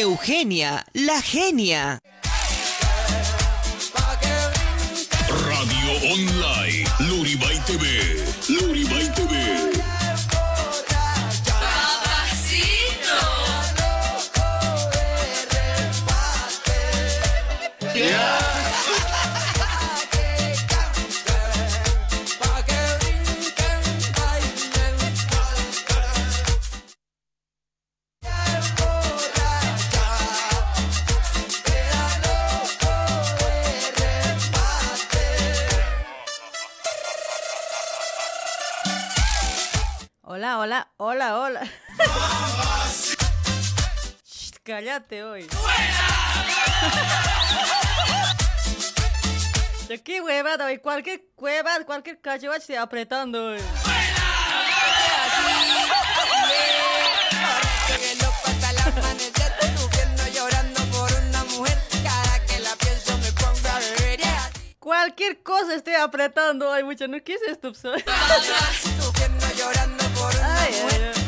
Eugenia, la genia. Cállate hoy. ¿De qué huevada hoy? Cualquier huevada, cualquier cachivache estoy apretando hoy. Cualquier cosa estoy apretando hoy, mucho. ¿No qué es esto? Ay, ay, ay.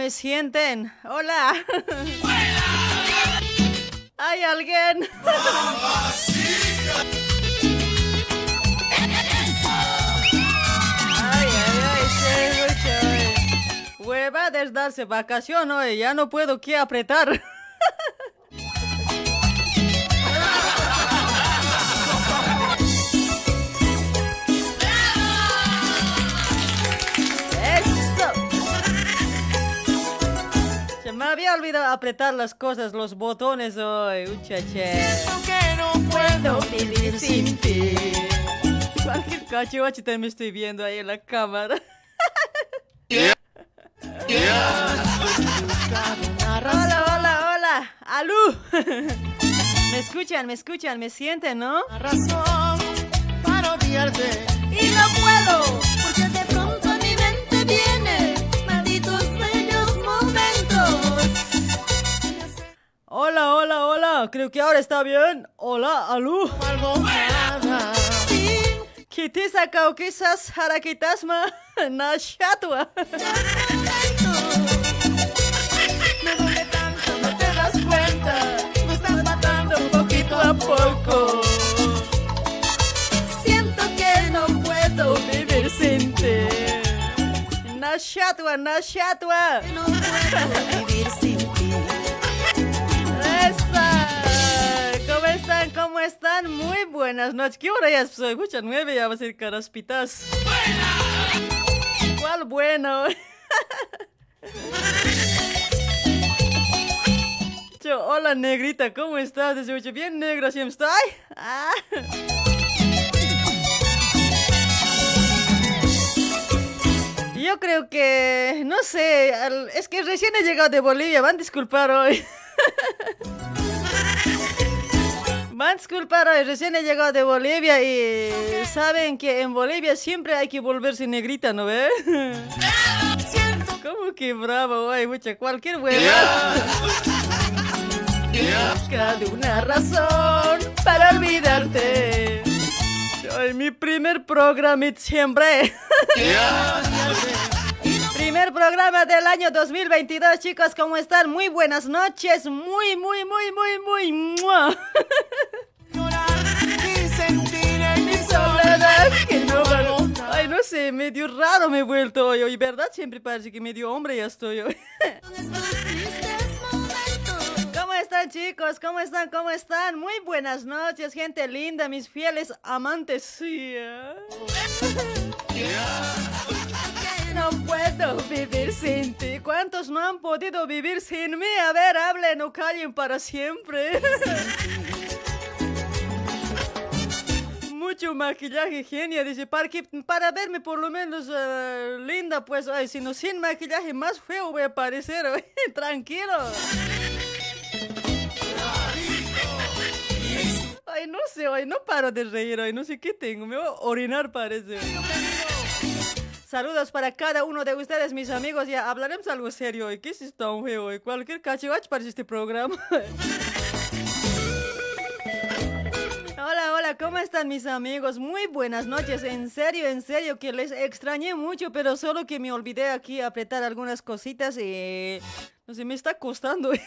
Me sienten. Hola. ¿Hay alguien? Hueva de darse vacación hoy, ya no puedo que apretar. Olvidado apretar las cosas, los botones hoy, muchache. que no puedo vivir sin ti. Cualquier cachivache también me estoy viendo ahí en la cámara. Hola, hola, hola. ¡Alú! Me escuchan, me escuchan, me sienten, ¿no? razón para odiarte. Y no puedo. Porque Hola, hola, hola. Creo que ahora está bien. Hola, Alú. Algo nada. ¿Qué te sacado que esas harakitasma? Nashatua. Me duele te das cuenta. Me estás matando poquito a. Siento que no puedo vivir sin ti. Nashatua, Nashatua. No puedo vivir sin. Están? ¿Cómo están? Muy buenas noches. ¿Qué hora ya? Soy mucha nueve, ya va a ser caraspitas. ¿Cuál bueno? Yo, hola negrita, ¿cómo estás? Desde bien negro siempre estoy. Ah. Yo creo que, no sé, es que recién he llegado de Bolivia, van a disculpar hoy. Van a disculpar hoy, recién he llegado de Bolivia y saben que en Bolivia siempre hay que volverse negrita, ¿no ve? ¿Cómo que bravo, güey? Mucha, cualquier hueva. Busca de una razón para olvidarte. Ay, mi primer programa siempre. Primer programa del año 2022, chicos, ¿cómo están? Muy buenas noches, muy, muy, muy, muy, muy. Ay, no sé, medio raro me he vuelto hoy, hoy, ¿verdad? Siempre parece que medio hombre ya estoy hoy. ¿Cómo están chicos? ¿Cómo están? ¿Cómo están? Muy buenas noches, gente linda, mis fieles amantes. Sí, ¿eh? No puedo vivir sin ti. ¿Cuántos no han podido vivir sin mí? A ver, hablen o callen para siempre. mucho maquillaje, genia. Dice, para, para verme por lo menos eh, linda, pues, ay, si no sin maquillaje, más feo voy a parecer. Tranquilo. Ay, no sé, hoy no paro de reír hoy, no sé qué tengo, me voy a orinar parece. Saludos para cada uno de ustedes, mis amigos. Ya hablaremos algo serio hoy. ¿Qué es esto feo hoy? Cualquier cachivache para este programa. Hola, hola, ¿cómo están mis amigos? Muy buenas noches, en serio, en serio, que les extrañé mucho, pero solo que me olvidé aquí apretar algunas cositas y... No sé, me está costando.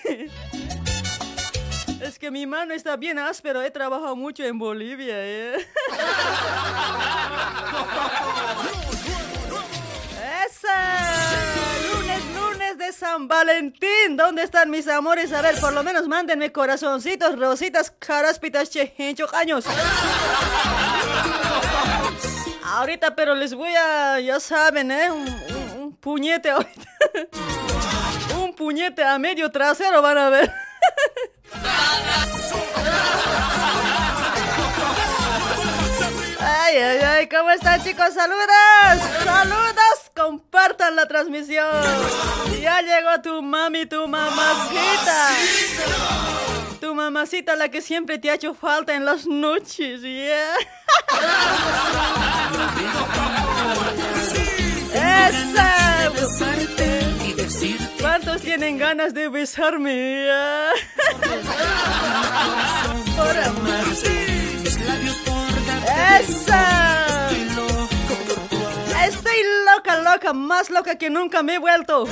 Es que mi mano está bien áspero, he trabajado mucho en Bolivia. ¿eh? Lunes, lunes de San Valentín. ¿Dónde están mis amores? A ver, por lo menos mándenme corazoncitos, rositas, caraspitas, chencho, años. Ahorita, pero les voy a, ya saben, ¿eh? Un, un puñete ahorita. un puñete a medio trasero van a ver. Ay, ay, ay, ¿cómo están chicos? ¡Saludos! ¡Saludos! Compartan la transmisión. Ya llegó tu mami, tu mamacita. Tu mamacita, la que siempre te ha hecho falta en las noches, ¿ya? ¡Esa! ¿Cuántos tienen ganas de besarme? ¡Esa! Estoy loca, loca, más loca que nunca me he vuelto.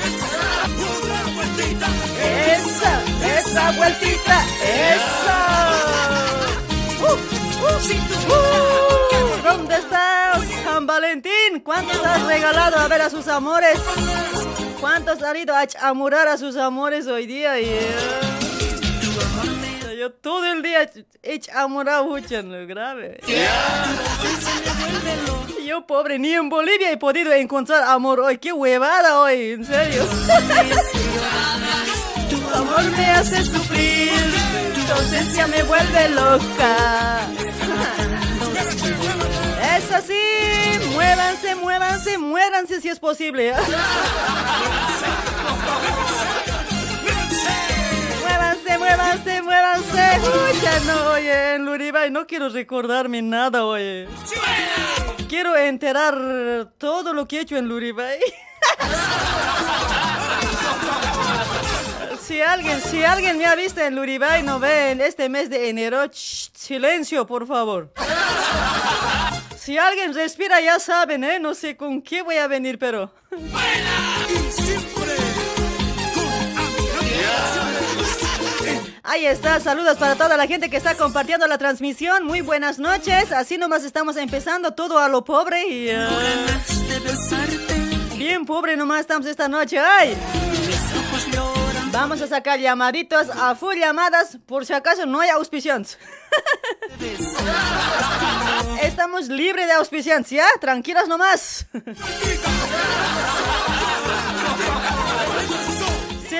Esa, esa vueltita, esa. Uh, uh, uh. ¿Dónde estás, San Valentín? ¿Cuántos has regalado a ver a sus amores? ¿Cuántos han ido a amurar a sus amores hoy día? Yo todo el día he amorado mucho, grave. Yo pobre, ni en Bolivia he podido encontrar amor hoy. ¡Qué huevada hoy! En serio. Tu amor me hace sufrir, tu ausencia me vuelve loca. Es así, muévanse, muévanse, muéranse si es posible. Muévanse, muévanse, muévanse. Uy, ya no, oye, en Luribay no quiero recordarme nada, oye. Quiero enterar todo lo que he hecho en Luribay. Si alguien, si alguien me ha visto en Luribay, no ve en este mes de enero, silencio, por favor. Si alguien respira, ya saben, ¿eh? No sé con qué voy a venir, pero... Ahí está, saludos para toda la gente que está compartiendo la transmisión. Muy buenas noches. Así nomás estamos empezando todo a lo pobre y. Uh, bien pobre nomás estamos esta noche. ¡Ay! Vamos a sacar llamaditos a full llamadas por si acaso no hay auspiciantes. Estamos libres de auspiciantes, ¿ya? Tranquilos nomás.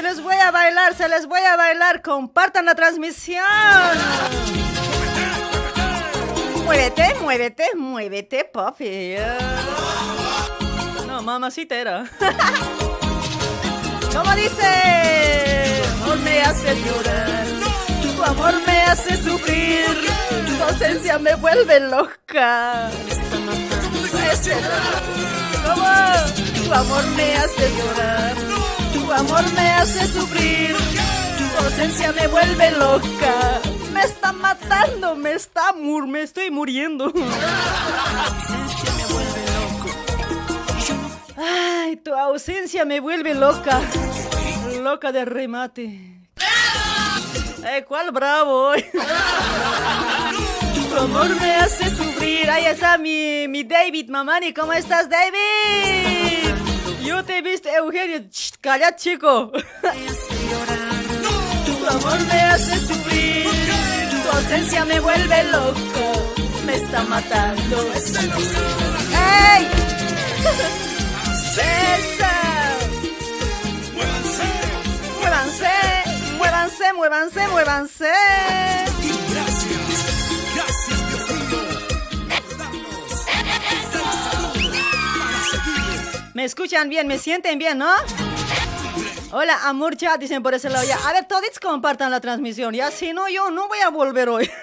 Se les voy a bailar, se les voy a bailar. Compartan la transmisión. Muévete, muévete, muévete, papi. No, mamacita era. ¿Cómo dice? Amor me hace llorar. Tu amor me hace sufrir. Tu ausencia me vuelve loca. ¿Cómo? Tu amor me hace llorar. Tu amor me hace sufrir, tu ausencia me vuelve loca, me está matando, me está mur, me estoy muriendo. Ay, tu ausencia me vuelve loca. Loca de remate. Eh, ¿cuál bravo? Tu amor me hace sufrir. Ahí está mi, mi David Mamani. ¿Cómo estás, David? Yo te he visto, Eugenio. calla, chico. Tu amor me hace sufrir. Tu ausencia me vuelve loco. Me está matando. ¡Ey! ¡César! Muévanse, muévanse, muévanse, muévanse. Me escuchan bien, me sienten bien, ¿no? Hola, amor chat, dicen por ese lado ya. A ver, todos compartan la transmisión, ya. Si no, yo no voy a volver hoy.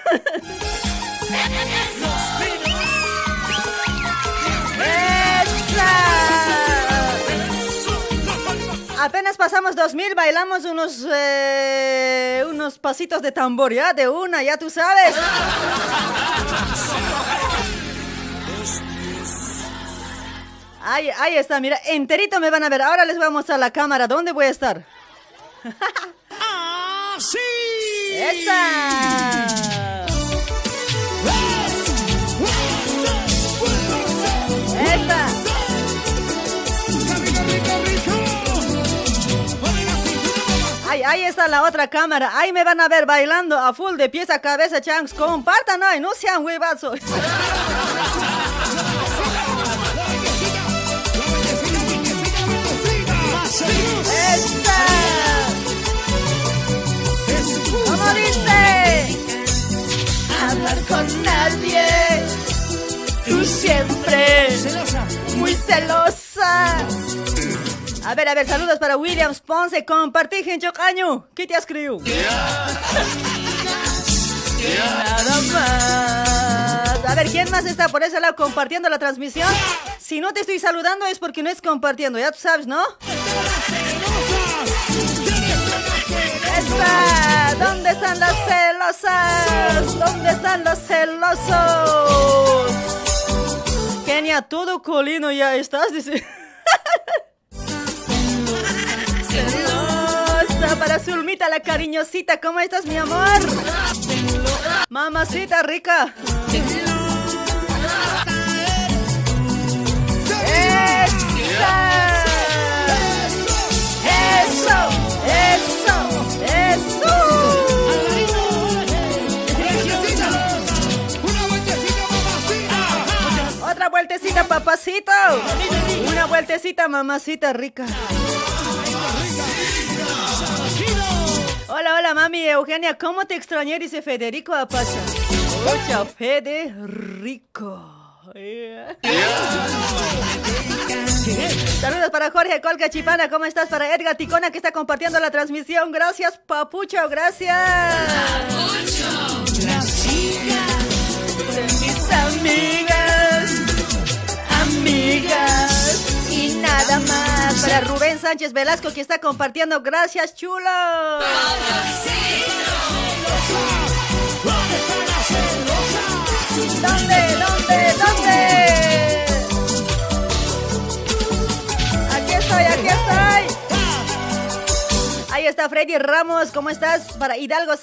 Apenas pasamos 2000, bailamos unos eh, unos pasitos de tambor, ya, de una, ya tú sabes. Ahí, ahí está, mira, enterito me van a ver. Ahora les voy a mostrar la cámara. ¿Dónde voy a estar? ¡Ah, sí! ¡Esa! ¡Esa! Ahí, ahí está la otra cámara. Ahí me van a ver bailando a full de pies a cabeza, chanks. Compartan hoy, no sean huevazos. dice? Hablar con nadie. Tú siempre. Muy celosa. A ver, a ver, saludos para Williams Ponce. Compartí, gente caño. ¿Qué te has creído? Nada más. A ver, ¿quién más está por ese lado compartiendo la transmisión? Si no te estoy saludando es porque no es compartiendo, ya tú sabes, ¿no? ¿Dónde están las celosas? ¿Dónde están los celosos? Kenia, todo colino ya estás, dice. Celosa para Zulmita, la cariñosita. ¿Cómo estás, mi amor? Mamacita rica. ¡Esa! ¡Eso! ¡Eso! Vueltecita, papacito. Una vueltecita, mamacita rica. Hola, hola, mami Eugenia. ¿Cómo te extrañé? Dice Federico Apacha. Ocha, Federico. Saludos para Jorge Colca Chipana, ¿cómo estás? Para Edgar Ticona que está compartiendo la transmisión. Gracias, Papucho, gracias. De mis amigas, amigas y nada más. Para Rubén Sánchez Velasco que está compartiendo. Gracias, chulo. ¿Dónde? ¿Dónde? ¿Dónde? Aquí estoy, aquí estoy. Ahí está Freddy Ramos, ¿cómo estás? Para Hidalgo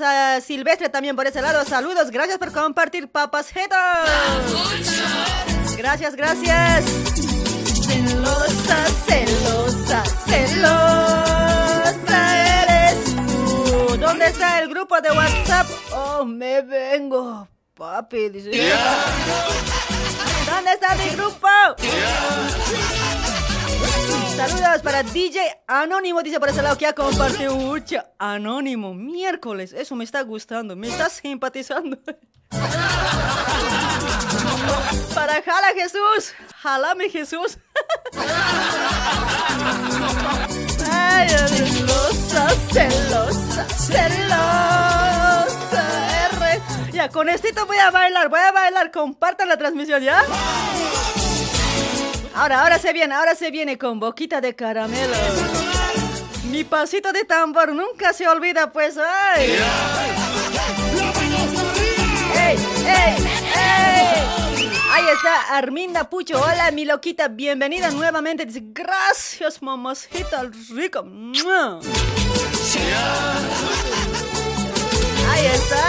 Silvestre también por ese lado. Saludos, gracias por compartir papas jetas. Gracias, gracias. Celosa, celosa, celosa eres tú. ¿Dónde está el grupo de WhatsApp? Oh, me vengo, papi. Dice. ¿Dónde está mi grupo? Saludos para DJ Anónimo, dice por ese lado que ha compartido mucho. Anónimo, miércoles, eso me está gustando, me está simpatizando. Para Jala Jesús, jalame Jesús. Ay, celosa, celosa, celosa. Ya, con estito voy a bailar, voy a bailar. Compartan la transmisión, ¿ya? Ahora, ahora se viene, ahora se viene con boquita de caramelo. Mi pasito de tambor nunca se olvida, pues. ¡Ay! Está Arminda Pucho. Hola, mi loquita. Bienvenida nuevamente. Dice, gracias, mamacita rica. Ahí está.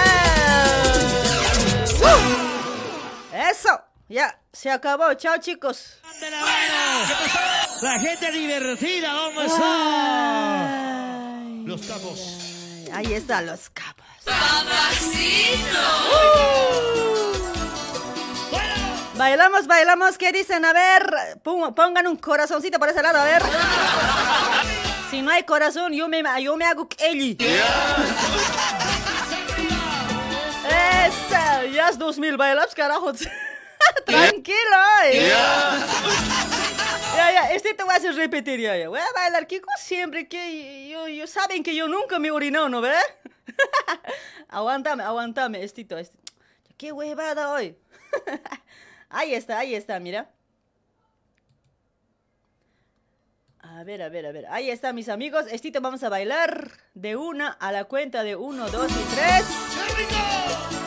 Eso. Ya, se acabó. Chao, chicos. La gente divertida, vamos a Los capos. Ahí están los capos. Bailamos, bailamos, ¿qué dicen? A ver, pongan un corazoncito por ese lado, a ver. Si no hay corazón, yo me, yo me hago Kelly. Esa, ya es 2000 bailamos, carajo. Tranquilo. Eh. Ya, ya, este te voy a hacer repetir, ya, ya. Voy a bailar Kiko siempre que yo, yo saben que yo nunca me he orinado, ¿no ve? aguántame, aguántame, estito. Qué huevada hoy. Ahí está, ahí está, mira. A ver, a ver, a ver. Ahí está, mis amigos. Estito, vamos a bailar de una a la cuenta de uno, dos y tres.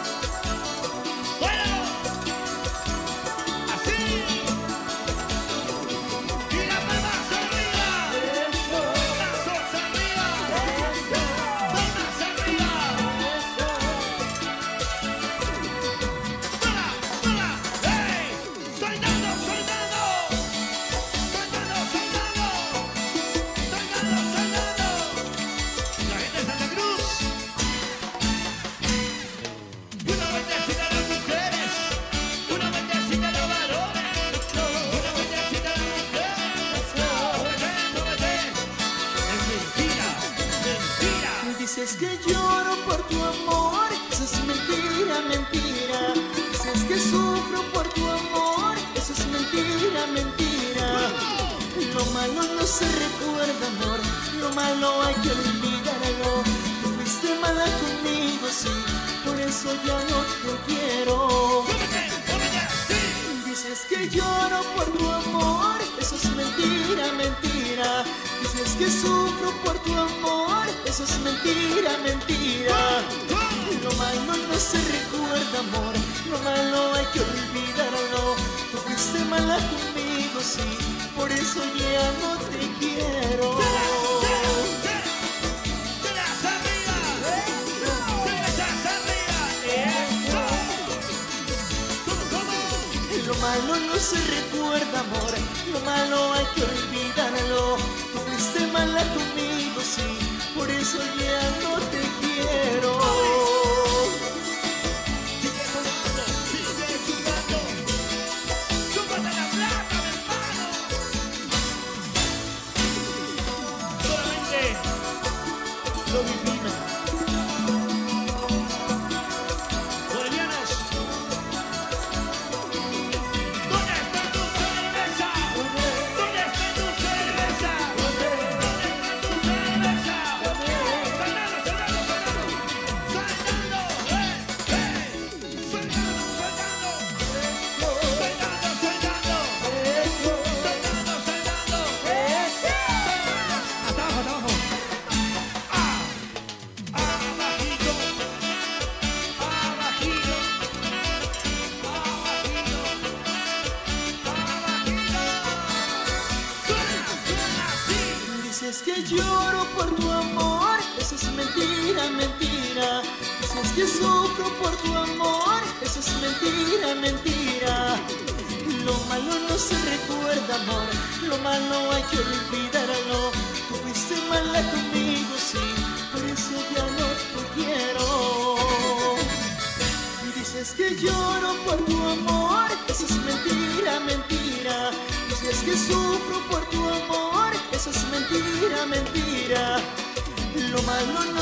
Es que lloro por tu amor, eso es mentira, mentira. es que sufro por tu amor, eso es mentira, mentira. Lo malo no se recuerda, amor, lo malo hay que olvidarlo. Tú fuiste mala conmigo, sí, por eso ya no te quiero. Dices que lloro por tu amor, eso es mentira, mentira. Dices que sufro por tu amor, eso es mentira, mentira. Lo malo no se recuerda, amor, lo malo hay que olvidarlo. Tú fuiste mala conmigo, sí, por eso ya no te quiero. Malo no se recuerda, amor, lo malo hay que olvidarlo. Tú fuiste mala conmigo, sí, por eso ya no te quiero.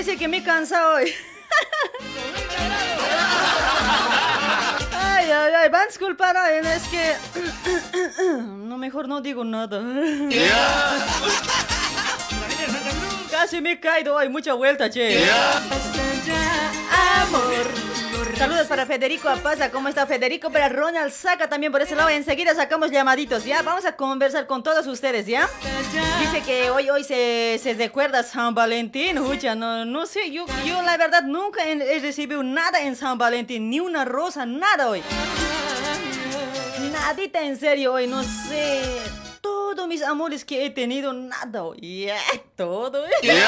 parece que me cansa hoy. Ay, ay, ay, van a disculpar, ay, es que... No, mejor no digo nada. Casi me he caído, hay mucha vuelta, che. Amor. Saludos para Federico Apaza, ¿cómo está Federico? Para Ronald Saca también por ese lado. Enseguida sacamos llamaditos, ¿ya? Vamos a conversar con todos ustedes, ¿ya? Dice que hoy, hoy se, se recuerda San Valentín, Ucha, no, no sé, yo, yo la verdad nunca he, recibido nada en San Valentín, ni una rosa, nada hoy. Nadita en serio hoy, no sé. Todos mis amores que he tenido, nada hoy. Ya, todo, ¿eh? Ya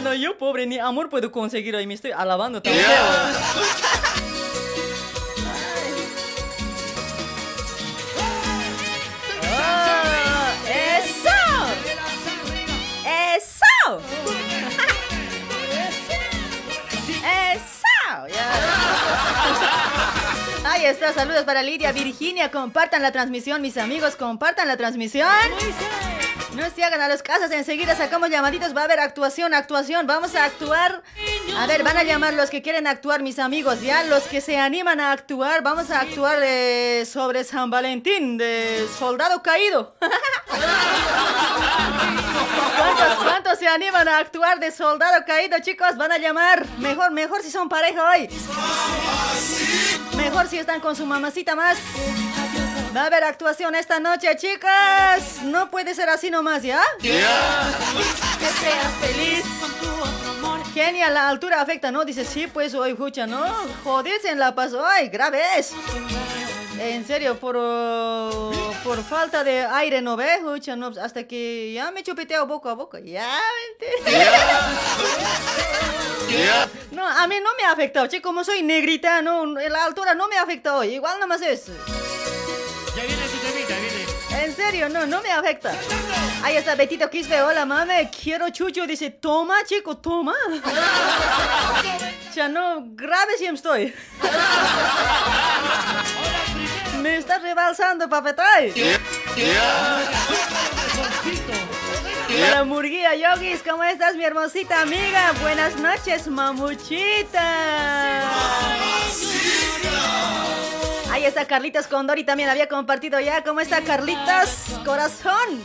no, yo pobre, ni amor puedo conseguir hoy, me estoy alabando tan feo. Está, saludos para Lidia, Virginia, compartan la transmisión, mis amigos, compartan la transmisión. No se hagan a los casos, enseguida sacamos llamaditos, va a haber actuación, actuación, vamos a actuar. A ver, van a llamar los que quieren actuar, mis amigos, ya, los que se animan a actuar, vamos a actuar de- sobre San Valentín, de Soldado Caído. ¿Cuántos, cuántos se animan a actuar de Soldado Caído, chicos? Van a llamar, mejor, mejor si son pareja hoy. Mejor si están con su mamacita más. Va a haber actuación esta noche, chicas. No puede ser así nomás, ¿ya? Que seas feliz. Genial, la altura afecta, ¿no? Dice, sí, pues hoy, escucha, ¿no? Joderse en La Paz, ay, grave es. En serio, por, uh, por falta de aire, ¿no ves? Ucha, no, hasta que ya me chupeteo boca a boca. Ya, vente. No, a mí no me ha afectado, che, como soy negrita, no, la altura no me ha afectado, igual nomás es. En serio, no, no me afecta. Ahí está Betito Quispe, hola mame, quiero chucho, dice, toma chico, toma. Ya no, grave si estoy. Me estás rebalsando, papetay. Hola Murguía Yogis, ¿cómo estás mi hermosita amiga? Buenas noches, mamuchita. Ahí está Carlitos Condori, también había compartido ya. ¿Cómo está Carlitos? Corazón.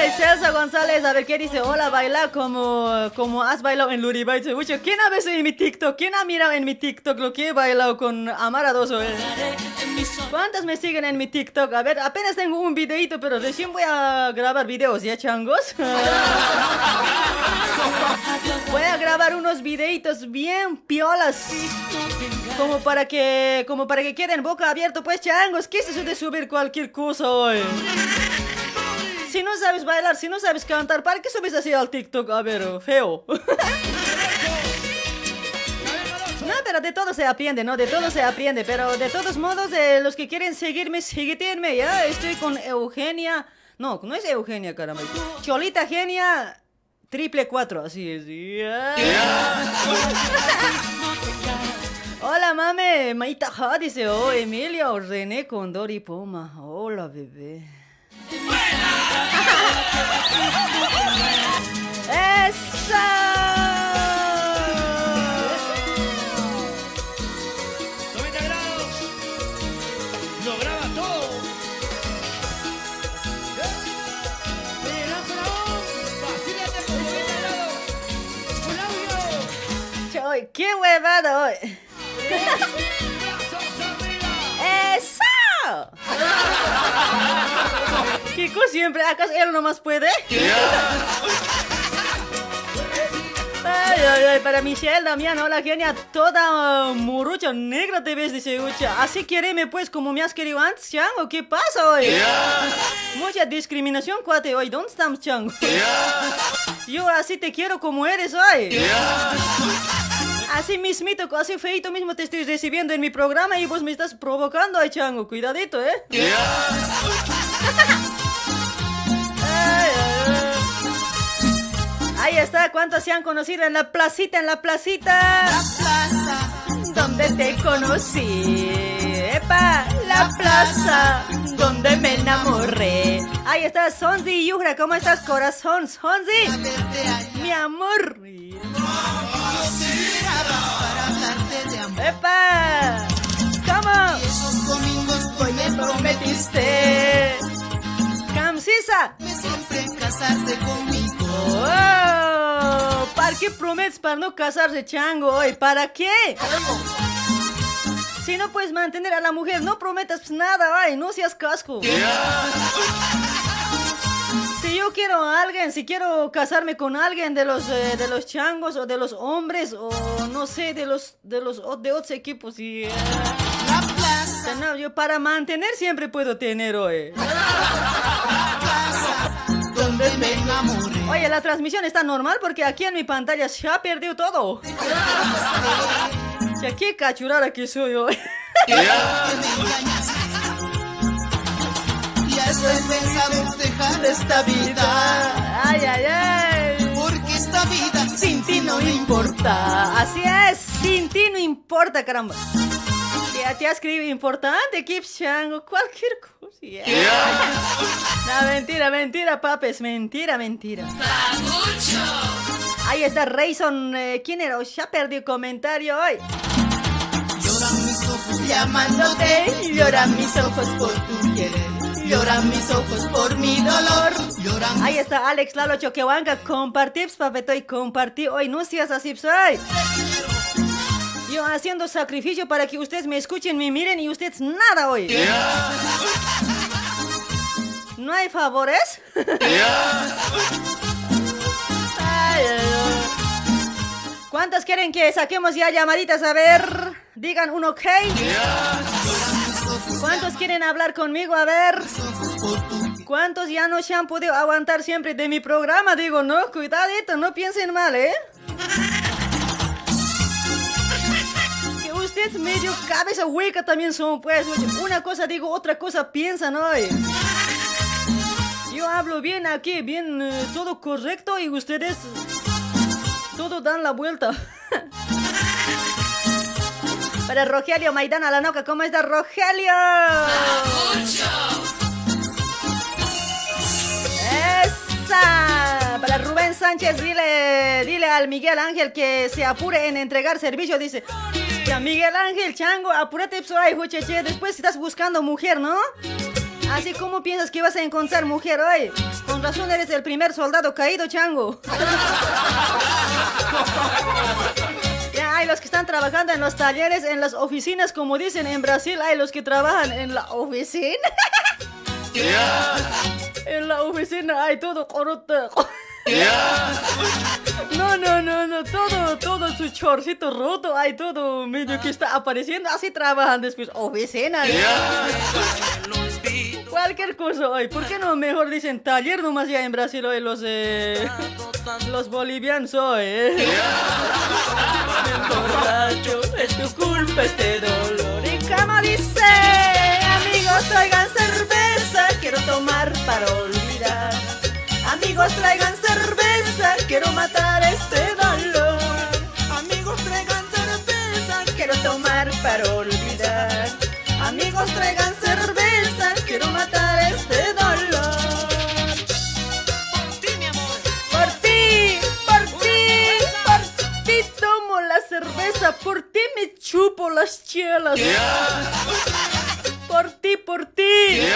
Hey, Celso González, a ver qué dice. Hola, baila como, como has bailado en Luribay. Mucho. ¿Quién ha visto en mi TikTok? ¿Quién ha mirado en mi TikTok lo que he bailado con Amara Doso? eh? ¿Cuántas me siguen en mi TikTok? A ver, apenas tengo un videito, pero recién voy a grabar videos, ¿ya, changos? Voy a grabar unos videitos bien piolas. Como para que, como para que queden boca abierta, pues changos. ¿Qué es eso de subir cualquier cosa hoy? Si no sabes bailar, si no sabes cantar, ¿para qué subes así al TikTok? A ver, feo. No, pero de todo se aprende, ¿no? De todo se aprende. Pero de todos modos, eh, los que quieren seguirme, sígueme, ¿ya? Estoy con Eugenia. No, no es Eugenia, caramba. Cholita Genia, triple cuatro, así es. ya. Hola, mame. Maita Ja dice, oh, Emilio, René Condori Poma. Hola, bebé. ¡Esa! ¡Qué huevada hoy! ¡Eso! Kiko siempre, ¿acaso él nomás puede? Ay, ay, ay, para Michelle, Damián, hola genia, toda uh, negra te ves, dice Ucha. Así quereme pues como me has querido antes, chango, ¿qué pasa hoy? Mucha discriminación, cuate, hoy, ¿dónde estamos, chango? Yo así te quiero como eres hoy. Así mismito, así feito mismo te estoy recibiendo en mi programa y vos me estás provocando, ay, chango, cuidadito, ¿eh? Ahí está, ¿cuántos se han conocido en la placita, en la placita? La plaza, donde te conocí. Epa, la plaza, donde me enamoré. Ahí está, Sonzi Yujra, ¿cómo estás, corazón? Sonzi, mi amor. Epa, ¿cómo? Esos domingos Hoy me prometiste. Camsisa. siempre casarte conmigo. Oh, ¿Para qué prometes para no casarse, chango? Hoy, ¿para qué? Si no puedes mantener a la mujer, no prometas nada, ay, no seas casco. Si yo quiero a alguien, si quiero casarme con alguien de los eh, de los changos o de los hombres o no sé de los de los de otros equipos y eh, no, yo para mantener siempre puedo tener hoy. Oye, la transmisión está normal porque aquí en mi pantalla se ha perdido todo. Ya qué cachurara que soy hoy. Que dejar esta vida. Ay, ay, ay. Porque esta vida Sin ti no importa. Así es, sin ti no importa, caramba. Ya te has escrito importante, Kips Chango, cualquier cosa. ya. No, mentira, mentira, papes, mentira, mentira. Ahí está Rayson, eh, ¿quién era? Ya perdí comentario hoy. lloran mis ojos llamándote. Lloran mis ojos por tu querer. Lloran mis ojos por mi dolor. Lloran Ahí está Alex Lalo Choquehuanca, compartips, papetoy, compartí. Hoy no seas así, soy. Yo haciendo sacrificio para que ustedes me escuchen, me miren y ustedes nada hoy. ¿No hay favores? Ay. ¿Cuántos quieren que saquemos ya llamaditas? A ver, digan un ok. ¿Cuántos quieren hablar conmigo? A ver. ¿Cuántos ya no se han podido aguantar siempre de mi programa? Digo, no, cuidadito, no piensen mal, ¿eh? Que ustedes medio cabeza hueca también son, pues. Una cosa digo, otra cosa piensan hoy. Yo hablo bien aquí, bien, eh, todo correcto y ustedes todo dan la vuelta. Para Rogelio Maidana la noca, ¿cómo está Rogelio? ¡Esa! Para Rubén Sánchez, dile, dile al Miguel Ángel que se apure en entregar servicio. Dice, ya Miguel Ángel, chango, apúrate, pues, ay, jucheche, después estás buscando mujer, ¿no? Así como piensas que vas a encontrar mujer hoy. Con razón eres el primer soldado caído, chango. Ya hay los que están trabajando en los talleres, en las oficinas, como dicen en Brasil, hay los que trabajan en la oficina. En la oficina hay todo corrupto. No, no, no, no, todo, todo su chorcito roto, hay todo medio que está apareciendo, así trabajan después, oficina. Cualquier cosa hoy, ¿por qué no mejor dicen taller nomás ya en Brasil hoy los, eh, los bolivianos hoy, eh? borracho, es tu culpa este dolor. Y como dice, amigos, traigan cerveza, quiero tomar olvidar. Amigos, traigan cerveza, quiero matar este dolor. Amigos, traigan cerveza, quiero tomar para olvidar. Amigos, traigan cerveza, quiero matar este dolor. Por ti, por ti, por ti tomo la cerveza, por ti me chupo las chelas. Por ti, por ti.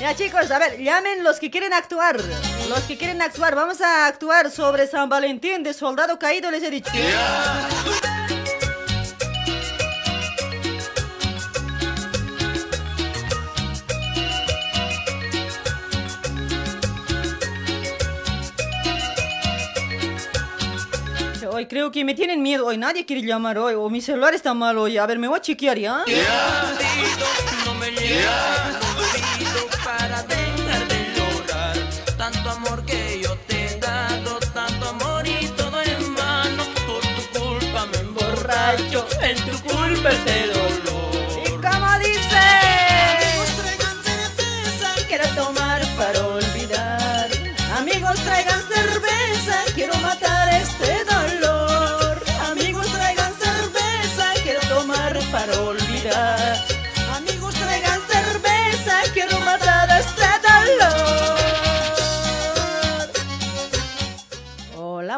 Ya chicos, a ver, llamen los que quieren actuar. Los que quieren actuar, vamos a actuar sobre San Valentín de Soldado Caído, les he dicho. Hoy creo que me tienen miedo. Hoy nadie quiere llamar hoy. O mi celular está mal hoy. A ver, me voy a chequear ya. Para dejar de llorar. Tanto amor que yo te he dado, tanto amor y todo en vano. Por tu culpa me emborracho,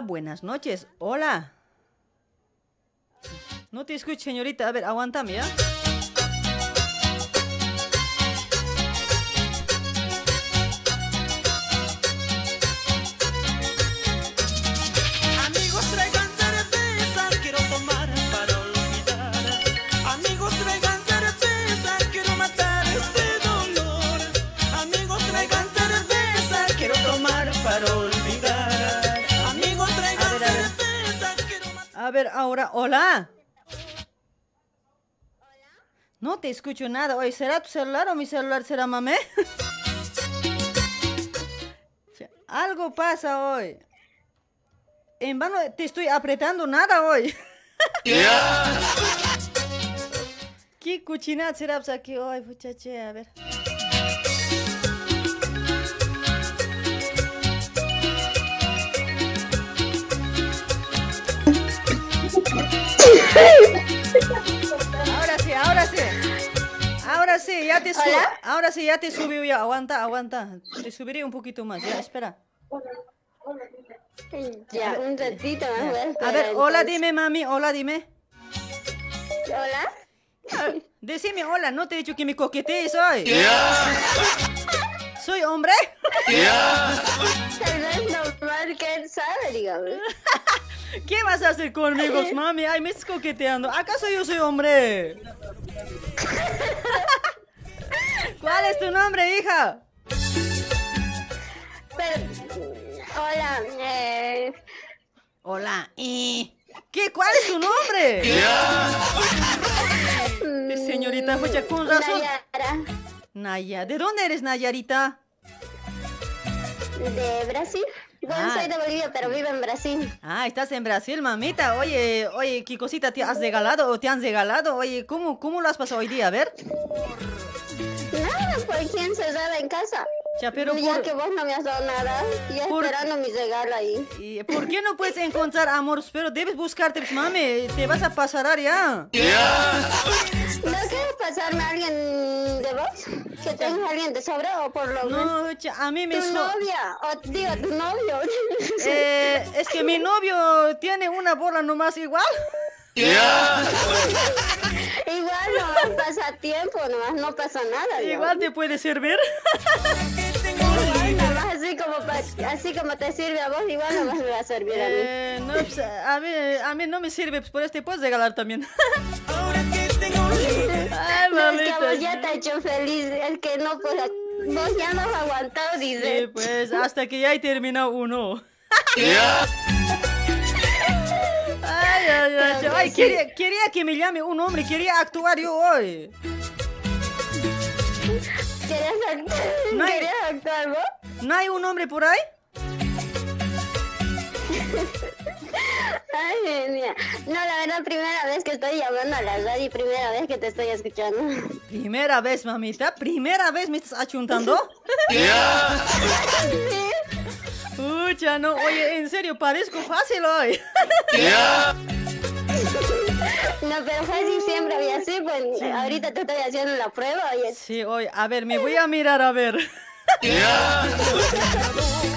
Buenas noches. Hola. No te escucho, señorita. A ver, aguántame, ¿ya? A ver, ahora, hola. No te escucho nada. Oye, ¿será tu celular o mi celular será mamé? Algo pasa hoy. En vano te estoy apretando nada hoy. ¿Qué cuchinada será pues, aquí hoy, muchache? A ver. Ahora sí, ahora sí. Ahora sí, ya te subo. Ahora sí, ya te subió ya. Aguanta, aguanta. Te subiré un poquito más. Ya, espera. Ya, un ratito más. voy A esperar, ver, hola, entonces. dime, mami. Hola, dime. Hola. Decime hola, no te he dicho que me coquetees hoy. ¿Soy hombre? Tal vez normal que él sabe, digamos. ¿Qué vas a hacer conmigo, mami? Ay, me estás coqueteando. ¿Acaso yo soy hombre? ¿Cuál es tu nombre, hija? Pero, hola, eh, Hola. ¿Y qué? ¿Cuál es tu nombre? Señorita, pues con razón. Nayara, Naya, ¿de dónde eres, Nayarita? de Brasil. Bueno, Ah. soy de Bolivia, pero vivo en Brasil. Ah, estás en Brasil, mamita. Oye, oye, ¿qué cosita te has regalado o te han regalado? Oye, ¿cómo, cómo lo has pasado hoy día? A ver. Por quién se sabe en casa. Ya, pero ya por- que vos no me has dado nada, ya por- esperando mi regalo ahí. ¿Y ¿Por qué no puedes encontrar amor? Pero debes buscarte, pues, mami. Te vas a pasar ya. ¿No quieres pasarme a alguien de vos? ¿Que tengas alguien de sobra o por lo menos? No, cha, a mí me ¿Tu so- novia? O digo, tu novio. Eh, es que mi novio tiene una bola nomás igual. Igual nomás pasa tiempo, nomás no pasa nada. Igual te puede servir. Igual nomás así como, pa- así como te sirve a vos, igual nomás me va a servir a mí. Eh, no, pues, a mí, a mí no me sirve, pues por eso te puedes regalar también. Ay, No, es que a mamita. vos ya te ha hecho feliz, es que no, pues, vos ya no has aguantado, dice. Sí, pues hasta que ya he terminado uno. Ay, ay, quería, quería que me llame un hombre, quería actuar yo hoy. ¿Querías actuar? No hay- ¿Querías actuar vos? ¿No hay un hombre por ahí? Ay, genia. No, la verdad, primera vez que estoy llamando a la radio y primera vez que te estoy escuchando. Primera vez, mamita, primera vez me estás achuntando. Pucha, no, oye, en serio, parezco fácil hoy. No, pero casi siempre había así, pues ahorita te estoy haciendo la prueba es... Sí, hoy, a ver, me voy a mirar a ver.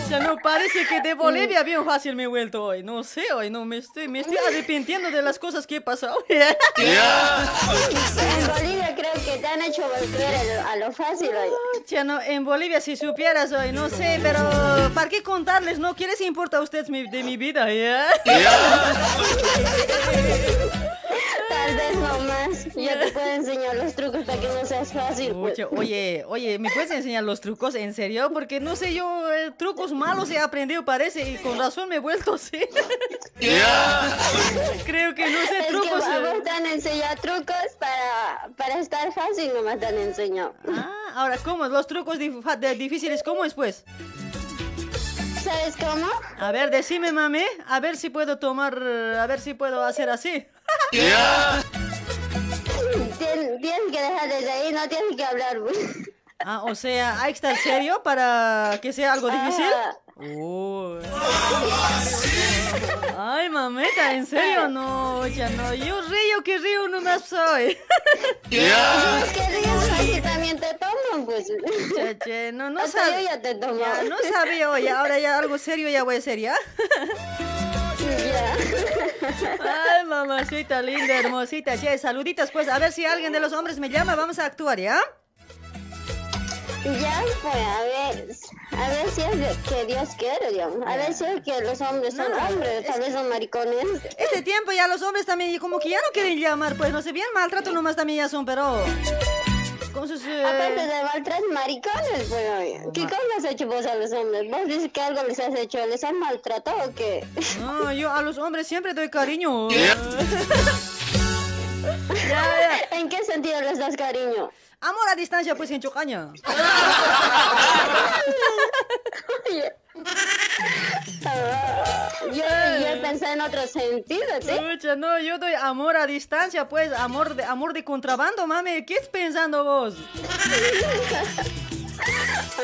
Ya no parece que de Bolivia bien fácil me he vuelto hoy. No sé, hoy no me estoy, me estoy arrepintiendo de las cosas que he pasado. En Bolivia creo que te han hecho volver a lo- fácil hoy. Ya no, en Bolivia si supieras hoy, no sé, pero ¿para qué contarles? ¿No? ¿Qué les importa a ustedes mi- de mi vida? ¿ya? Tal vez no más. Yo te puedo enseñar los trucos para que no seas fácil. pues. Oye, oye, oye, ¿me puedes enseñar los trucos en serio? Porque no sé, yo eh, trucos malos he aprendido, parece, y con razón me he vuelto así. Creo que no sé Es que trucos. a eh. vos te han enseñado trucos para, para estar fácil, nomás te han enseñado. Ah, ahora, ¿cómo? Los trucos dif- difíciles, ¿cómo es pues? ¿Sabes cómo? A ver, decime, mami, a ver si puedo tomar, a ver si puedo hacer así. Tien- tienes que dejar de reír, no tienes que hablar. pues. Ah, o sea, hay que estar serio para que sea algo difícil. Uy. Ay, mamita, ¿en serio? No, ya no. Yo río que río soy. Es que ríes así también te toman, pues. Che, che, no, no Hasta yo sabía. ya te tomo. Ya, no sabía, oye, ahora ya algo serio ya voy a hacer, ¿ya? Ya. Ay, mamacita linda, hermosita. Che, saluditas, pues, a ver si alguien de los hombres me llama, vamos a actuar, ¿ya? Ya, pues, a ver, a ver si es de que Dios quiere, digamos. A ver si es que los hombres son No, hombres, tal vez son maricones. Este tiempo ya los hombres también como que ya no quieren llamar, pues, no sé, bien maltrato nomás también ya son, pero... Con sus... eh, Aparte de maltratar maricones, pues, oye. ¿qué cómo has hecho vos a los hombres? ¿Vos dices que algo les has hecho? ¿Les has maltratado o qué? No, yo a los hombres siempre doy cariño. ya, ya. ¿En qué sentido les das cariño? Amor a distancia, pues, en Chocaña. Yo, yo pensé en otro sentido, ¿sí? Escucha, no, yo doy amor a distancia, pues, amor de, amor de contrabando, mami. ¿Qué estás pensando vos?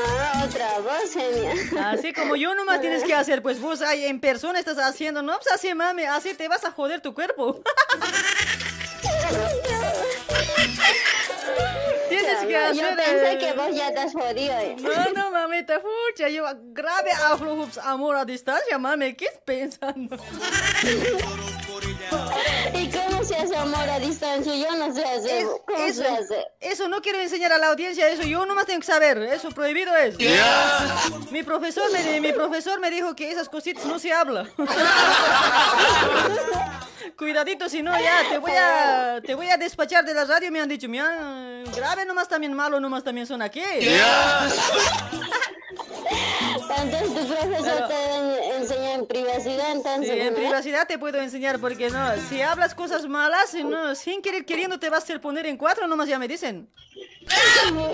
Ah, otra voz, genia. Así como yo nomás tienes que hacer, pues vos ahí en persona estás haciendo, no, pues así, mami, así te vas a joder tu cuerpo. tienes que Yo hacer... pensé eh, que vos ya te has jodido. eh. No, no, mamita, fucha, yo grave aflujo amor a distancia, mami, ¿qué estás pensando? ¿Y cómo se hace amor a distancia? Yo no sé hacer. Es- ¿Cómo eso, se hace? eso no quiero enseñar a la audiencia, eso yo nomás tengo que saber, eso prohibido es. Mi profesor me, mi profesor me dijo que esas cositas no se habla. Cuidadito, si no ya te voy a te voy a despachar de la radio, me han dicho, mira, grave nomás también malo nomás también son aquí. Entonces tu profesor te debe enseñar en privacidad, entonces. Sí, en ¿no? privacidad te puedo enseñar porque no, si hablas cosas malas, y no, sin querer queriendo te vas a hacer poner en cuatro, nomás ya me dicen. O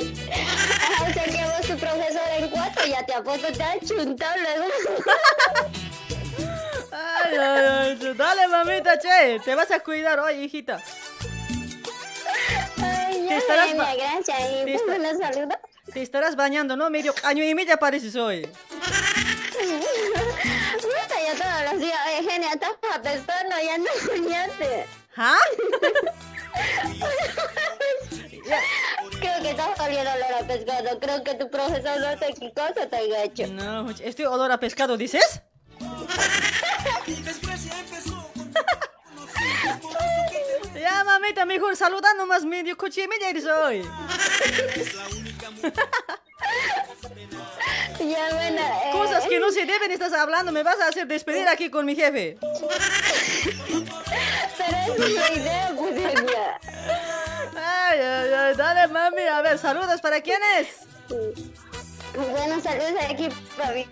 sea que vos tu profesor en cuatro ya te apuesto, te ha chuntado luego. Ay, ay, ay, dale mamita, che, te vas a cuidar hoy, hijita. Ay, Te ya, estarás gracias. Y pues. Te estarás bañando, ¿no? Medio año y medio pareces hoy. Puta, ya todos los días, oye, genia, estás apestando, ya no bañaste. ¿Ah? Creo que estás oliendo olor a pescado. Creo que tu profesor no sé qué cosa te ha hecho. No, estoy olor a pescado, ¿dices? Ya, mamita, mejor saluda nomás medio coche y media eres hoy. Ya, bueno, eh, Cosas que no se deben estás hablando, me vas a hacer despedir aquí con mi jefe. Pero es la idea, genia. Ay, ay, ay, dale mami, a ver, saludos, ¿para quién es? Bueno, saludos aquí para mis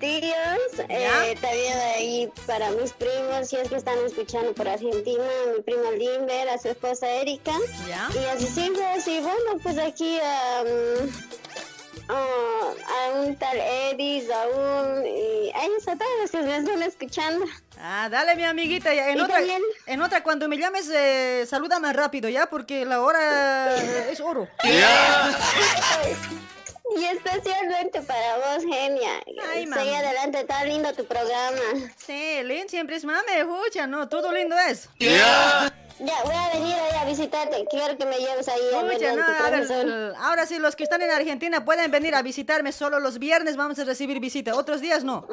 tíos, eh, también ahí para mis primos, si es que están escuchando por Argentina, mi primo Limber, a su esposa Erika, ¿Ya? y a sus hijos, y bueno, pues aquí um, oh, a un tal Edis, a un, y a ellos a todos los que me están escuchando. Ah, dale mi amiguita, ya, en otra, también- en otra cuando me llames, eh, saluda más rápido, ¿ya? Porque la hora eh, es oro. Y especialmente para vos, genia. Ay, mami. Sigue adelante, está lindo tu programa. Sí, Lin siempre es mame, escucha, ¿no? Todo lindo es. Ya, voy a venir ahí a visitarte. Quiero que me lleves ahí a no, a ver, ahora sí, los que están en Argentina pueden venir a visitarme solo los viernes, vamos a recibir visita, otros días no.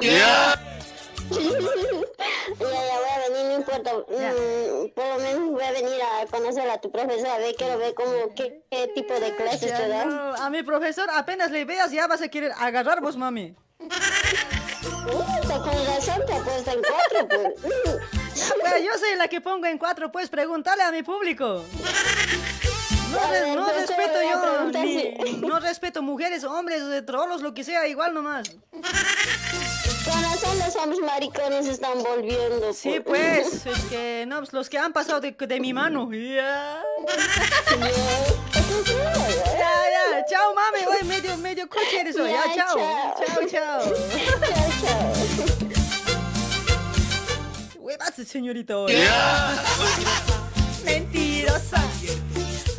Ya, ya voy a venir, no importa. Mm, por lo menos voy a venir a conocer a tu profesora. A ver, quiero ver cómo, qué, qué tipo de clases te da. no, a mi profesor apenas le veas ya vas a querer agarrar vos, mami. Puta, con razón te puesto en cuatro, pues. Pero yo soy la que pongo en cuatro, pues pregúntale a mi público. No, pues, respeto yo, ni- no respeto mujeres, hombres, trolos, lo que sea, igual nomás. Con razón los hombres maricones están volviendo. Sí, pues, es que, no, pues, los que han pasado de, de mi mano. Ya. Ya, ya, chao mami, hoy medio, medio coche eres hoy, ya, Ya, chao. chao. Chao, chao. Chao. Huevas, señorita hoy. Mentirosa.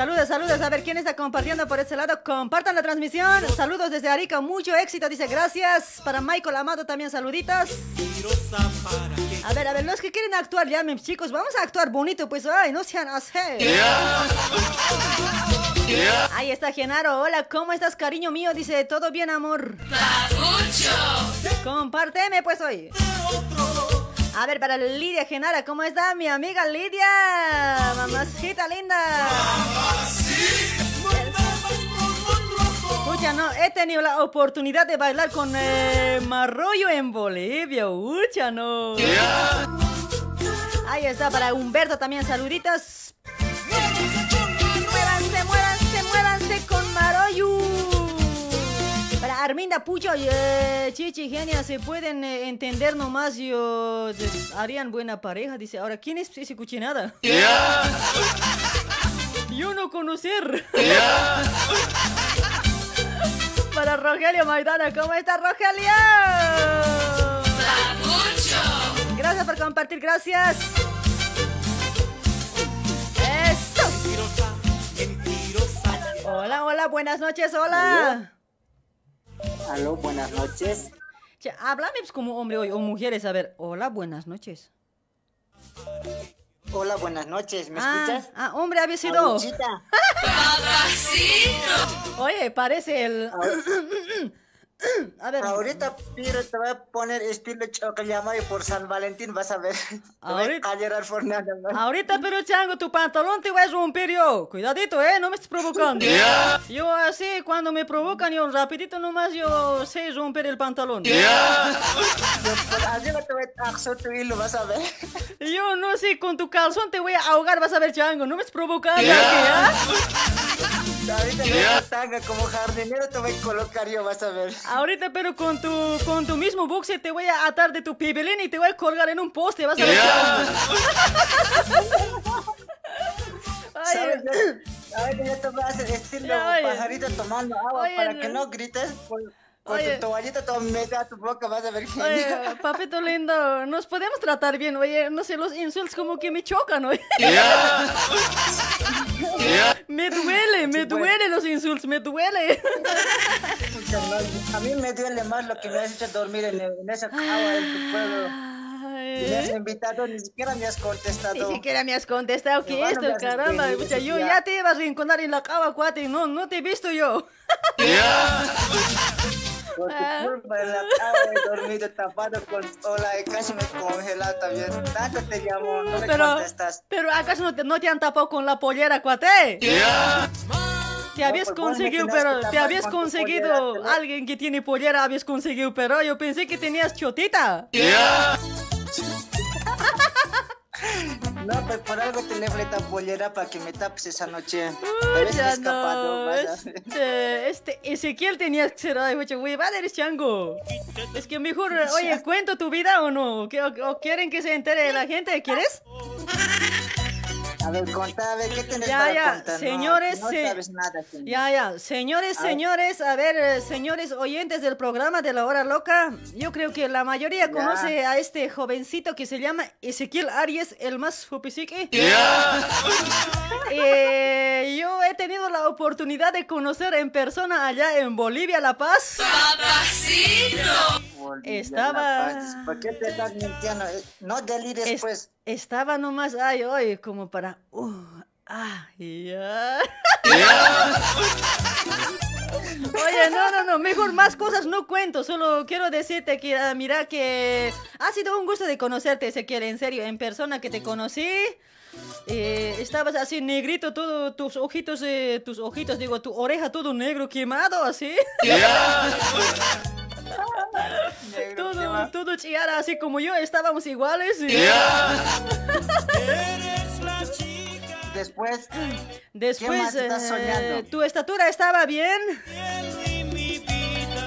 Saludos, saludos. A ver quién está compartiendo por este lado. Compartan la transmisión. Saludos desde Arica. Mucho éxito. Dice gracias. Para Michael Amado también saluditas. A ver, a ver, los que quieren actuar, llamen chicos. Vamos a actuar bonito, pues. Ay, no sean así. Ahí está Genaro. Hola, ¿cómo estás, cariño mío? Dice, todo bien, amor. Compárteme, pues, hoy. A ver, para Lidia Genara, ¿cómo está mi amiga Lidia? Mamacita linda. Escucha, no, he tenido la oportunidad de bailar con eh, Marroyo en Bolivia. Ucha, no. Ahí está, para Humberto también, saluditos. Muévanse, muévanse, muévanse con Maroyu. Arminda Pucho y eh, Chichi Genia, se pueden eh, entender nomás, yo des- harían buena pareja. Dice, ahora, ¿quién es ese cuchinada? Yo no conocer. Para Rogelio Maidana, ¿cómo está Rogelio? Gracias por compartir, gracias. Eso. Hola, hola, buenas noches, hola. Aló, buenas noches. Che, háblame pues, como hombre hoy, o mujeres, a ver. Hola, buenas noches. Hola, buenas noches. ¿Me ah, escuchas? Ah, hombre, había sido. Oye, parece el. A ver. Ahorita, Piro, te voy a poner estilo chocallama y por San Valentín vas a ver. Te voy Ahorita- por nada más. Ahorita, pero chango, tu pantalón te voy a romper yo. Cuidadito, eh, no me estés provocando. Yo así, cuando me provocan, yo rapidito nomás yo sé romper el pantalón. Ver. Yo no sé, con tu calzón te voy a ahogar, vas a ver, chango. No me estés provocando aquí, ¿ah? Ahorita me voy tanga como jardinero te voy a colocar yo, vas a ver. Ahorita, pero con tu, con tu mismo boxer te voy a atar de tu pibelín y te voy a colgar en un poste, vas a ver. Ay, ¿Sabes? Ya- Ahorita ya te voy a oye. pajarito tomando agua Oye, para que no grites. Con Oye. tu toallita todo mete a tu boca, vas a ver que... Oye, papito lindo, nos podemos tratar bien, oye, no sé, los insultos como que me chocan, oye. Me duele, me duele los insultos, me duele. A mí me duele más lo que me has hecho dormir en, en esa cama en tu pueblo. Y me has Ay, invitado, ni siquiera me has contestado. Ni siquiera me has contestado que Igual no esto, haces caramba, yo ya. te iba a rinconar en la cama, cuate, no, no te he visto yo. Por tu Ah. culpa en la cama he dormido tapado con ola y casi me he congelado también. Tanto te llamo, no me Pero, contestas. pero ¿acaso no te, no te han tapado con la pollera, cuate? Te habías pues conseguido, pero te habías con conseguido pollera, te- alguien que tiene pollera, habías conseguido, pero yo pensé que tenías chotita. No, pues por algo te le esta pollera para que me tapes esa noche. Uy, ya escapado, no, este, este Ezequiel tenías que ser, ay, mucho, güey, va eres chango. Es que mejor, oye, ¿cuento tu vida o no? ¿Qué- o, o quieren que se entere la gente? ¿Quieres? A ver, contá, a ver, ¿qué tienes Ya, para ya, contar? Señores, no, se- sabes nada. señor. Ya, ya, señores, A ver. señores, a ver, eh, señores oyentes del programa de la hora loca, yo creo que la mayoría Ya. conoce a este jovencito que se llama Ezequiel Arias, el más jupisique. Eh, yo he tenido la oportunidad de conocer en persona allá en Bolivia, La Paz. Bolivia, Estaba- La Paz. ¿Por qué te estás mintiendo? Eh, No delires, Es- pues. Estaba nomás, ay, ay, como para... Uh, ah, ya. Oye, no, no, no, mejor más cosas no cuento, solo quiero decirte que, ah, mira, que ha sido un gusto de conocerte, Ezequiel, en serio, en persona que te conocí. Eh, estabas así negrito, todo, tus ojitos, eh, tus ojitos, digo, tu oreja todo negro quemado, así. ¿qué todo, más? todo chiara, así como yo, estábamos iguales. y- Después, Después, más estás eh, tu estatura estaba bien.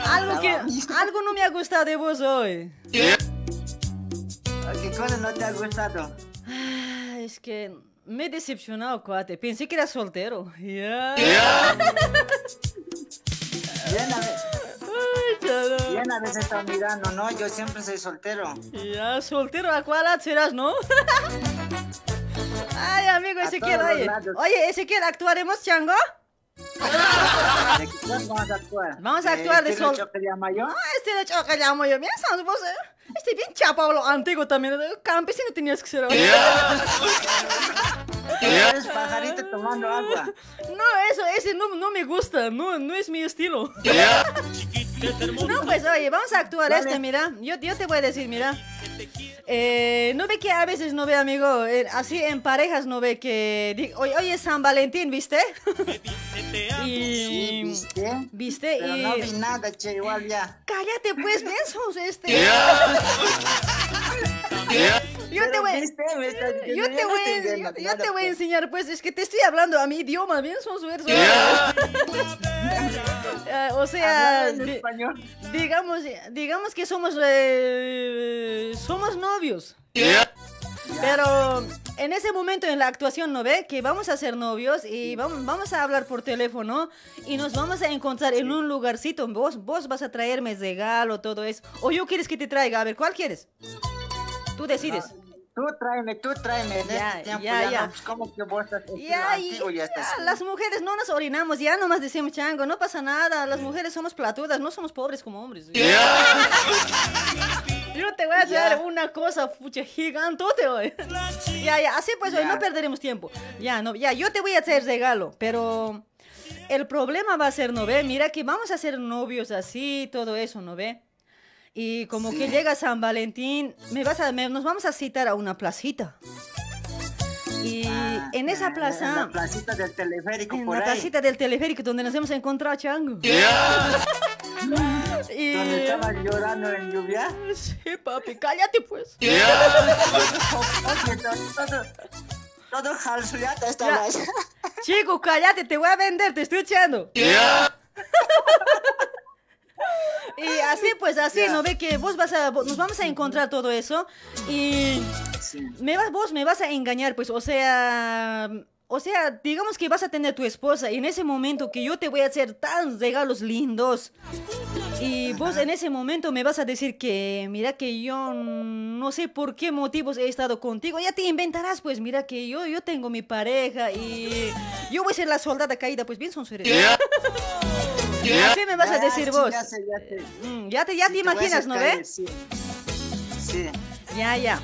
Algo que, algo no me ha gustado de vos hoy. ¿qué cosa no te ha gustado? Ah, Es que me he decepcionado, cuate. Pensé que era soltero. Ya. Bien, a ver, Ay, chalo. bien a veces está mirando, ¿no? Yo siempre soy soltero. Ya, soltero, ¿a cuál serás, no? Ay, amigo Ezequiel, oye. Oye, Ezequiel, ¿actuaremos, chango? ¿De cosa vamos a actuar? Vamos a actuar de sol- Choque de Amayo? Ah, este de choque llamo yo. Mira, vos. Este bien chapado, lo antiguo también. Campesino tenías que ser. Eres pajarito tomando agua. No, eso, ese no, no me gusta, no, no es mi estilo. No, pues oye, vamos a actuar Dale. este, mira. Yo, yo te voy a decir, mira. Eh, no ve que a veces no ve, amigo, eh, así en parejas no ve que... di- Oye, oye, San Valentín, ¿viste? Sí, y... ¿viste? ¿Viste? Pero y... no vi nada, che, igual ya. Cállate, pues, mensos, este. Yo te Yo te, voy, a- yo, te voy a enseñar, pues, es que te estoy hablando a mi idioma, bien son versos. Eh, o sea, di- digamos, digamos que somos, eh, somos novios. Pero en ese momento en la actuación, ¿no ve? Que vamos a ser novios y vamos, vamos a hablar por teléfono y nos vamos a encontrar en un lugarcito. Vos, vos vas a traerme regalo, todo eso. O yo quieres que te traiga. A ver, ¿cuál quieres? Tú decides. Tú tráeme, tú tráeme. En Ya, este tiempo ya, ya, ya. no, pues, como que vos estás Ya, ya estás. ya, las mujeres no nos orinamos, ya nomás decimos chango, no pasa nada, las mujeres somos platudas, no somos pobres como hombres. Yo te voy a Ya. hacer una cosa, pucha, gigantote hoy. ya, ya, así pues hoy Ya. no perderemos tiempo. Ya, no, ya, yo te voy a hacer regalo, pero el problema va a ser, ¿no ve? Mira que vamos a ser novios así, todo eso, ¿no ve? Y como que llega San Valentín, me vas a, me- nos vamos a citar a una placita. Y Ah, en esa En plaza, la placita del teleférico, en por la ahí. placita del teleférico donde nos hemos encontrado, chango. y... Donde estabas llorando en lluvia. Sí, papi, cállate pues. Todo, jalsullata Ya. estabas. Chico, cállate, te voy a vender, te estoy echando. Y así, pues así, ¿no ve que vos vas a, nos vamos a encontrar todo eso y me vas, vos me vas a engañar, pues, o sea, o sea, digamos que vas a tener tu esposa y en ese momento que yo te voy a hacer tan regalos lindos y vos en ese momento me vas a decir que, mira que yo no sé por qué motivos he estado contigo, ya te inventarás, pues, mira que yo, yo tengo mi pareja y yo voy a ser la soldada caída, pues bien son Así me vas a Ya, decir sí, vos. Ya, sé, ya, sé. Mm, ya te, ya te Sí, a imaginas, ¿no ves? Sí. Sí. Ya, ya.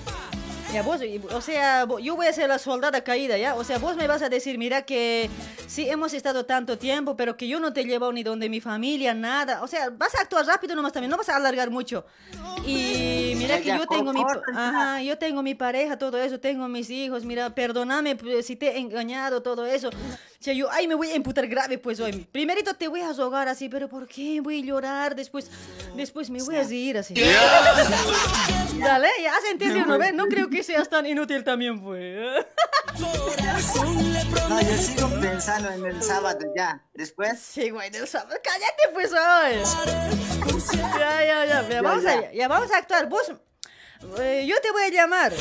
Ya vos, y- o sea, yo voy a ser la soldada caída, ¿ya? O sea, vos me vas a decir, mira que sí hemos estado tanto tiempo, pero que yo no te he llevado ni donde mi familia, nada. O sea, vas a actuar rápido nomás también, no vas a alargar mucho. Y mira Ya, que ya, yo tengo mi, ya. ajá, yo tengo mi pareja, todo eso, tengo mis hijos, mira, perdóname pues, si te he engañado, todo eso. Sea, yo, ay, me voy a imputar grave, pues hoy. Primerito te voy a ahogar así, pero ¿por qué voy a llorar? Después, después me voy a reír así. Dale, ya has entendido, ¿no ves? No creo que seas tan inútil también, pues. No, yo sigo pensando en el sábado ya. Después. Sí, güey, del sábado. Cállate, pues, hoy. Ya, ya, ya. Ya, vamos, ya. A, ya vamos a actuar. Vos, eh, yo te voy a llamar.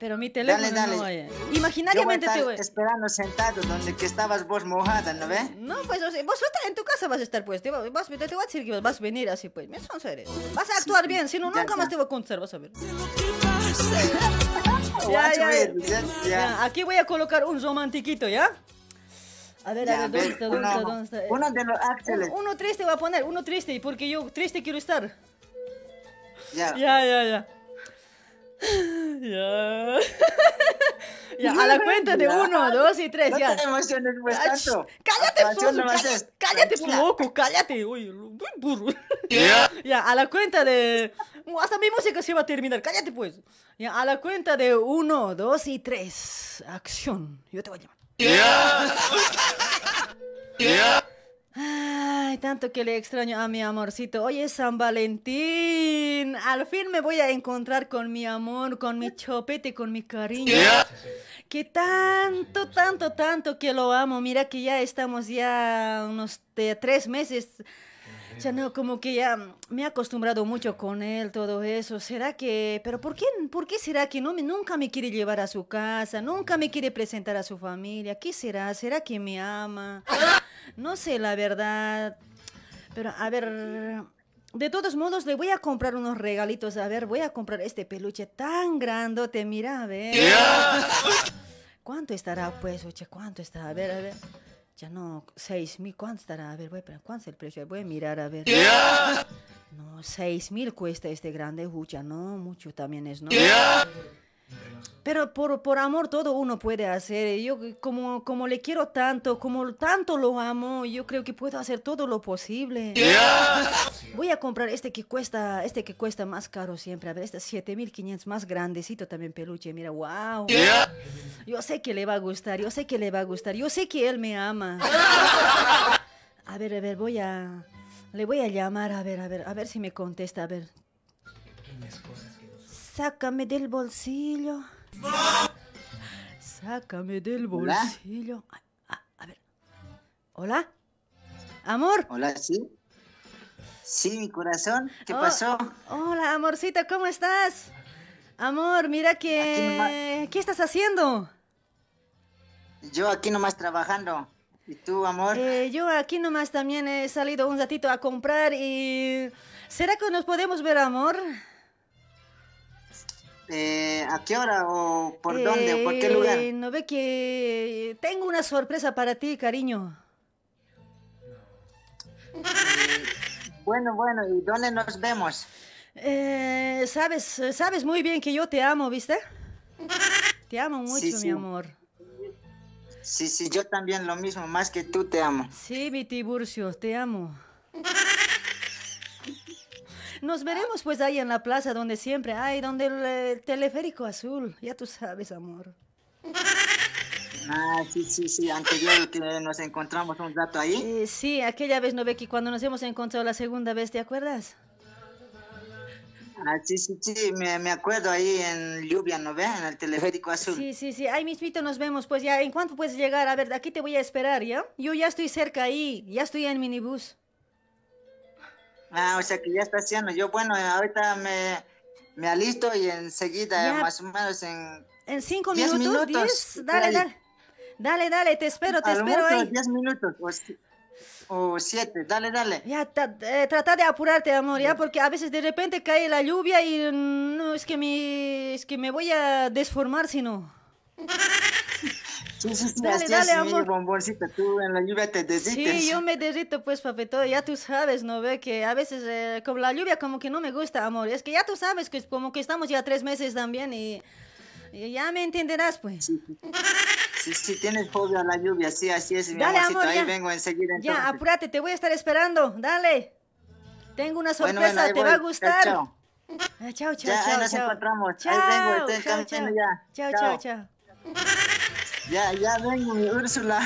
Pero mi teléfono Dale, dale. no, oye. Yo voy a Imaginariamente estar te voy. esperando sentado donde que estabas vos mojada, ¿no ves? No, pues, o sea, vos en tu casa vas a estar, pues. Te, va- vas, te, te voy a decir que vas a venir así, pues. Me son serios. Vas a actuar bien, si no, nunca ya. más te voy a contar, vas a ver. Ya, a ya, ya, ya. ya. Aquí voy a colocar un romantiquito, ¿ya? A ver, a ver, ¿dónde está? ¿Dónde está? uno- ¿Dónde está? Uno de los ángeles. Uno, uno triste voy a poner, uno triste, porque yo triste quiero estar. Ya. Ya, ya, ya. Ya. ya, a la cuenta de Ya. uno, dos y tres, No ya. te emociones pues tanto. Cállate, Foso, nomás cállate, loco, cállate. Uy, muy burro. Ya, a la cuenta de... Hasta mi música se va a terminar, cállate pues. Ya, a la cuenta de uno, dos y tres. Acción. Yo te voy a llamar. Ay, tanto que le extraño a mi amorcito. Hoy es San Valentín. Al fin me voy a encontrar con mi amor, con mi chopete, con mi cariño. Que tanto, tanto, tanto que lo amo. Mira que ya estamos ya unos tres meses. Ya no, como que ya me he acostumbrado mucho con él, todo eso. ¿Será que, pero por qué, por qué será que no me, nunca me quiere llevar a su casa, nunca me quiere presentar a su familia? ¿Qué será? ¿Será que me ama? No sé, la verdad. Pero a ver, de todos modos le voy a comprar unos regalitos. A ver, voy a comprar este peluche tan grandote, mira, a ver. ¿Cuánto estará, pues, oye? ¿Cuánto está? A ver, a ver. Ya no, seis mil, ¿cuánto estará? A ver, voy a, ¿cuánto es el precio? Voy a mirar, a ver. No, seis mil cuesta este grande, ya no, mucho también es, ¿no? Pero por, por amor todo uno puede hacer. Yo como, como le quiero tanto, como tanto lo amo, yo creo que puedo hacer todo lo posible. Voy a comprar este que cuesta, este que cuesta más caro siempre. A ver, este 7500 más grandecito también peluche. Mira, wow. Yo sé que le va a gustar, yo sé que le va a gustar, yo sé que él me ama. A ver, a ver, voy a le voy a llamar, a ver, a ver, a ver si me contesta, a ver. Sácame del bolsillo. Sácame del Hola. bolsillo. A, a- a ver. ¿Hola? ¿Amor? Hola, sí. Sí, mi corazón. ¿Qué Oh, pasó? Hola, amorcita, ¿cómo estás? Amor, mira que... ¿Qué estás haciendo? Yo aquí nomás trabajando. ¿Y tú, amor? Eh, yo aquí nomás también he salido un ratito a comprar y... ¿Será que nos podemos ver, amor? Eh, ¿A qué hora o por dónde o por qué lugar? Eh, ¿No ve que tengo una sorpresa para ti, cariño? Bueno, bueno, ¿y dónde nos vemos? Eh, sabes, sabes muy bien que yo te amo, ¿viste? Te amo mucho, Sí, mi amor. Sí, sí, yo también lo mismo, más que tú te amo. Sí, mi Tiburcio, te amo. Nos veremos pues ahí en la plaza donde siempre hay, donde el teleférico azul, ya tú sabes, amor. Ah, sí, sí, sí, anterior que nos encontramos un rato ahí. Eh, sí, aquella vez no ve que cuando nos hemos encontrado la segunda vez, ¿te acuerdas? Ah, sí, sí, sí, me, me acuerdo ahí en lluvia, ¿no ve? En el teleférico azul. Sí, sí, sí, ahí mismito nos vemos, pues ya, ¿en cuánto puedes llegar? A ver, aquí te voy a esperar, ¿ya? Yo ya estoy cerca ahí, ya estoy en minibús. Ah, o sea que ya está haciendo. Yo, bueno, ahorita me, me alisto y enseguida, Ya. más o menos en... ¿En cinco Diez minutos? minutos, ¿Diez? Dale, dale. Dale, dale, te espero, te a lo espero ahí. 10 minutos o, si- o 7, dale, dale. Ya, eh, trata de apurarte, amor, ya, porque a veces de repente cae la lluvia y mm, no, es que me, es que me voy a desformar si no. Sí, sí, sí, Dale, así dale, es, amor. bomboncito, tú en la lluvia te derrites. Sí, yo me derrito, pues, papito, ya tú sabes, ¿no? Ve que a veces, eh, como la lluvia, como que no me gusta, amor. Es que ya tú sabes que como que estamos ya tres meses también y, y ya me entenderás, pues. Sí, sí, tienes fobia a la lluvia, sí, así es, mi Dale, amorcito, amor, ahí ya. vengo enseguida Ya, apúrate, te voy a estar esperando, dale. Tengo una Bueno, sorpresa, bueno, ahí te voy. va a Chao, gustar. chao. Ah, chao, chao, Ya, ahí chao, nos chao. encontramos. Ahí Chao, vengo, estoy chao, chao. ya. Chao, Chao. chao, chao. Ya, ya vengo, mi Úrsula.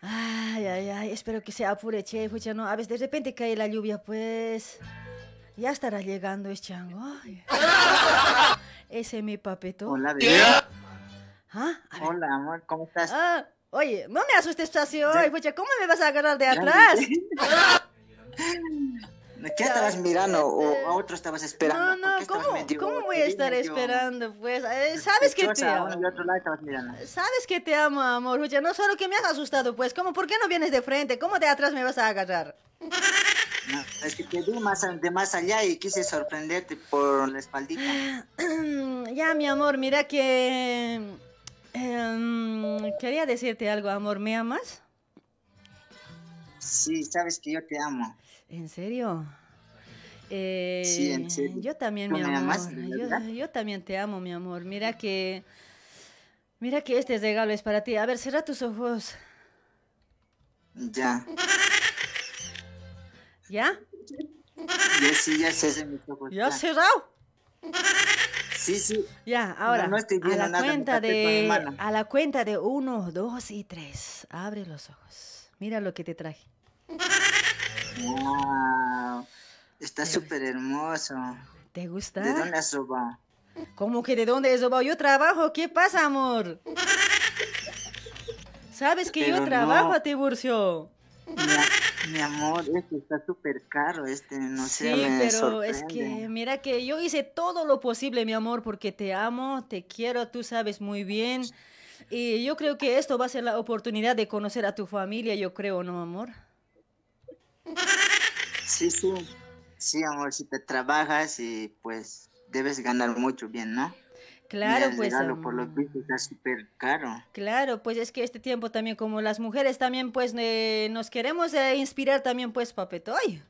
Ay, ay, ay, espero que se apure, che, pucha, no, a veces de repente cae la lluvia, pues... Ya estará llegando es chango. Ay. Ese es mi papeto. Hola, bebé. ¿Ah? Hola, amor, ¿cómo estás? Ah, oye, no me asustes así hoy, pucha, ¿cómo me vas a agarrar de atrás? ¿Qué estabas mirando o a otro estabas esperando? No, ¿Por no, ¿cómo, medio- cómo voy a estar medio esperando, pues? Eh, ¿Sabes que te amo? ¿Sabes que te amo, amor? Pucha, no solo que me has asustado, pues, ¿cómo, ¿por qué no vienes de frente? ¿Cómo de atrás me vas a agarrar? No, es que te vi más, de más allá y quise sorprenderte por la espaldita. ya, mi amor, mira que... em, quería decirte algo, amor, ¿me amas? Sí, sabes que yo te amo. ¿En serio? Eh, Sí, en serio. Yo también, ¿Tú mi amor. yo, también te amo, mi amor. Mira que... Mira que este regalo es para ti. A ver, cierra tus ojos. Ya. ¿Ya? Ya sí, ya de mis ojos. ¿Ya cerrado? Sí, sí. Ya, ahora, no estoy a la nada, cuenta de... A la cuenta de uno, dos y tres. Abre los ojos. Mira lo que te traje. Wow. Está súper hermoso. ¿Te gusta? ¿De dónde has robado? ¿Cómo que de dónde es robado? Yo trabajo. ¿Qué pasa, amor? ¿Sabes que Pero yo no. trabajo, Tiburcio? Mi, mi amor, este está súper caro, este, no sé, Sí, me pero es que mira que yo hice todo lo posible, mi amor, porque te amo, te quiero, tú sabes muy bien. Y yo creo que esto va a ser la oportunidad de conocer a tu familia, yo creo, ¿no, amor? Sí, sí. Sí, amor, si te trabajas y pues debes ganar mucho bien, ¿no? Claro, pues. regalo, por lo amor. visto está súper caro. Claro, pues es que este tiempo también, como las mujeres también, pues eh, nos queremos eh, inspirar también, pues, papetoy.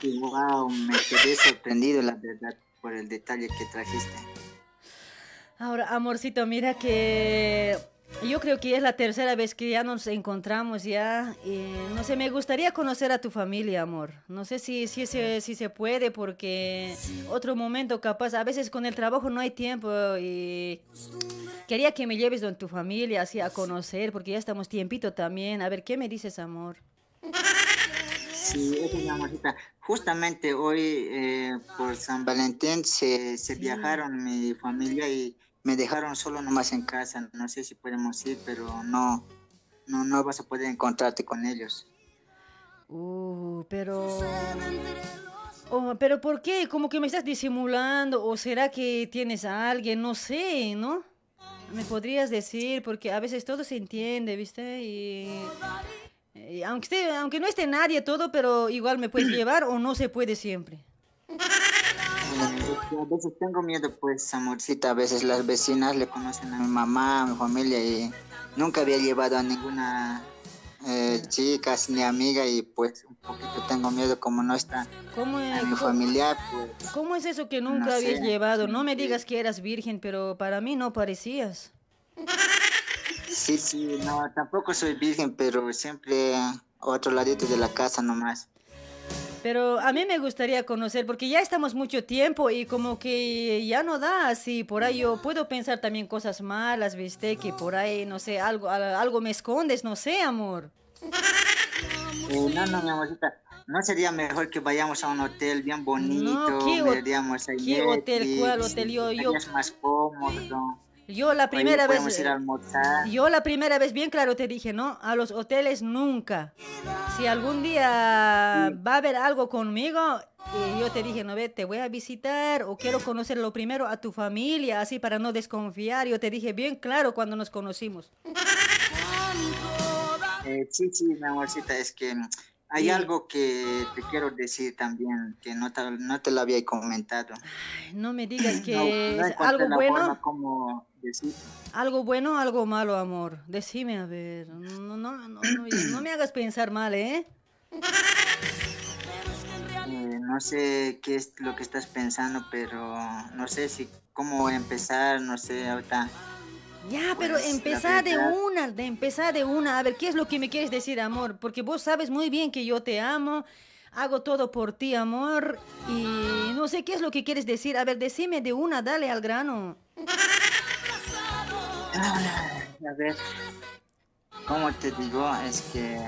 Y wow, me quedé sorprendido, la verdad, por el detalle que trajiste. Ahora, amorcito, mira que yo creo que es la tercera vez que ya nos encontramos ya. no sé, me gustaría conocer a tu familia, amor. No sé si, si, se, si se puede porque otro momento capaz, a veces con el trabajo no hay tiempo y quería que me lleves con tu familia así a conocer porque ya estamos tiempito también. A ver, ¿qué me dices, amor? Sí, es mi amorcita. Justamente hoy, eh, por San Valentín, se, se viajaron mi familia y me dejaron solo nomás en casa. No sé si podemos ir, pero no, no, no vas a poder encontrarte con ellos. Uh, pero... Oh, pero ¿por qué? Como que me estás disimulando o será que tienes a alguien, no sé, ¿no? Me podrías decir porque a veces todo se entiende, ¿viste? Y, y aunque esté, aunque no esté nadie todo, pero igual me puedes llevar o no se puede siempre. Eh, a veces tengo miedo, pues, amorcita. A veces las vecinas le conocen a mi mamá, a mi familia y nunca había llevado a ninguna eh, chica ni amiga y pues un poquito tengo miedo como no está ¿Cómo, a mi familiar, pues. cómo es eso que nunca No habías sé. llevado? No me digas que eras virgen, pero para mí no parecías. Sí, sí, no, tampoco soy virgen, pero siempre a otro ladito de la casa nomás. Pero a mí me gustaría conocer, porque ya estamos mucho tiempo y como que ya no da así. Por ahí yo puedo pensar también cosas malas, ¿viste? Que por ahí, no sé, algo, al- algo me escondes, no sé, amor. Eh, no, no, mi amorcita. ¿No sería mejor que vayamos a un hotel bien bonito? No, ¿qué qué hotel? ¿Cuál hotel? Yo- yo- más cómodo. Yo la primera vez... ir a. Yo la primera vez bien claro te dije, ¿no? A los hoteles nunca. Si algún día va a haber algo conmigo, y yo te dije, no ve, te voy a visitar o quiero conocer lo primero a tu familia, así para no desconfiar. Yo te dije bien claro cuando nos conocimos. Eh, sí, sí, mi amorcita, es que mm, hay Sí. algo que te quiero decir también, que no te, no te lo había comentado. Ay, No me digas que No, no es algo bueno, forma como decir. algo bueno, algo malo, amor. Decime, a ver. No, no, no, no, no me hagas pensar mal, ¿eh? Eh, no sé qué es lo que estás pensando, pero no sé si cómo empezar, no sé, ahorita. Ya, pero Pues, empezar de una, de empezar de una. A ver, ¿qué es lo que me quieres decir, amor? Porque vos sabes muy bien que yo te amo, hago todo por ti, amor, y no sé qué es lo que quieres decir. A ver, decime de una, dale al grano. A ver, ¿cómo te digo? Es que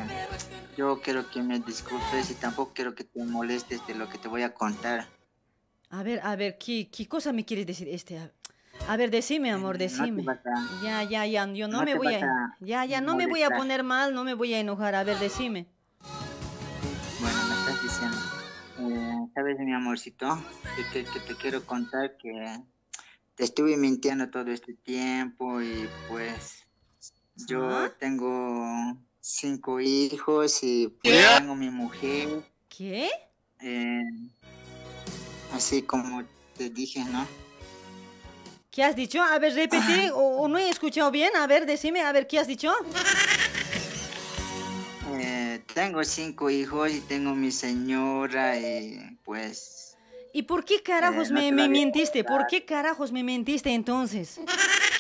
yo quiero que me disculpes y tampoco quiero que te molestes de lo que te voy a contar. A ver, a ver, ¿qué, qué cosa me quieres decir este? A- ver, decime, amor, No te decime. a- Ya, ya, ya, yo no, no me voy a... a Ya, ya, no me voy a poner mal, no me voy a enojar. A ver, decime. Bueno, me estás diciendo. Eh, ¿Sabes, mi amorcito? Que, que- que te quiero contar que te estuve mintiendo todo este tiempo y pues yo ¿Ah? tengo cinco hijos y pues tengo mi mujer. ¿Qué? eh, así como te dije, ¿no? ¿Qué has dicho? A ver, repetí, o, o no he escuchado bien. A ver, decime, a ver, ¿qué has dicho? Eh, tengo cinco hijos y tengo mi señora y pues ¿Y por qué carajos Eh, me, me mentiste? ¿Por qué carajos me mentiste entonces?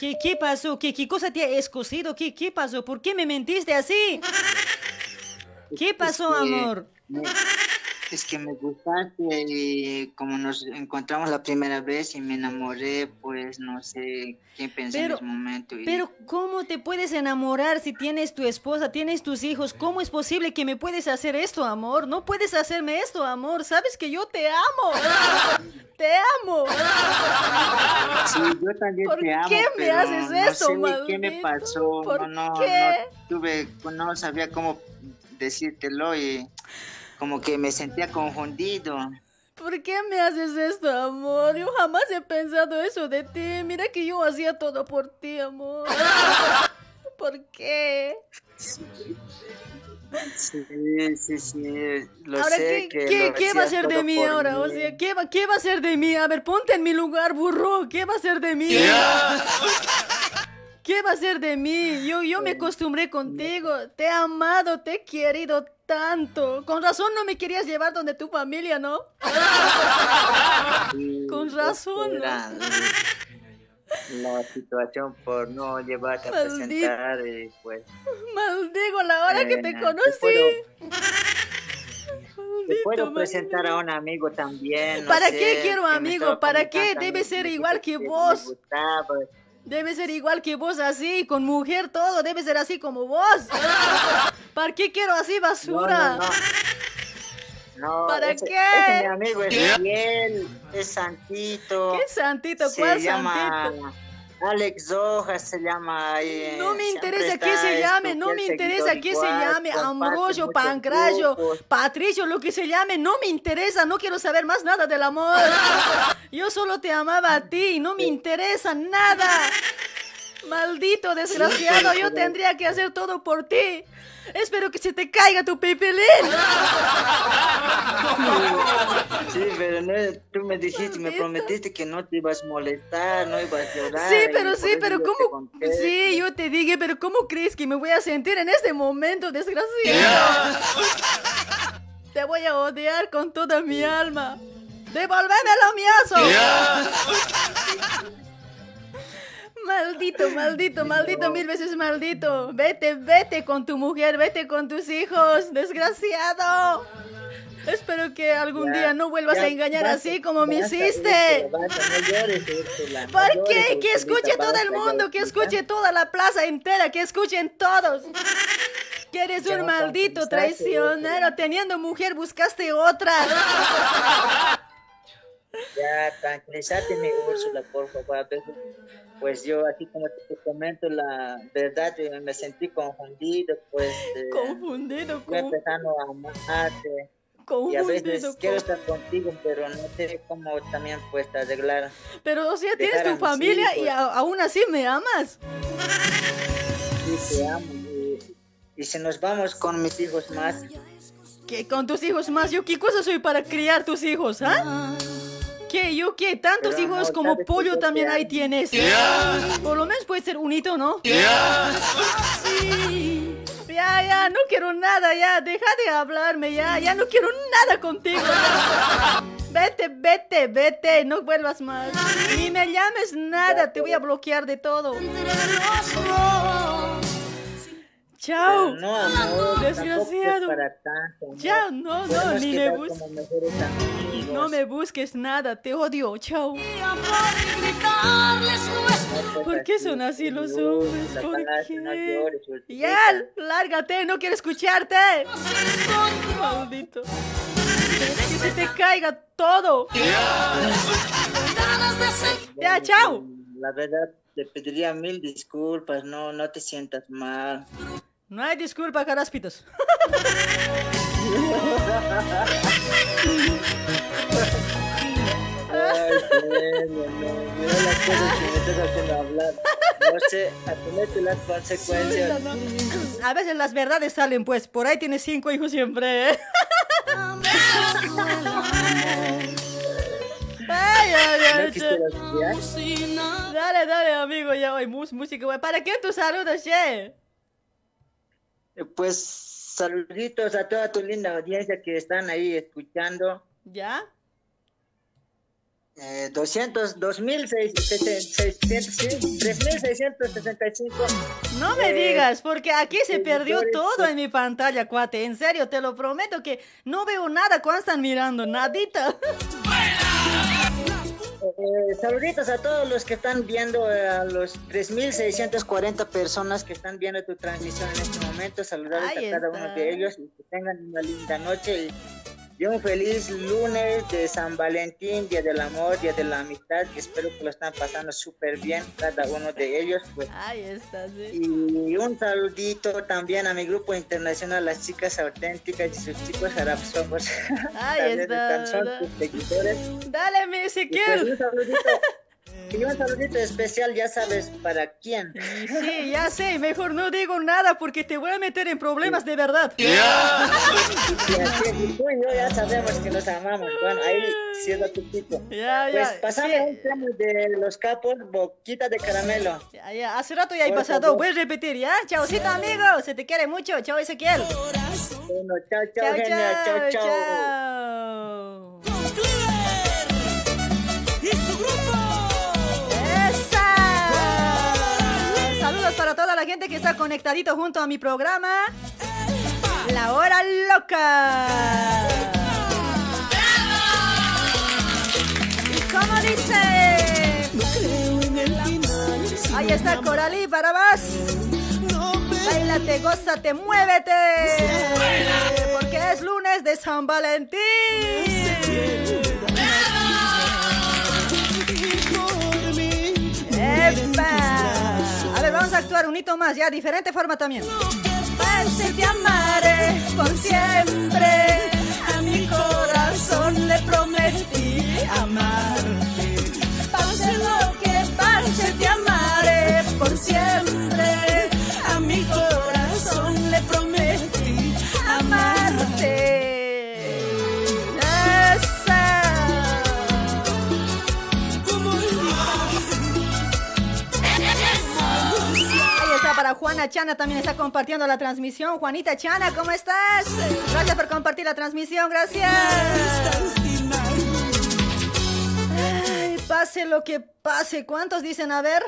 ¿Qué, qué pasó? ¿Qué, ¿Qué cosa te ha escocido? ¿Qué, ¿Qué pasó? ¿Por qué me mentiste así? ¿Qué pasó, amor? Es que me gustaste y como nos encontramos la primera vez y me enamoré, pues no sé qué pensé Pero- en ese momento. Y, Pero ¿cómo te puedes enamorar si tienes tu esposa, tienes tus hijos? ¿Cómo es posible que me puedes hacer esto, amor? No puedes hacerme esto, amor. Sabes que yo te amo. Te amo. Sí, yo también ¿Por te amo, qué me pero haces no esto, sé ni qué me pasó, ¿Por no, no, qué? no tuve, no sabía cómo decírtelo y como que me sentía confundido. ¿Por qué me haces esto, amor? Yo jamás he pensado eso de ti. Mira que yo hacía todo por ti, amor. ¿Por qué? Sí, sí, sí, lo ahora, sé ¿qué, que qué- lo qué va a ser de mí ahora? O sea, ¿qué va, ¿qué va a ser de mí? A ver, ponte en mi lugar, burro. ¿Qué va a ser de mí? ¿Qué va a ser de mí? Yo, yo me acostumbré contigo. Te he amado, te he querido tanto. Con razón no me querías llevar donde tu familia, ¿no? Con razón, era La situación por no llevarte a Maldito. presentar y pues Maldigo la hora que te Eh, te conocí. puedo- te puedo presentar a un amigo también. no ¿Para sé, qué quiero que me amigo? ¿Para qué? Debe ser que igual que me vos. gustaba. Debe ser igual que vos así, con mujer todo, debe ser así como vos. ¿Para qué quiero así basura? no, no. No, ¿Para ese, qué? ese mi amigo es fiel, es santito. ¿Qué santito? Se ¿Cuál llama santito? Alex Rojas se llama. eh, No me interesa qué se llame, no me interesa qué se llame, Ambrosio, grupos. Patricio, lo que se llame, no me interesa, no quiero saber más nada del amor. Yo solo te amaba a ti, no me interesa nada. Maldito desgraciado, yo tendría que hacer todo por ti. Espero que se te caiga tu pipilín. Sí, pero no, tú me dijiste, me prometiste que no te ibas a molestar, no ibas a llorar. Sí, pero sí, pero ¿cómo? Sí, yo te dije, pero ¿cómo crees que me voy a sentir en este momento, desgraciado? Te voy a odiar con toda mi alma. ¡Devuélvemelo, miazo! Maldito, maldito, maldito, mil veces maldito. Vete, vete con tu mujer, vete con tus hijos, desgraciado. Espero que algún día no vuelvas a engañar así como me hiciste. ¿Por qué? Que escuche todo el mundo, que escuche toda la plaza entera, que escuchen todos. Que eres un maldito traicionero. Teniendo mujer buscaste otra. Ya, tranquilízate, mi Úrsula, por favor. Pues yo, así como te comento la verdad, eh, me sentí confundido, pues. eh, Confundido, Estoy empezando a amarte. Y a veces Confundido, quiero con- estar contigo, pero no sé cómo también pues arreglar. Pero, o sea, tienes tu familia y a- aún así me amas. Sí, te amo. Y, y si nos vamos con mis hijos más, ¿Qué? Con tus hijos más. ¿Yo qué cosa soy para criar tus hijos, ah? ¿Qué? ¿Yo qué? Tantos Pero, hijos como pollo también ahí tienes. Por lo menos puede ser un hito, ¿no? Sí. Ya, ya, no quiero nada, ya. Deja de hablarme, ya. Ya no quiero nada contigo. Vete, vete, vete. No vuelvas más. Ni me llames nada. Te voy a bloquear de todo. Chao. pero no amor, Desgraciado. para tanto. Chao, no, no, ni me busques. No me busques nada, te odio, chao. ¿Por qué son así los hombres? ¿Por qué? Ya, lárgate, no quiero escucharte. Maldito. Que se te caiga todo. Ya, chao. La verdad, te pediría mil disculpas, no, no te sientas mal. No hay disculpa, caraspitos. Ay, genio, no, mira las cosas que me estás haciendo hablar. No sé, las consecuencias. A veces las verdades salen, pues. Por ahí tienes cinco hijos siempre. ¿eh? Ay, ay, ay. Dale, dale, amigo, ya hoy música. ¿Para qué tus saludos, che? Eh, Pues saluditos a toda tu linda audiencia que están ahí escuchando. ¿Ya? Eh, 200, 3665. No me Eh, digas, porque aquí se perdió todo en mi pantalla, cuate. En serio, te lo prometo que no veo nada cuando están mirando, nadita. Eh, saluditos a todos los que están viendo, eh, a los 3.640 personas que están viendo tu transmisión en este momento. Saludarles Ahí a cada uno de ellos y que tengan una linda noche y, y un feliz lunes de San Valentín, Día del Amor, Día de la Amistad, espero que lo están pasando súper bien cada uno de ellos. Pues. Ahí está, sí. Y un saludito también a mi grupo internacional, las chicas auténticas y sus chicos harapsomos. Ahí está. Dale, mi Y pues un Ezequiel. saludito, y un saludito especial, ya sabes, ¿para quién? Sí, ya sé, mejor no digo nada porque te voy a meter en problemas de verdad. Y así, y tú y yo ya sabemos que nos amamos. Bueno, ahí cierra tu pico. Ya, Pues ya. pasame sí. un tema de los capos, boquita de caramelo. Ya, ya, hace rato ya he pasado. Voy a repetir, ¿ya? Chaucito, amigo. Se te quiere mucho. Chao, Ezequiel. Bueno, chao, chao, Chao, genia, chao, chao. chao. Y su grupo. Para toda la gente que está conectadito junto a mi programa. La hora loca. ¿Y cómo dice? Ahí está Coralí para más. Bailate, gózate, muévete. Porque es lunes de San Valentín. ¡Epa! Vamos a actuar un hito más, ya, diferente forma también. Parce te amaré por siempre. A mi corazón le prometí amarte. Pase lo que pase, te amaré Juana Chana, también está compartiendo la transmisión. Juanita Chana, ¿cómo estás? Gracias por compartir la transmisión, gracias. Ay, pase lo que pase. ¿Cuántos dicen? A ver.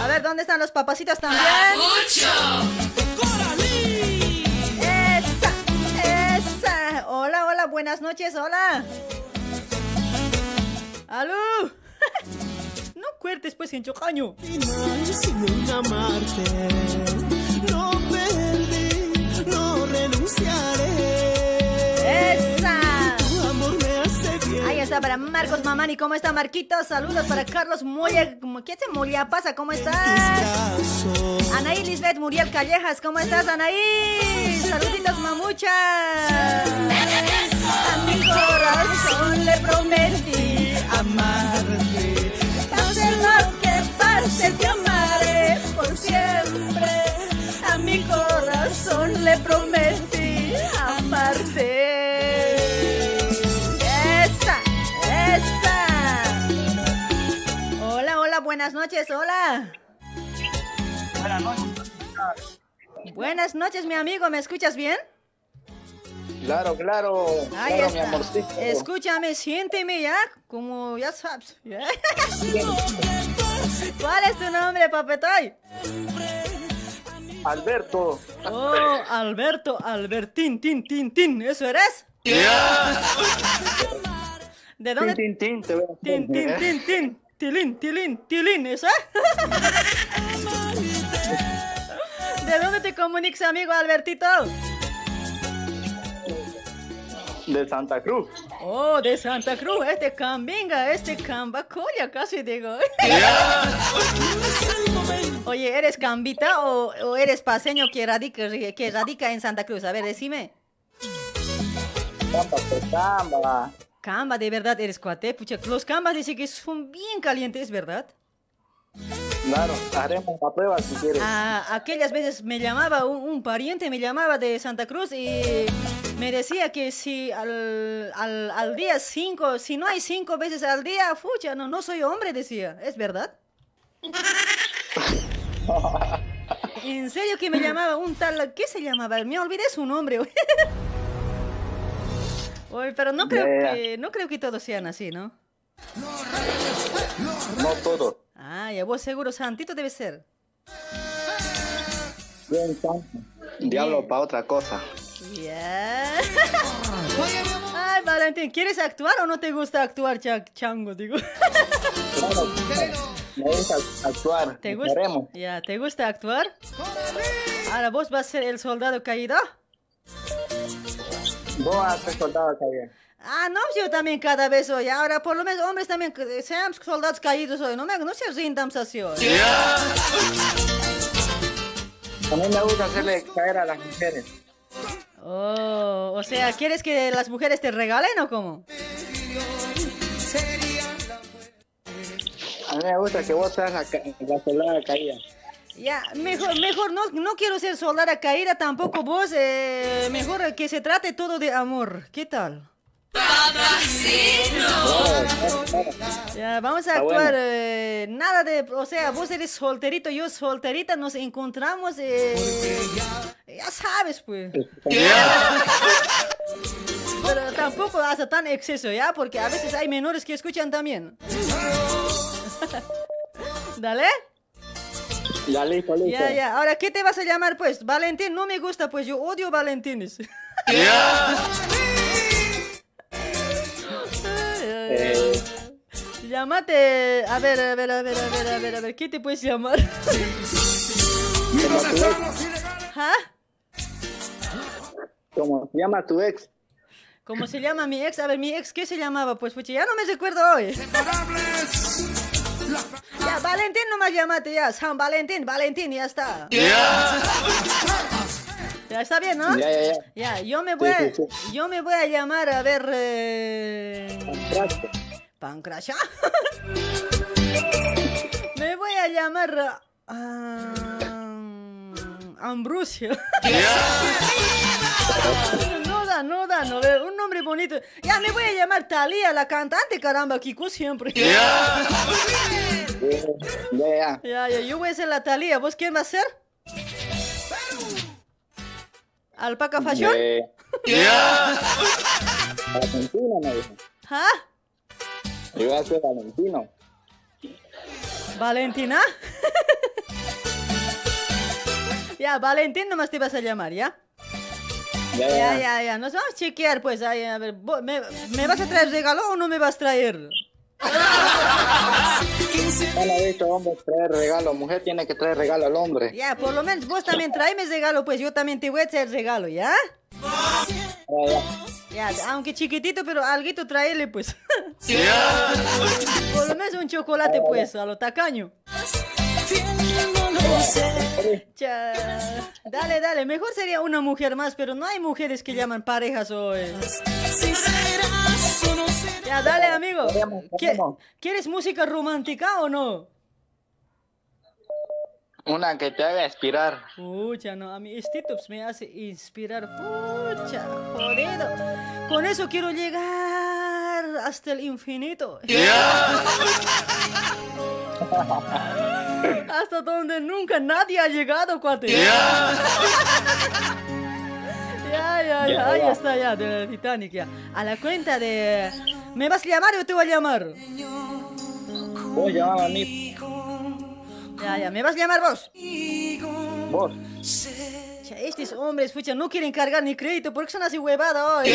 A ver, ¿dónde están los papacitos también? Esa, esa. Hola, hola, buenas noches, hola. ¡Aló! no cuertes pues en chocaño. sin amarte. No perdí, no renunciaré. ¡Esa! Tu amor me hace bien. Ahí está para Marcos Mamani. ¿Cómo está Marquitos? Saludos para Carlos Moya. ¿Qué se Moya pasa? ¿Cómo estás? Anaí Lisbeth Muriel Callejas. ¿Cómo estás, Anaí? Saluditos, mamuchas. A mi corazón le prometí amarte. Pase lo que pase, te amaré por siempre. A mi corazón le prometí amarte. Esa, esa. Hola, hola, buenas noches, hola. Buenas noches. Buenas noches, mi amigo, ¿me escuchas bien? Claro, claro. Ahí claro, mi está. amorcito. Escúchame, siénteme ya, como ya sabes. ¿Cuál es tu nombre, papetoy? Alberto. Oh, Alberto, Albertín, tin, tin, tin, ¿eso eres? ¿De Tin, dónde? tin, tin, te veo. Tin, tin, tin, tin, tilín, tilín, tilín, ¿eso? ¿De dónde te comunicas, amigo Albertito? De Santa Cruz. Oh, de Santa Cruz, este cambinga, este cambacoya, casi digo. Oye, ¿eres cambita o, o eres paseño que radica, que radica en Santa Cruz? A ver, decime. Camba, pues, camba. Camba, de verdad eres cuate. Pucha, los cambas dicen que son bien calientes, ¿verdad? Claro, haremos la prueba si quieres. Ah, aquellas veces me llamaba un, un pariente, me llamaba de Santa Cruz y me decía que si al, al, al día cinco, si no hay cinco veces al día, fucha, no, no soy hombre, decía. ¿Es verdad? En serio que me llamaba un tal, ¿qué se llamaba? Me olvidé su nombre. Oye, pero no creo ya. que no creo que todos sean así, ¿no? No todo. Ah, ya vos seguro Santito debe ser. Bien. Diablo para otra cosa. Ya. Ay, Valentín, ¿quieres actuar o no te gusta actuar, cha- chango? Digo. Me gusta actuar. ¿Te gusta? Ya, ¿te gusta actuar? Ahora vos vas a ser el soldado caído. Vos vas a ser soldado caído. Ah, no, yo también cada vez soy. Ahora, por lo menos, hombres también, sean soldados caídos hoy. No, me, no se rindan así hoy. A mí me gusta hacerle caer a las mujeres. Oh, o sea, ¿quieres que las mujeres te regalen o cómo? A mí me gusta que vos seas la, la soldada caída. Ya, mejor, mejor no, no quiero ser soldada caída tampoco vos. eh, mejor que se trate todo de amor. ¿Qué tal? Ya, vamos a Está actuar. bueno. eh, nada de. O sea, vos eres solterito, yo solterita, nos encontramos. eh, ya sabes, pues. Pero tampoco hasta tan exceso, ¿ya? Porque a veces hay menores que escuchan también. Dale. Ya listo, listo. Ya, ya. Ahora, ¿qué te vas a llamar, pues? Valentín, no me gusta, pues yo odio Valentines. Eh, Llámate. A ver, a ver, a ver, a ver, a ver, a ver. ¿Qué te puedes llamar? ¿Ah? ¿Cómo se llama tu ex? ¿Cómo se llama mi ex? A ver, mi ex, ¿qué se llamaba? Pues, pues ya no me recuerdo hoy. Ya, Valentín nomás llamate ya. San Valentín, Valentín, ya está. Ya está bien, ¿no? Ya, ya, ya. Ya, yo me voy, a, Sí, sí, yo me voy a llamar, a ver... Eh... Pancracia. me voy a llamar... ah, Ambrosio. no da, no da, no da. Un nombre bonito. Ya me voy a llamar Talía, la cantante, caramba, Kiko siempre. Ya, ya. Ya, ya, yo voy a ser la Talía. ¿Vos quién va a ser? ¿Alpaca Fashion? De... Valentino me dijo. ¿Ah? Yo voy a ser Valentino. ¿Valentina? ya, Valentín nomás te vas a llamar, ¿ya? Ya, Ya, ya. Nos vamos a chequear, pues. Ahí, a ver, ¿me, ¿me vas a traer regalo o no me vas a traer? No lo he visto hombre traer regalo. Mujer tiene que traer regalo al hombre. Ya, por lo menos vos también tráeme regalo, pues yo también te voy a traer regalo, ¿ya? Ya, aunque chiquitito, pero alguito tráele, pues. por lo menos un chocolate, pues, a lo tacaño. Cha. Dale, dale, mejor sería una mujer más, pero no hay mujeres que llaman parejas hoy. Ya, dale, amigo. ¿Qui- ¿Quieres música romántica o no? Una que te haga inspirar. Pucha, no, a mí este Tips me hace inspirar. Pucha, jodido. Con eso quiero llegar hasta el infinito. hasta donde nunca nadie ha llegado, cuate. Ya, ya, ya, Ya, ahí está ya, de Titanic ya. A la cuenta de... ¿Me vas a llamar o te voy a llamar? Vos llamame a mí. Ya, ya, ¿me vas a llamar vos? Vos. Cha, Estos hombres, pucha, no quieren cargar ni crédito, ¿por qué son así huevados hoy?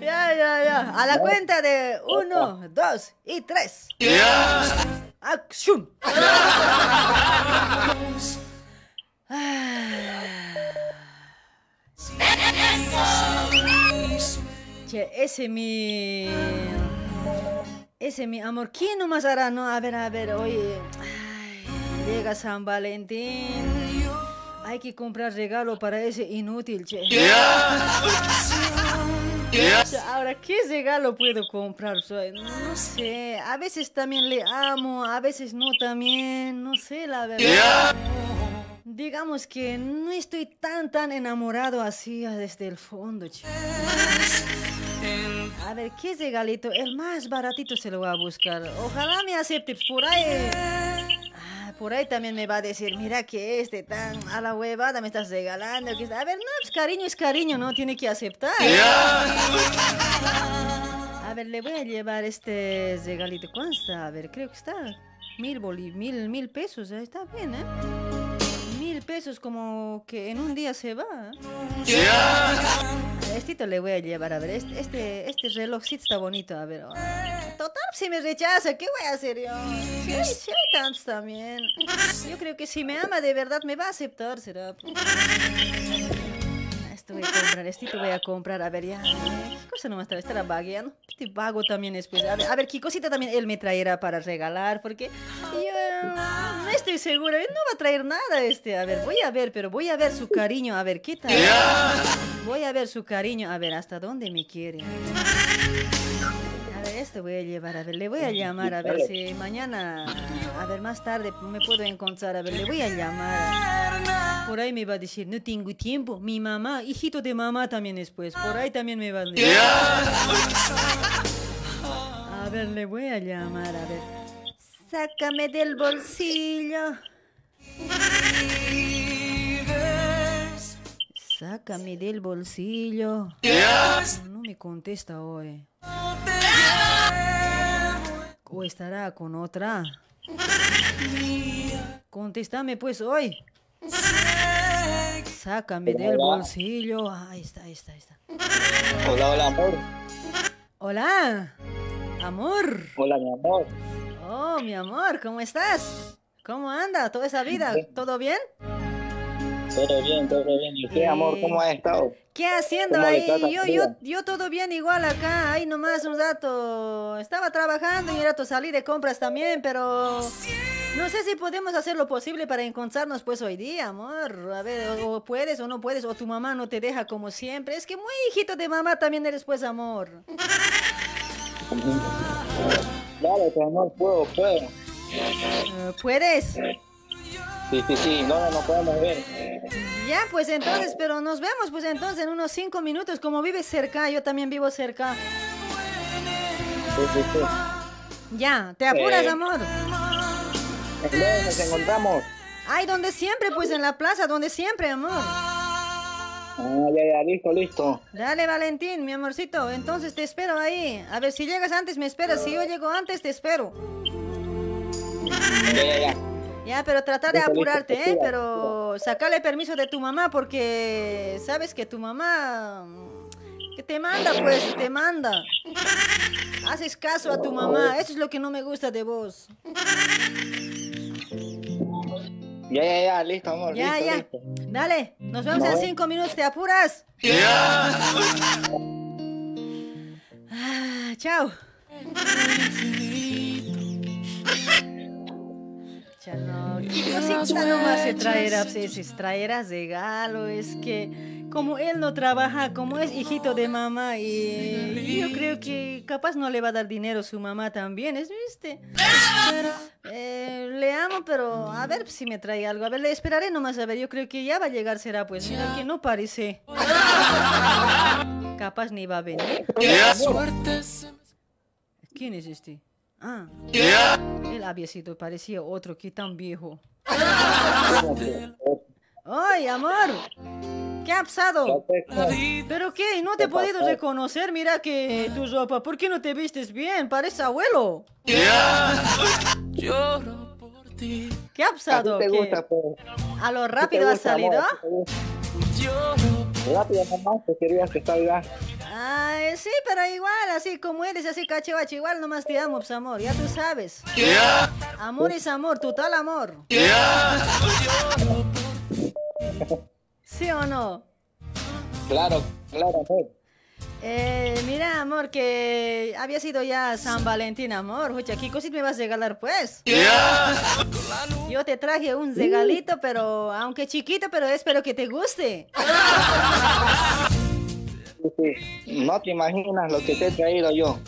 Ya, ya, ya. A la cuenta de uno, dos y tres. ¡Acción! Che, ese mi... Ese mi amor, ¿quién nomás hará? No, a ver, a ver, oye... ay, llega San Valentín. Hay que comprar regalo para ese inútil, che. Cha, Ahora, ¿qué regalo puedo comprar? No sé, a veces también le amo, a veces no también, no sé la verdad. Digamos que no estoy tan tan enamorado así ah, desde el fondo, che. A ver, ¿qué regalito? El más baratito se lo voy a buscar. Ojalá me acepte por ahí. Ah, por ahí también me va a decir, mira que este tan a la huevada me estás regalando. que- A ver, no, pues cariño es cariño, ¿no? Tiene que aceptar. A ver, le voy a llevar este regalito. ¿Cuánto está? A ver, creo que está mil boli, mil, mil pesos. eh, Está bien, ¿eh? Mil pesos como que en un día se va. A Estito le voy a llevar, a ver, este, este, este está bonito, a ver. ah, Total, si me rechaza, ¿qué voy a hacer yo? Si hay, hay tantos también. Yo creo que si me ama de verdad me va a aceptar, será. Esto voy a comprar, estito voy a comprar, a ver ya. ¿Qué cosa nomás estaba? Estará vagueando. Este vago también después. A ver, a ver, qué cosita también él me traerá para regalar, porque yo no estoy segura. Él no va a traer nada este. A ver, voy a ver, pero voy a ver su cariño, a ver qué tal. Voy a ver su cariño, a ver hasta dónde me quiere. A ver, esto voy a llevar, a ver, le voy a llamar, a ver si mañana, a ver, más tarde me puedo encontrar, a ver, le voy a llamar. Por ahí me va a decir, no tengo tiempo. Mi mamá, hijito de mamá también después, por ahí también me va a decir. A ver, le voy a llamar, a ver. Sácame del bolsillo. Sácame del bolsillo. No me contesta hoy. ¿O estará con otra? Contéstame pues hoy. Sácame del Hola. bolsillo. Ahí está, ahí está, ahí está. Hola, hola, amor. Hola, amor. Hola, mi amor. Oh, mi amor, ¿cómo estás? ¿Cómo anda toda esa vida? ¿Todo bien? Todo bien, todo bien. ¿Y usted, amor, cómo ha estado? ¿Qué haciendo ¿Cómo le ahí? Yo, yo, yo todo bien igual acá, ahí nomás un rato. Estaba trabajando y rato salí de compras también, pero no sé si podemos hacer lo posible para encontrarnos pues hoy día, amor. A ver, o, o puedes o no puedes, o tu mamá no te deja como siempre. Es que muy hijito de mamá también eres pues, amor. Claro, que amor, puedo, puedo. Eh, ¿Puedes? Sí, sí, sí, no, no podemos ver. Ya, pues entonces, pero nos vemos pues entonces en unos cinco minutos. Como vives cerca, yo también vivo cerca. Sí, sí, sí. Ya, ¿te apuras, Eh. amor? Entonces nos encontramos. Ay, donde siempre, pues en la plaza, donde siempre, amor. Ah, ya, ya, listo, listo. Dale, Valentín, mi amorcito. Entonces te espero ahí. A ver, si llegas antes, me esperas. Si yo llego antes, te espero. Ya, ya, ya. Ya, pero trata de apurarte, ¿eh? Pero sacale permiso de tu mamá porque sabes que tu mamá... Que te manda, pues, te manda. Haces caso a tu mamá. Eso es lo que no me gusta de vos. Ya, ya, ya, listo, amor. Ya, listo, ya. listo. Dale, nos vemos No. en cinco minutos. ¿Te apuras? Ah, chao. Ya no, qué cosita nomás se traerá, pues, traerás regalo, es que como él no trabaja, como es hijito de mamá y yo creo que capaz no le va a dar dinero su mamá también, ¿es viste? Eh, le amo, pero a ver si me trae algo, a ver, le esperaré nomás, a ver, yo creo que ya va a llegar, será pues, mira que no parece. Capaz ni va a venir. ¿Quién es este? Ah. Él había sido, parecía otro que tan viejo. ¡Ay, amor! ¿Qué ha pasado? ¿Pero qué? No te he podido reconocer. Mira que tu ropa. ¿Por qué no te vistes bien? Parece abuelo. ¿Qué ha pasado? ¿A ti te ¿Qué? gusta, pues? ¿A lo ¿A ti te rápido ha salido? te? Rápido, mamá, que querías que salga. Ay, sí, pero igual, así como eres, así cachivache, igual nomás te amo, pues amor, ya tú sabes. Amor es amor, total amor. ¿Sí o no? Claro, claro, amor. Eh, mira, amor, que había sido ya San Valentín, amor. Oye, ¿qué cosita me vas a regalar, pues? Yo te traje un regalito, pero aunque chiquito, pero espero que te guste. Sí. No te imaginas lo que te he traído yo.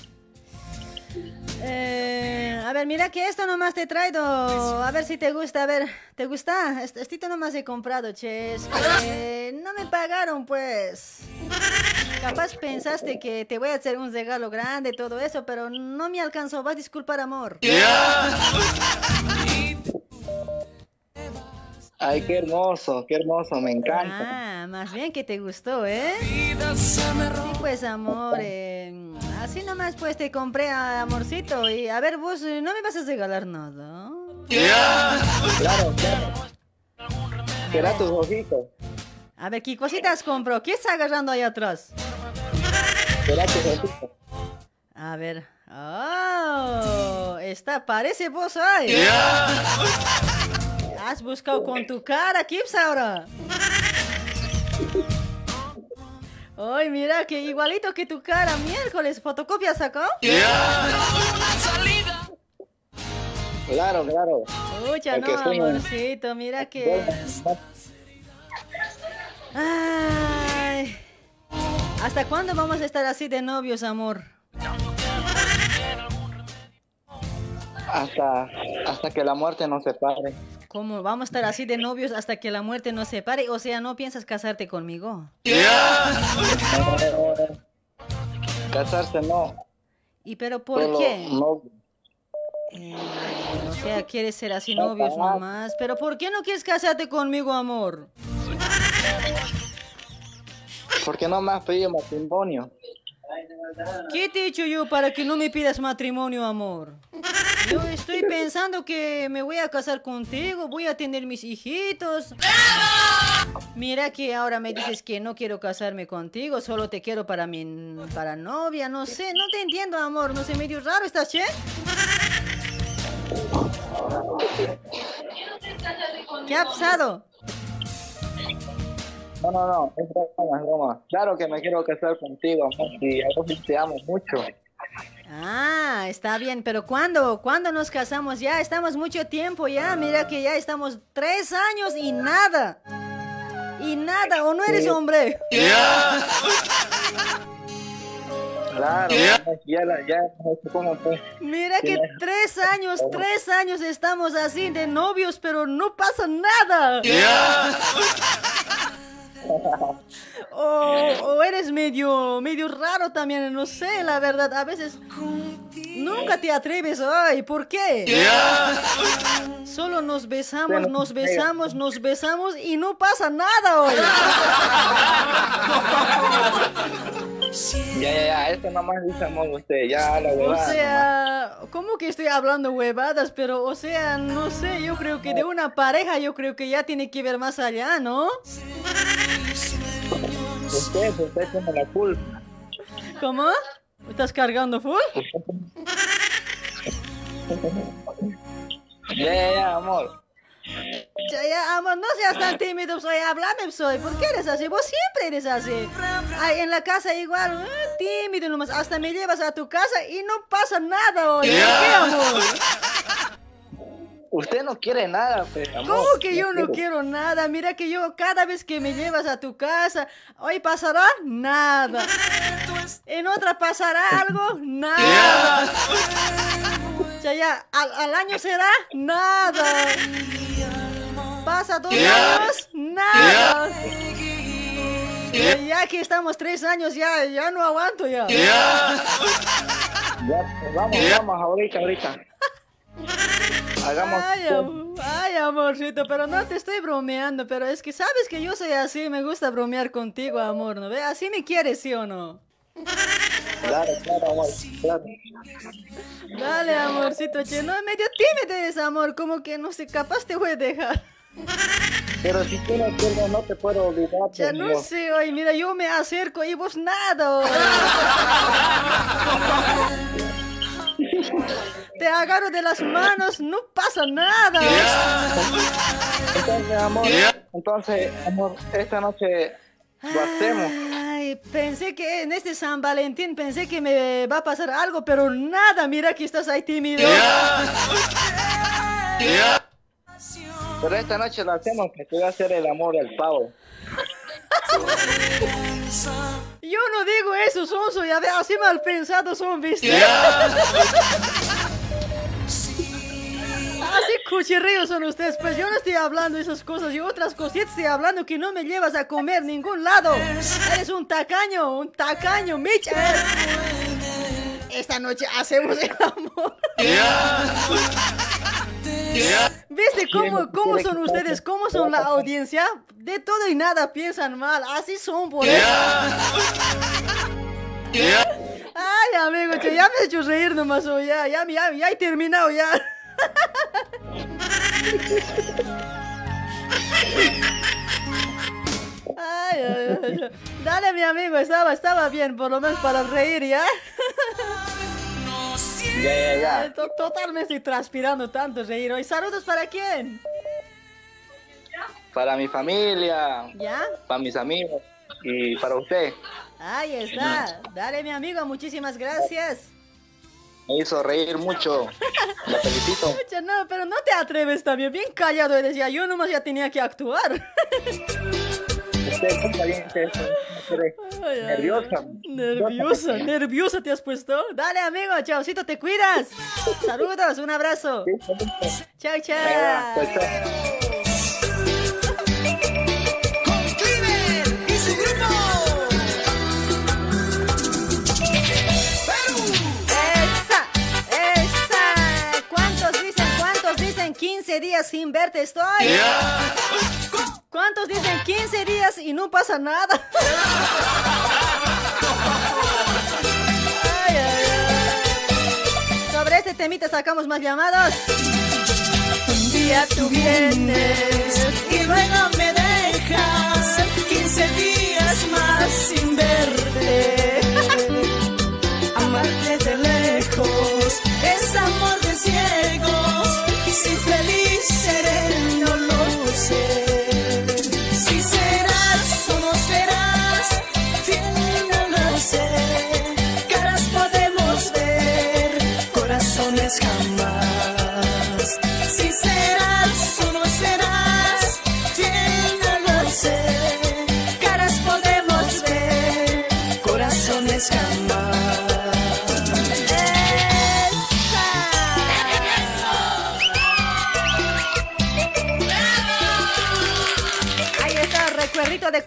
Eh, a ver, mira que esto nomás te he traído. A ver si te gusta. A ver, ¿te gusta? Est- Estito nomás he comprado, che. Es que no me pagaron, pues. Capaz pensaste que te voy a hacer un regalo grande, todo eso, pero no me alcanzó. Vas a disculpar, amor. Ay, qué hermoso, qué hermoso, me encanta. Ah, más bien que te gustó, ¿eh? Sí, pues, amor. eh, así nomás, pues, te compré, ah, amorcito. Y a ver, vos, eh, ¿no me vas a regalar nada? Claro, claro. Será tus ojitos. A ver, ¿qué cositas compro? ¿Qué está agarrando ahí atrás? Será tus ojitos. A ver. ¡Oh! Está, parece vos hoy. Has buscado con tu cara, Kips, ahora. Ay, mira, que igualito que tu cara. Miércoles, ¿fotocopia sacó? Claro, claro. Escucha, El que no, amorcito, mira que... Ay. ¿Hasta cuándo vamos a estar así de novios, amor? Hasta, hasta que la muerte nos separe. ¿Cómo vamos a estar así de novios hasta que la muerte nos separe? O sea, ¿no piensas casarte conmigo? Casarse no. ¿Y pero por qué? no. Eh, o sea, quieres ser así novios nomás. ¿Pero por qué no quieres casarte conmigo, amor? Porque no me has pedido matrimonio. ¿Qué te he dicho yo para que no me pidas matrimonio, amor? Yo estoy pensando que me voy a casar contigo, voy a tener mis hijitos. Mira que ahora me dices que no quiero casarme contigo, solo te quiero para mi para novia, no sé, no te entiendo, amor, no sé, medio raro estás, che. ¿Qué ha pasado? No, no, no, es broma, es broma. Claro que me quiero casar contigo, amor, y a vos te amo mucho. Ah, está bien, pero ¿cuándo? ¿Cuándo nos casamos? Ya estamos mucho tiempo ya, mira que ya estamos tres años y nada. Y nada, ¿o no eres Sí. hombre? Claro, ya, la, ya, pues. Mira que tres años, tres años estamos así de novios, pero no pasa nada. O, o eres medio, medio raro también, no sé, la verdad, a veces nunca te atreves, ay, ¿por qué? Solo nos besamos, nos besamos, nos besamos y no pasa nada hoy. Ya, ya, ya, eso nomás dice amor usted, ya la O huevada. sea, ¿cómo que estoy hablando huevadas? Pero, o sea, no sé, yo creo que de una pareja, yo creo que ya tiene que ver más allá, ¿no? Usted, usted tiene la culpa. ¿Cómo? ¿Estás cargando full? Ya, ya, ya, amor. Ya, ya, amor, no seas tan tímido, soy, háblame, soy. ¿Por qué eres así? Vos siempre eres así. Ay, en la casa igual, eh, tímido nomás. Hasta me llevas a tu casa y no pasa nada hoy. ¿Por qué, amor? Usted no quiere nada, pues, amor. ¿Cómo que yo no quiero nada? Mira que yo cada vez que me llevas a tu casa, hoy pasará nada. En otra pasará algo, nada. Ya, ya, al, al año será nada. Pasa dos años, nada. Ya, ya que estamos tres años, ya, ya no aguanto ya. Ya, pues, vamos, vamos, ahorita, ahorita. Hagamos. Ay, am- ay, amorcito, pero no te estoy bromeando, pero es que sabes que yo soy así, me gusta bromear contigo, amor, ¿no ve? Así me quieres, ¿sí o no? Claro, claro, amor. Claro. Dale, amorcito, che, no, medio tímido eres, amor, como que no sé, capaz te voy a dejar. Pero si tú no quieres, no te puedo olvidar. Ya no sé, oye, mira, yo me acerco y vos nada. Te agarro de las manos, no pasa nada. Entonces, amor, entonces, amor, esta noche lo hacemos. Ay, pensé que en este San Valentín pensé que me va a pasar algo, pero nada, mira que estás ahí tímido. Pero esta noche lo hacemos, que te voy a hacer el amor del pavo. Yo no digo eso, Sonso, ya así mal pensado son, ¿viste? Así cuchirrillos son ustedes, pues yo no estoy hablando de esas cosas, yo otras cositas estoy hablando que no me llevas a comer ningún lado. Eres un tacaño, un tacaño, Mitch. Esta noche hacemos el amor. ¿Viste cómo, cómo son ustedes? ¿Cómo son la audiencia? De todo y nada piensan mal. Así son por eso. Ay, amigo, che, ya me has hecho reír nomás. oh, ya, ya, ya, ya he terminado ya. Ay, ay, ay. Dale, mi amigo, estaba, estaba bien, por lo menos para reír, ¿ya? Ya, ya, ya. To- Total, me estoy transpirando tanto reír hoy. ¿Saludos para quién? Para mi familia, ¿Ya? para mis amigos y para usted. Ahí está. Dale, mi amigo, muchísimas gracias. Me hizo reír mucho. La felicito. No, pero no te atreves también. Bien callado eres ya. Yo nomás ya tenía que actuar. Ay, nerviosa. Nerviosa, nerviosa te has puesto. Dale, amigo, chaucito, te cuidas. Saludos, un abrazo. Chao, chao. Chao, chao. y su grupo. Esa, esa. ¿Cuántos dicen, cuántos dicen 15 días sin verte estoy? ¿Cuántos dicen 15 días y no pasa nada? Ay, ay, ay. Sobre este temita sacamos más llamados. Un día tú vienes y luego me dejas 15 días más sin verte. Amarte de lejos es amor de ciegos. Si feliz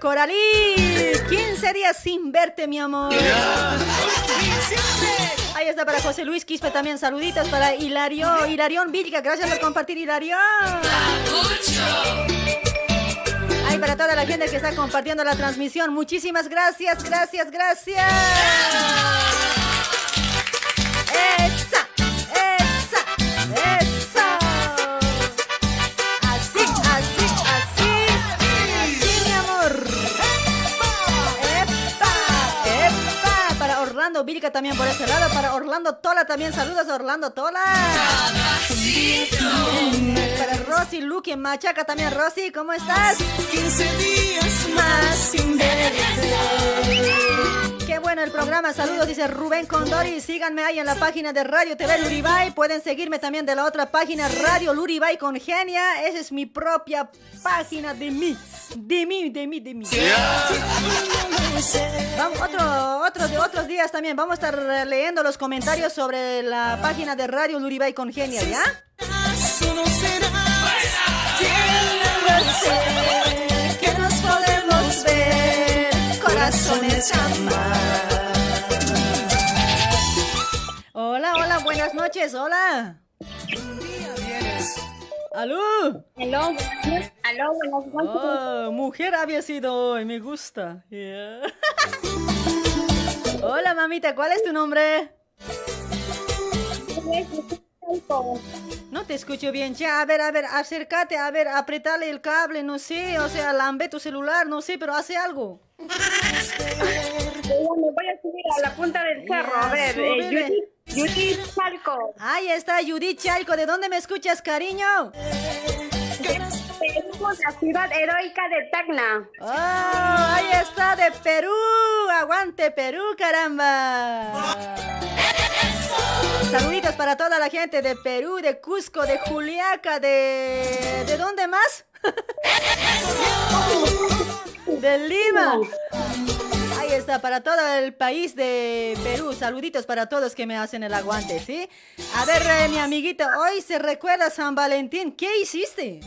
Coralí. 15 días sin verte, mi amor. Ahí está para José Luis Quispe también. Saluditos para Hilario, Hilarión Vilca. Gracias por compartir, Hilarión. Ahí para toda la gente que está compartiendo la transmisión. Muchísimas gracias, gracias, gracias. Orlando también por ese lado. Para Orlando Tola también. Saludos a Orlando Tola. Para Rosy Luque Machaca también. Rosy, ¿cómo estás? 15 días más sin verte. Qué bueno el programa. Saludos, dice Rubén Condori. Síganme ahí en la página de Radio TV Luribay. Pueden seguirme también de la otra página Radio Luribay con Genia. Esa es mi propia página de mí. De mí, de mí, de mí. Vamos, otro, otro de otros días también. Vamos a estar leyendo los comentarios sobre la página de Radio Luribay con Genia, ¿ya? Que nos podemos ver. Hola, hola, buenas noches, hola. ¿Aló? Aló, aló, buenas noches. Oh, mujer había sido hoy, me gusta. Yeah. Hola, mamita, ¿cuál es tu nombre? No te escucho bien, ya, a ver, a ver, acércate, a ver, apretale el cable, no sé, o sea, lambe tu celular, no sé, pero hace algo. Me voy a subir a la punta del cerro, a ver, eh, Judith Chalco. Ahí está Judith Chalco, ¿de dónde me escuchas, cariño? Tenemos la ciudad heroica de Tacna. Oh, ahí está, de Perú, aguante Perú, caramba. Saluditos para toda la gente de Perú, de Cusco, de Juliaca, de... ¿De dónde más? de Lima. Ahí está, para todo el país de Perú. Saluditos para todos que me hacen el aguante, ¿sí? A ver, eh, mi amiguita, hoy se recuerda San Valentín. ¿Qué hiciste?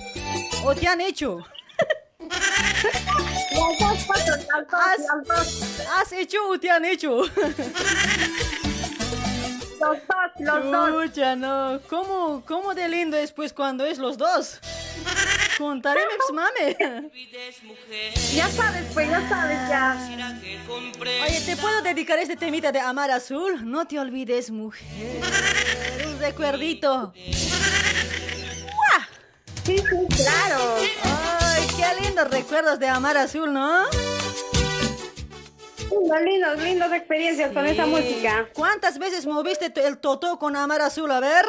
¿O te han hecho? ¿Has. ¿Has hecho o te han hecho? Los dos, los dos. Escucha, no. ¿Cómo, ¿Cómo de lindo es pues cuando es los dos? Contaré, pues, mame. Ya sabes, pues, ya sabes, ya. Oye, ¿te puedo dedicar este temita de Amar Azul? No te olvides, mujer. Un recuerdito. Sí, sí, claro. Ay, qué lindos recuerdos de Amar Azul, ¿no? Lindos, lindos, lindas experiencias con esa música. ¿Cuántas veces moviste el totó con Amar Azul? A ver.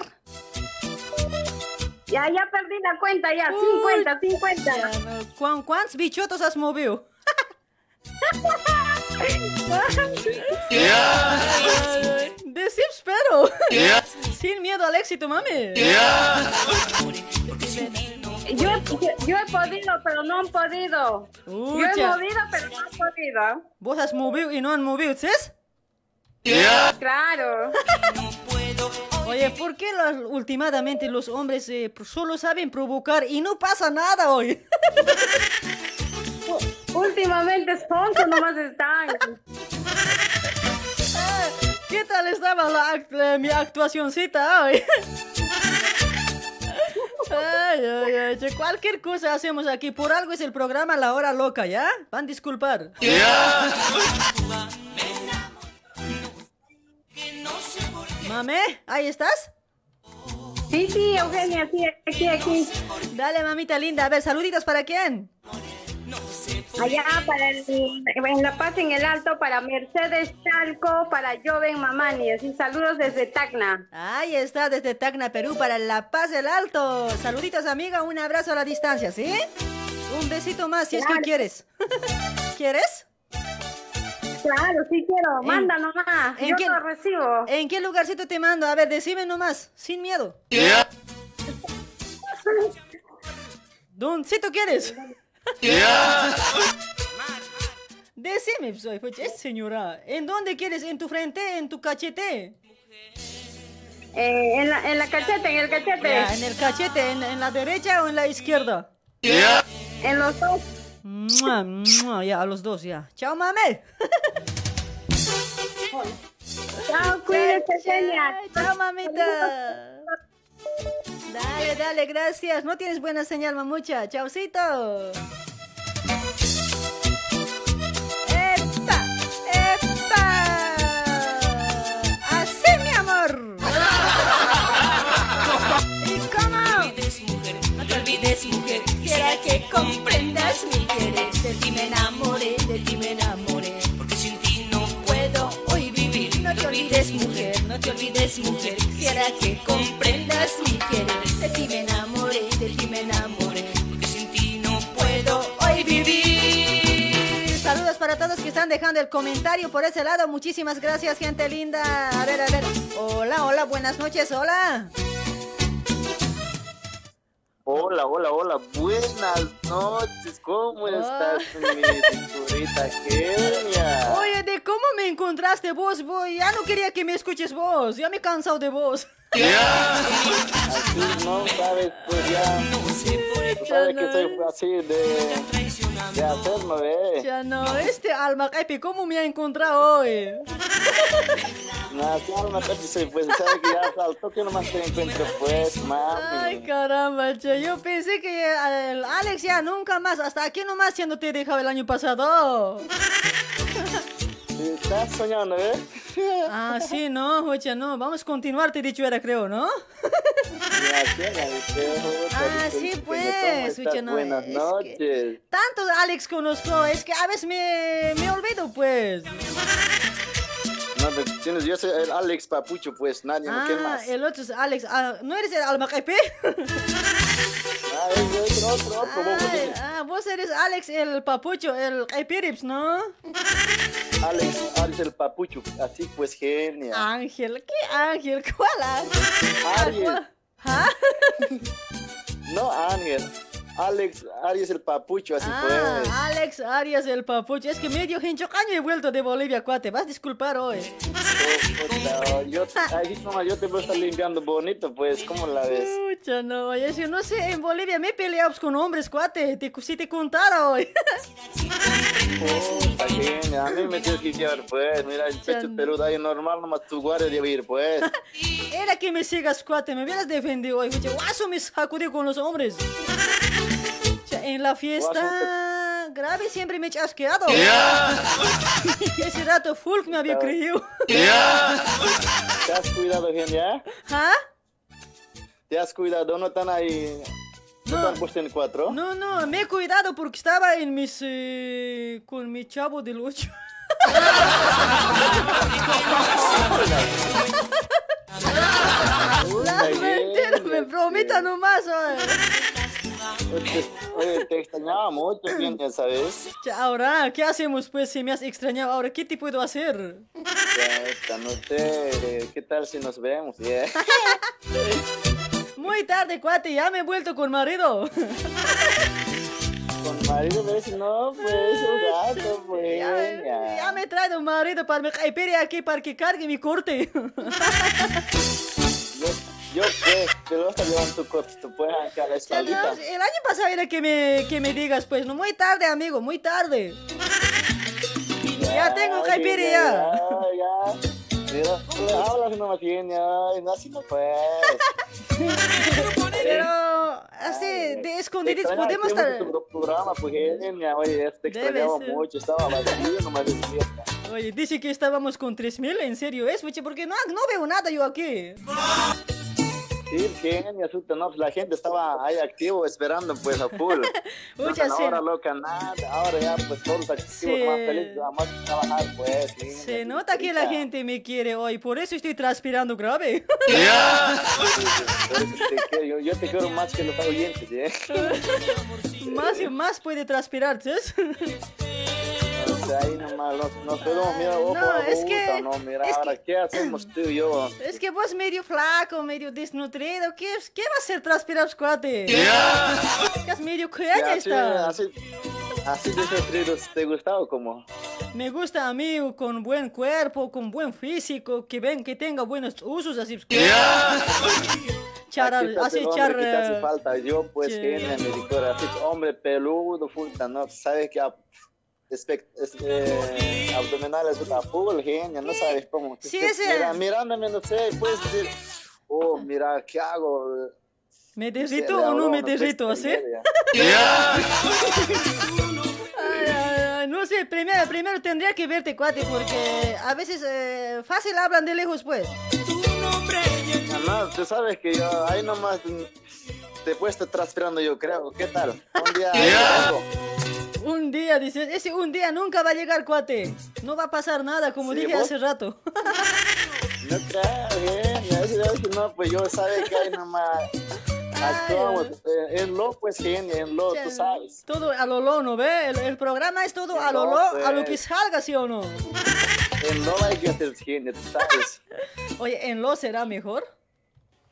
Ya, ya perdí la cuenta, ya. Uy. 50, 50. Ya, no. ¿Cuán- ¿Cuántos bichotos has movido? Ay, Decís, pero. Sin miedo al éxito, mami. Yo, he- yo he podido, pero no han podido. Yo he Ucha. movido, pero no han podido. Vos has movido y no han movido, ¿sí? Claro. Oye, ¿por qué los- últimamente los hombres eh, solo saben provocar y no pasa nada hoy? Últimamente sonso nomás están. ¿Qué tal estaba la act- eh, mi actuacioncita hoy? Ay, ay, ay, cualquier cosa hacemos aquí. Por algo es el programa La Hora Loca, ¿ya? Van a disculpar. Mame, ¿ahí estás? Sí, sí, Eugenia, sí, aquí, aquí. Dale, mamita linda. A ver, saluditos para quién. Allá para el, en La Paz en el Alto, para Mercedes Chalco, para Joven Mamani. Así, saludos desde Tacna. Ahí está, desde Tacna, Perú, para La Paz del Alto. Saluditos, amiga. Un abrazo a la distancia, ¿sí? Un besito más si es que quieres. ¿Quieres? Claro, sí quiero. En- Manda nomás. ¿en Yo qué- lo recibo. ¿En qué lugarcito te mando? A ver, decime nomás, sin miedo. ¿Dóncito quieres? Decime, soy pues, es señora. ¿En dónde quieres? ¿En tu frente? ¿En tu cachete? Eh, en, la, en la cachete, en el cachete. Ya, ¿En el cachete? ¿En, en la derecha o en la izquierda? En los dos. Mua, mua, Ya, a los dos, ya. Chao, mame. Chao, cuídate. Chao, mamita. Dale, dale, gracias. No tienes buena señal, mamucha. Chaucito. ¡Epa! ¡Epa! ¡Así, mi amor! ¿Y cómo? No te olvides, mujer, quisiera que comprendas mi querer. De ti me enamoré, de ti me enamoré. No puedo hoy vivir. No te eres mujer. Quisiera que comprendas mi querer. De ti me enamoré, de ti me enamoré. Porque sin ti no puedo hoy vivir. Saludos para todos que están dejando el comentario por ese lado. Muchísimas gracias, gente linda. A ver, a ver. Hola, hola, buenas noches, hola. Hola, hola, hola, buenas noches, ¿cómo estás, mi Kenia? Oye, ¿de cómo me encontraste vos? Voy, ya no quería que me escuches vos. Ya me he cansado de vos. Así, no sabes, pues ya. Tú sabes que soy así de, de hacerlo, ¿eh? Ya no, este alma, Epi, ¿cómo me ha encontrado hoy? No, sí, alma, soy, pues, sabes que ya al toque nomás te encuentro, pues, mami. Ay, caramba, che. Yo pensé que el Alex ya nunca más, hasta aquí nomás siendo te dejaba el año pasado. Estás soñando, ¿eh? Ah, sí, no, oye, no. Vamos a continuar, te he dicho era, creo, ¿no? Ah, sí, pues, oye, no. Buenas es noches. que tanto Alex conozco, es que a veces me, me olvido, pues. No, yo soy el Alex Papucho, pues, nadie, ¿no? ¿qué Ah, más? el otro es Alex. Ah, ¿No eres el Almacaipé? Ah, es otro, otro, otro, vos, ah, vos eres Alex, el papucho, el Caipirips, ¿no? Alex, Alex el Papucho, así pues, genial. Ángel, ¿qué Ángel? ¿Cuál Ángel? Ariel. ¿Ah? No, Ángel. Alex, Aries el Papucho, así Ah, pues. Alex Arias, el papucho. Es que medio hinchocaño he vuelto de Bolivia, cuate. Vas a disculpar hoy. Puta, yo, ahí nomás yo te voy a estar limpiando bonito, pues, ¿cómo la ves? Pucha, no, si no sé, en Bolivia me he peleado con hombres, cuate. Te, si te contara hoy. Genial, a mí me tienes que llevar, pues, mira, el pecho peludo ahí normal, nomás tu guardia debe ir, pues. Era que me sigas, cuate. Me hubieras defendido hoy. Guaso me sacudí con los hombres. En la fiesta grave siempre me he chasqueado. Ese rato Fulk me había creído. ¿Te has cuidado, genial? ¿Ah? ¿Te has cuidado? ¿No están ahí? ¿No, cuatro? No, no, me he cuidado porque estaba en mis... eh, con mi chavo del ocho. La mentira, me prometa nomás, oye. Oye, te extrañaba mucho, genial, ¿sabes? Ya, Ahora, ¿qué hacemos pues si me has extrañado? Ahora, ¿qué te puedo hacer? Ya está, no sé, ¿qué tal si nos vemos? Yeah. Muy tarde, cuate, ya me he vuelto con marido. Con marido me dice, no, pues, un gato, pues. Ya, ya me he traído un marido para mi caipiri aquí para que cargue mi corte. Yo, pues, te lo en tu coche, tú puedes arrancar la Ya, no, espaldita. el año pasado era que me, que me digas, pues, no, muy tarde, amigo, muy tarde. Ya tengo caipiri ya. Ya, ya. Mira, hablas nomás bien, ya, así no puedes. Pero, así, de Extrañaba podemos estar... tu programa, pues, genia, oye, te extrañaba mucho, estaba vacío, nomás despierta. Oye, dice que estábamos con 3000, ¿en serio es? Porque no, no veo nada yo aquí. Sí, genia, asusta, no, pues la gente estaba ahí activo, esperando, pues, a full. Sí. ahora, loca, nada, ahora ya, pues, todos activos, Sí. más felices, más trabajar, pues, sí. Se nota que la gente me quiere hoy, por eso estoy transpirando grave. Te quiero, yo, yo te quiero más que los oyentes, ¿eh? más y más puede transpirar, ¿sabes? Sea, ahí nomás nos, nos podemos mirar ojo No, a es que- ¿no? Mira, es ahora, ¿qué hacemos tú y yo? Es que vos medio flaco, medio desnutrido, ¿qué, qué va a ser transpirar, cuate? Estás medio Sí, creaña así, está. así, así de esos tríos, ¿te gusta o cómo? Me gusta a mí con buen cuerpo, con buen físico, que ven que tenga buenos usos, así. Char, Aquí está así char. que te hace falta, yo pues sí. genia, mi licor, así hombre peludo, fulta, ¿no? Sabes que a- es- eh, abdominales a full, genia, no sabes cómo. Sí, Mira, ese- mirándome, no sé, puedes decir, oh, mira, ¿qué hago? ¿Me derrito o no me derrito, ay, no sé, primero, primero tendría que verte, cuate, porque a veces eh, fácil hablan de lejos, pues. No, no, tú sabes que yo ahí nomás te he puesto transpirando yo creo. ¿Qué tal? Un día... Un día, dices, ese un día nunca va a llegar, cuate. No va a pasar nada, como Sí, dije vos- hace rato. No creo, bien, no, pues yo sabe que hay nomás. Actuamos, eh, en lo, pues genia, en lo, tú sabes. Todo a lo lo, ¿no ve? El, el programa es todo a lo lo, a lo pues. que salga, ¿sí o no? En lo hay que hacer genia, tú sabes. Oye, ¿en lo será mejor?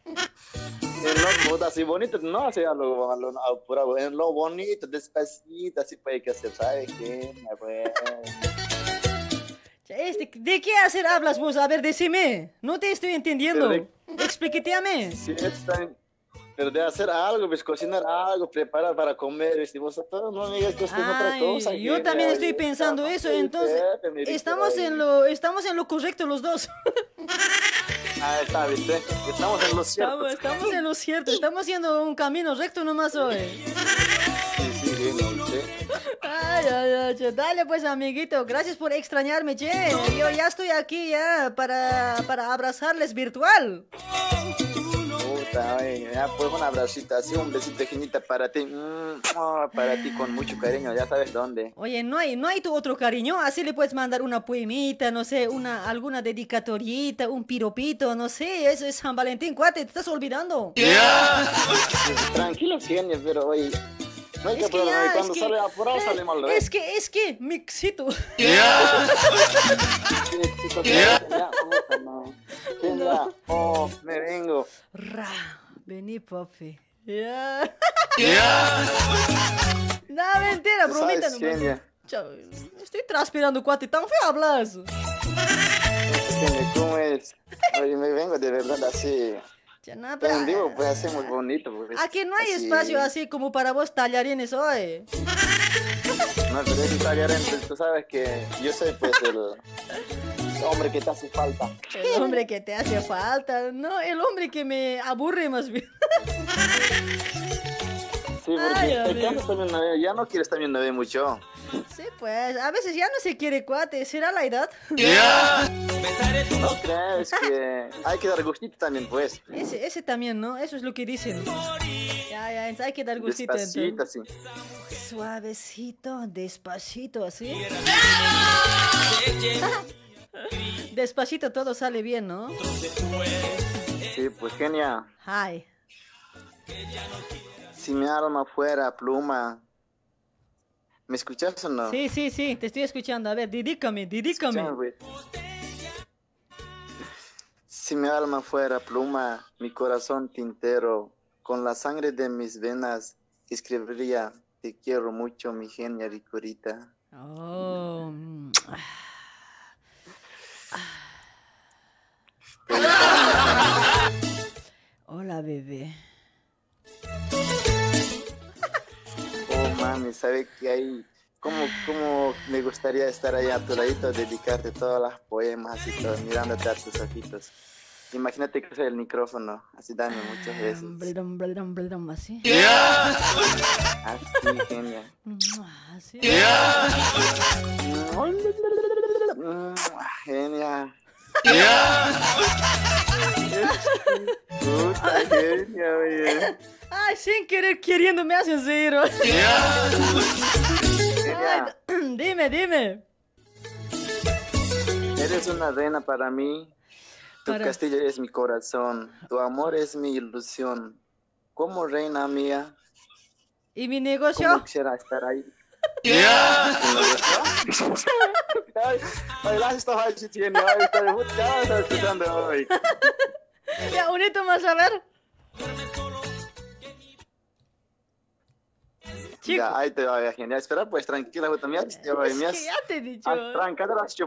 En lo puta, así bonito, no así a lo, a lo apurado, en lo bonito, despacito, así hay que hacer, ¿sabes? Pues. Este, ¿De qué hacer hablas vos? A ver, decime. No te estoy entendiendo. A mí. Sí, está pero de hacer algo, pues cocinar algo, preparar para comer, y vosotros no me digas que usted es otra Ay, cosa. yo también estoy pensando eso, entonces estamos "Ay". en lo estamos en lo correcto los dos. Ah, está, ¿viste? Estamos en lo cierto. Estamos, estamos en lo cierto, estamos haciendo un camino recto nomás hoy. Sí, sí, genia, ¿viste? Ay, ay, ay, che, dale pues amiguito, gracias por extrañarme, che. Yo ya estoy aquí ya para, para abrazarles virtual. Puta, oye, ya pues un abracito, así un besito genita para ti, mm, oh, para ti con mucho cariño, ya sabes dónde. Oye, no hay, no hay tu otro cariño, así le puedes mandar una poemita, no sé, una, alguna dedicatoriita, un piropito, no sé, eso es San Valentín, cuate, te estás olvidando. Tranquilo, genia, pero oye, no hay que Es que apurar, ya, cuando es que- sale apurado sale mal, ¿ves? Es que, es que, mixito. Ya, puta, no. Oh, me vengo. Ra, vení, papi. Ya. No, mentira, Tú bromita. Chao, Estoy transpirando, cuate, tan feo hablas. Genia, ¿cómo es? Oye, me vengo de verdad así. Ya, nada, Pero en vivo, pues hacemos bonito. Pues, Aquí no hay así. espacio así como para vos tallarines hoy. No, pero es italiano, tú sabes que yo soy pues el hombre que te hace falta. El hombre que te hace falta, no, el hombre que me aburre más bien. Sí, porque Ay, también ya no quieres también una vez mucho. Sí, pues, a veces ya no se quiere cuate, ¿será la edad? No crees que hay que dar gustito también, pues. Ese, ese también, ¿no? Eso es lo que dicen. Ya, ya, hay que dar gustito. Despacito, entonces. así. Suavecito, despacito, así. Despacito todo sale bien, ¿no? Sí, pues genia. Hi. Si mi alma fuera pluma. ¿Me escuchas o no? Sí, sí, sí, te estoy escuchando. A ver, dedícame, dedícame. Escúchame, pues. Si mi alma fuera pluma, mi corazón tintero, con la sangre de mis venas escribiría te quiero mucho, mi genia ricurita. Oh. Hola, bebé. Oh mami, ¿sabe que hay? ¿Cómo, ¿Cómo me gustaría estar ahí a tu ladito, dedicarte todas las poemas así, todo, mirándote a tus ojitos? Imagínate que soy el micrófono, así dame muchas veces. Bladum, bladum, bladum, así. Así, genia. Así. Mm, Genia. Puta genia, oye. Ay, sin querer queriendo me hacen reír. Genia, Ay, dime, dime. eres una reina para mí. Tu Para- castillo es mi corazón. Tu amor es mi ilusión. Como reina mía, ¿Y mi ¿cómo negocio? quisiera estar ahí? Ay, ay, las estaba chitiendo, ay, estoy muy- ya. Ya, más a ver. Chico. Ya, ahí te va, genial. Espera, pues, tranquila, has- ya, Es que ya te he dicho.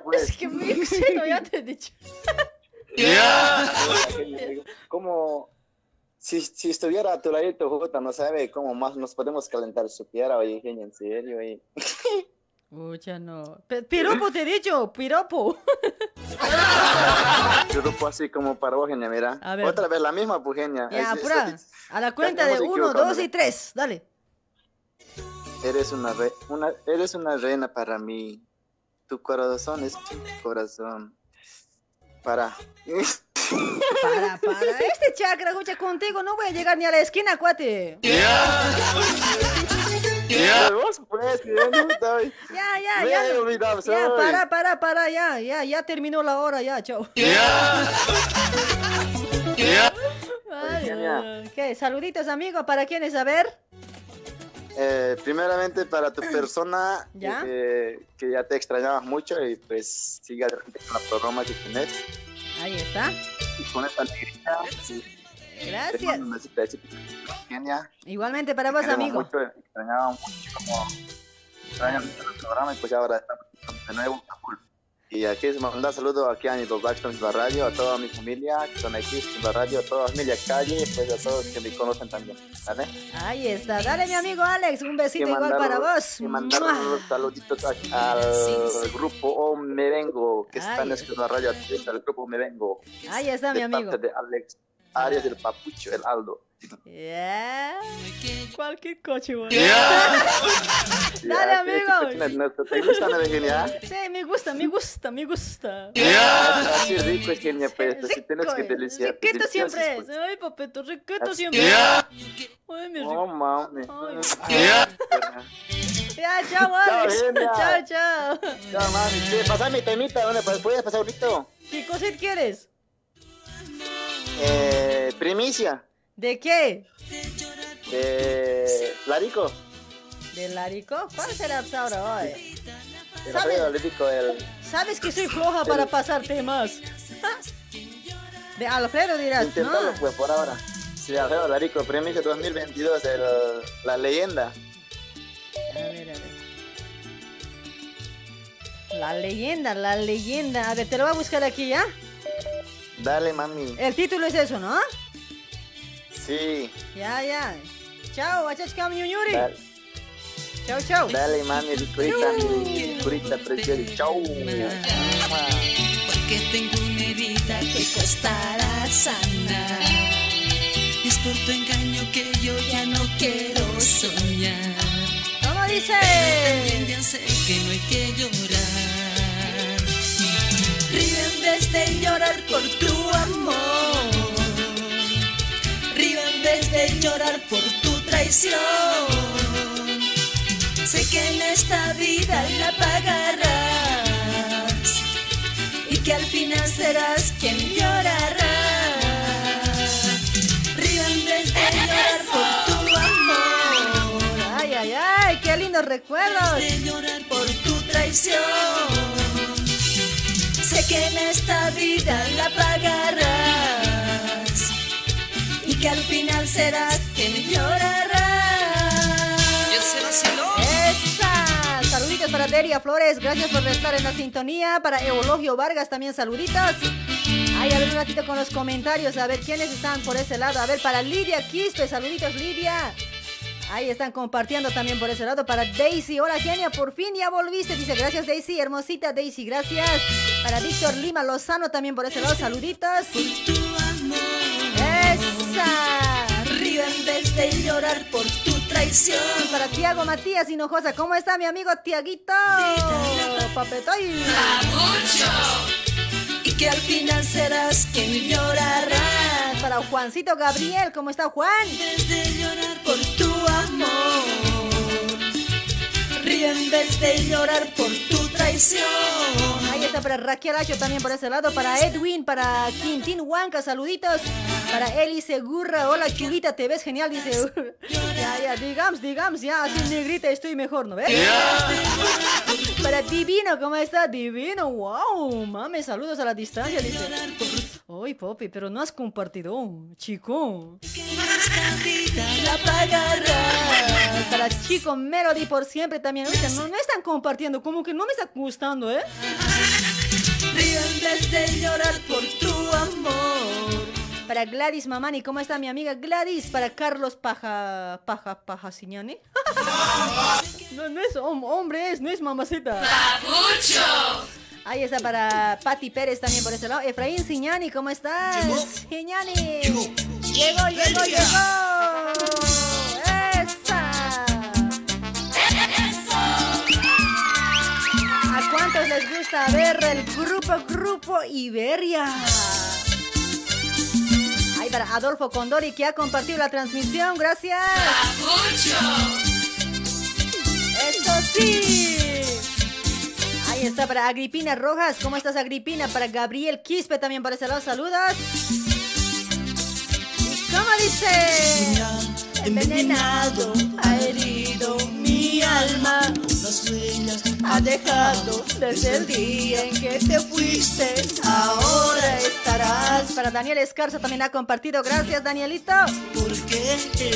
pues. Es que ya te he dicho. Como si, si estuviera a tu ladito, Jota, no sabe cómo más nos podemos calentar supiera, oye, genio, en serio, oye. Mucha no. Pe- Piropo te he dicho, piropo. Grupo así como para vos, genia, mira. A ver. Otra vez la misma, pues, genia. Ya, A la cuenta de uno, dos y tres. Dale. Eres una, re- una, eres una reina para mí. Tu corazón es mi corazón. Para. Para, para. Este chakra, escucha, contigo no voy a llegar ni a la esquina, cuate. Ya, vos, pues, que ya no estoy. Ya, ya, Me ya. olvidado, Ya, para, para, para, ya, ya, ya terminó la hora, ya, chao. Ay, ¿Qué? Saluditos, amigo. ¿Para quiénes? A ver. Eh, primeramente para tu persona, ¿Ya? Que, que ya te extrañabas mucho y pues sigue adelante con la programa que tienes. Ahí está. Y con esta alegría. Gracias. Eugenia. Igualmente para vos, amigo. Mucho, extrañábamos mucho como extrañan el programa y pues ya ahora estamos de nuevo a full. Y aquí se manda saludos aquí a mi que está en Radio, a toda mi familia que están aquí en Simba Radio, a toda la familia Calle y pues a todos que me conocen también. ¿Vale? Ahí está. Dale, mi amigo Alex. Un besito Y igual mandar- para vos. Y mandar unos saluditos a- al grupo O Me Vengo, que está en Simba Radio, el grupo Me Vengo. Ahí está, mi amigo. parte de Alex Arias del Papucho, el Aldo. Yeah. Cualquier coche, güey. Ya, Dale, amigo. ¿Te gusta, no, Virginia? Sí, me gusta, me gusta, me gusta. Ya, así rico es Virginia, pues, así tienes que deliciar. Riquito siempre es. Ay, papito, riquito siempre. Ya. Ay, mi Oh, mami. Ya, chao, Chao, Alex. Chao, chao. Chao, mami. Sí, pasa mi temita, ¿dónde puedes pasar ahorita? ¿Qué cosita quieres? Eh, primicia. ¿De qué? De Larico. ¿De Larico? ¿Cuál será ahora hoy? De ¿Sabes? Larico, el... Sabes que soy floja para pasar temas. De Alfredo dirás, Inténtalo, no. pues, por ahora. Sí, Alfredo Larico, primicia 2022, el, la leyenda. A ver, a ver. La leyenda, la leyenda. A ver, te lo voy a buscar aquí, ¿ya? Dale, mami. El título es eso, ¿no? Sí. Ya, ya. Chao, achachkam yuri. Dale, Chao, chao. dale mami, ricurita, mi ricurita preciosa. Chau. Porque tengo una herida que costará sanar. Es por tu engaño que yo ya no quiero soñar. ¿Cómo dice? También ya sé que no hay que llorar. Río en vez de llorar por tu amor. De llorar por tu traición. Sé que en esta vida la pagarás y que al final serás quien llorará. Río en vez de llorar por tu amor. Ay, ay, ay, qué lindos recuerdos. De llorar por tu traición. Sé que en esta vida la pagarás que al final serás quien llorará. Yo se vaciló. Esa. Saluditos para Deria Flores, gracias por estar en la sintonía. Para Eulogio Vargas también saluditos. Ay, a ver un ratito con los comentarios, a ver quiénes están por ese lado. A ver, para Lidia Quispe, saluditos Lidia. Ahí están compartiendo también por ese lado. Para Daisy, hola genia, por fin ya volviste. Dice, gracias Daisy, hermosita Daisy, gracias. Para Víctor Lima Lozano también por ese lado, saluditos. Río en vez de llorar por tu traición. Para Tiago Matías Hinojosa, ¿cómo está mi amigo Tiaguito? Papetoy. Y que al final serás quien llorará. Para Juancito Gabriel, ¿cómo está Juan? de llorar por tu amor. Río en vez de llorar por tu traición. Para Raquel Acho también por ese lado. Para Edwin, para Quintín Huanca, saluditos. Para Eli Segurra, hola chulita, te ves genial, dice. ya, ya, digamos, digamos, ya, así negrita estoy mejor, ¿no ves? Para Divino, ¿cómo está? Divino, wow, mame, saludos a la distancia, dice. Ay, papi, pero no has compartido, chico. La pagarás. Para Chico Melody por siempre también. Ahorita no, no están compartiendo, como que no me está gustando, ¿eh? Río en vez de llorar por tu amor. Para Gladys Mamani, ¿cómo está mi amiga Gladys? Para Carlos Paja. Paja. Paja Siñani. no, no es hom- hombre, es, no es mamacita. Ahí está para Patti Pérez también por ese lado. Efraín Siñani, ¿cómo estás? Siñani. Llegó. Llegó, llegó, llegó. Les gusta ver el grupo, grupo Iberia? Ay, para Adolfo Condori que ha compartido la transmisión, gracias. Esto sí. Ahí está para Agripina Rojas. ¿Cómo estás, Agripina? Para Gabriel Quispe también por ese lado. Saludos. ¿Cómo dice? Envenenado, ha herido mi alma. Las huellas Ha dejado desde el día en que te fuiste. Ahora estarás. Para Daniel Escarza también ha compartido. Gracias, Danielito. porque te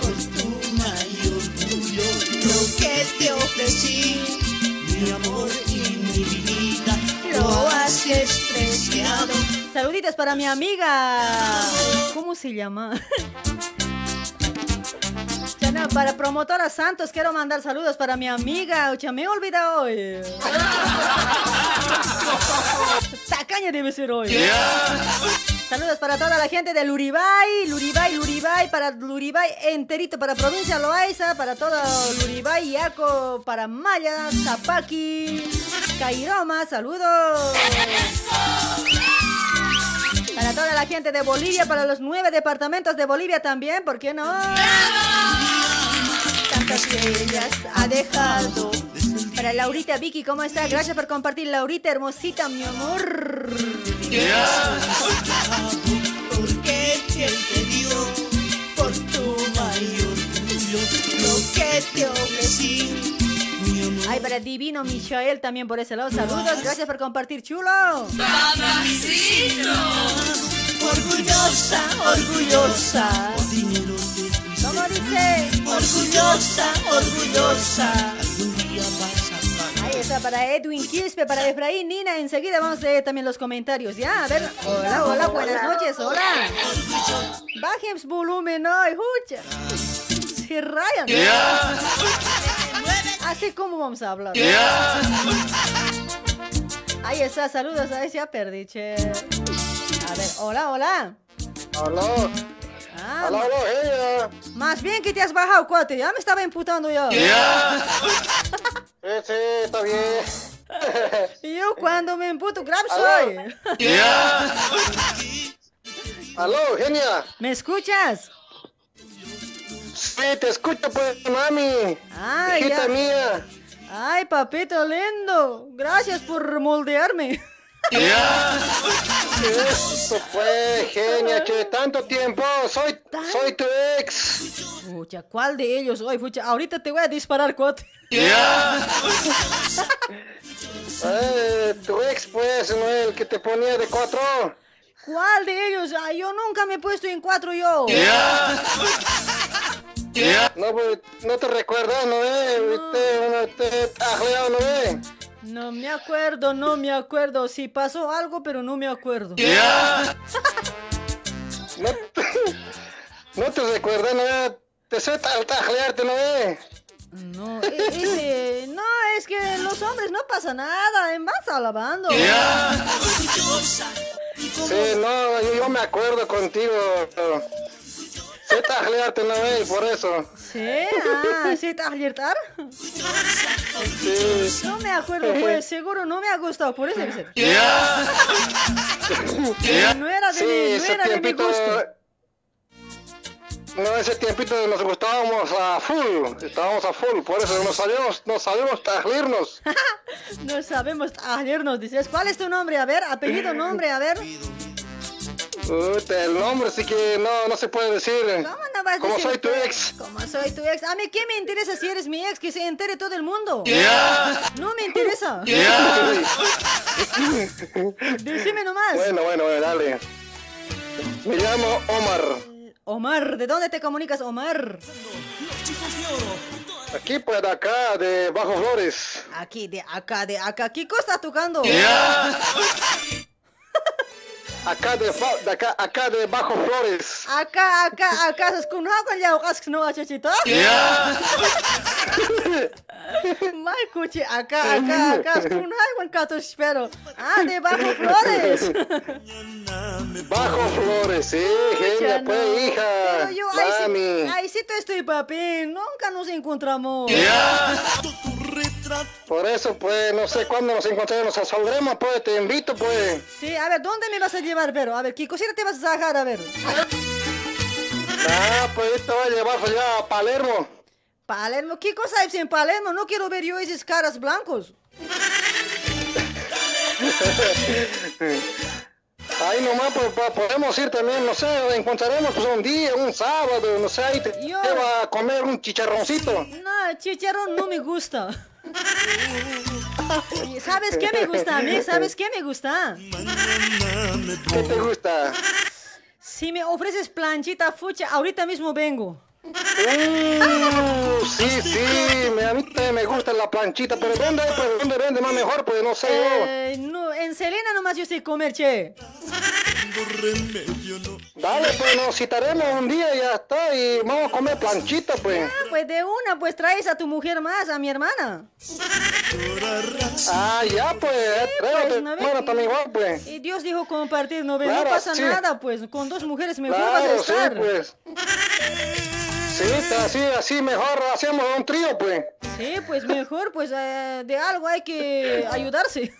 por tu mayor orgullo lo que te ofrecí mi amor y mi vida lo has despreciado Saluditos para mi amiga. ¿Cómo se llama? Ya no, para promotora Santos quiero mandar saludos para mi amiga. Ocha, me he olvidado hoy. Tacaña debe ser hoy. Saludos para toda la gente de Luribay, Luribay, Luribay, para Luribay enterito, para provincia Loaiza, para todo Luribay, Yaco, para Maya, Zapaki, Cairoma, saludos. Para toda la gente de Bolivia, para los nueve departamentos de Bolivia también, ¿por qué no? Tantas huellas ha dejado. Para Laurita Vicky, ¿cómo está? Gracias por compartir, Laurita, hermosita, mi amor. porque te dio por tu mayor orgullo lo que te ofrecí Ay, para Divino Michael también por ese lado. Saludos, gracias por compartir, chulo. orgullosa orgullosa ¿Cómo dice? orgullosa orgullosa algún día Ahí está, para Edwin Quispe, para Efraín, Nina. Enseguida vamos a leer también los comentarios. Ya, a ver. Hola, hola, buenas noches, hola. Bajen volumen, no, escucha. Se rayan. Así como vamos a hablar. Ahí está, saludos, ahí se ha perdido, che. A ver, hola, hola. Aló. Ah, Aló, aló, ella. Más bien que te has bajado, cuate. Ya me estaba imputando yo. Sí, sí, está bien. Y yo cuando me imputo, grab soy. Aló, genia. ¿Me escuchas? Sí, te escucho, pues, mami. Ay, Hijita ya. mía. Ay, papito lindo. Gracias por moldearme. Eso fue, genia, che, tanto tiempo. Soy, soy tu ex. Pucha, ¿cuál de ellos hoy? Pucha, ahorita te voy a disparar, cuate. Eh, tu ex, pues, no el que te ponía de cuatro. ¿Cuál de ellos? Ay, yo nunca me he puesto en cuatro yo. No, pues, no te recuerdas, ¿no? Eh? Te, uno te ajleado, ¿no? Eh? No me acuerdo, no me acuerdo. Si pasó algo, pero no me acuerdo. No te, no te recuerdas, ¿no? Eh? Te sé tajlearte, ¿no? Eh? No, e- ese- no, es que los hombres no pasa nada, en vas alabando. Sí, no, yo, yo me acuerdo contigo. Sé tajlearte, ¿no? Eh? Por eso. ¿Sí? Ah, ¿sí te alertar? Sí. No me acuerdo, pues seguro no me ha gustado, por eso debe ser. No era de Sí, mi, no era de mi gusto. No, ese tiempito nos gustábamos a full, estábamos a full, por eso no sabíamos, no sabíamos tajlirnos. No sabemos alernos, dices. ¿Cuál es tu nombre? A ver, apellido, nombre, a ver. Puta, el nombre sí que no, no se puede decir. ¿Cómo no vas a Como decir soy tu ex. Como soy tu ex. A mí, ¿qué me interesa si eres mi ex? Que se entere todo el mundo. No me interesa. Decime nomás. Bueno, bueno, bueno, dale. Me llamo Omar. Omar, ¿de dónde te comunicas, Omar? Aquí pues de acá, de Bajo Flores. Aquí, de acá, de acá. ¿Qué cosa estás tocando? Acá de, acá, acá de Bajo Flores. Acá, acá, acá. ¿Sabes con con ya ukas no chachito? Mai cuchi, acá, acá, acá. Con con kato espero. Ah, de bajo flores. Bajo Flores, sí, genia, Ya pues, no. hija. Pero yo ahí sí, ahí sí te estoy, papi. Nunca nos encontramos. Por eso, pues, no sé cuándo nos encontraremos, nos saldremos, pues, te invito, pues. Sí, a ver, ¿dónde me vas a llevar, Vero? A ver, ¿qué cosita te vas a sacar, a ver? Ah, pues, te voy a llevar allá a Palermo. Palermo, ¿qué cosa hay en Palermo? No quiero ver yo esas caras blancos. Ahí nomás pues, podemos ir también, no sé, encontraremos pues, un día, un sábado, no sé, ahí te Yo- lleva a comer un chicharroncito. No, chicharrón no me gusta. ¿Sabes qué me gusta a mí? ¿Sabes qué me gusta? ¿Qué te gusta? Si me ofreces planchita fucha, ahorita mismo vengo. Uh, sí, sí, me- a mí me gusta la planchita, pero ¿dónde, pues, dónde vende más mejor? Pues no sé yo. Eh, no, en Selena nomás yo sé comer, che. Dale, pues nos citaremos un día y ya está, y vamos a comer planchita, pues. Ah, pues de una, pues traes a tu mujer más, a mi hermana. Ah, ya, pues, tráete, pues, ¿no ves? hermana, también igual, pues. Y Dios dijo compartir, no Claro, no pasa sí. nada, pues con dos mujeres mejor vas a Claro, sí, estar. pues. Sí, así, así mejor hacemos un trío, pues. Sí, pues mejor, pues eh, de algo hay que ayudarse.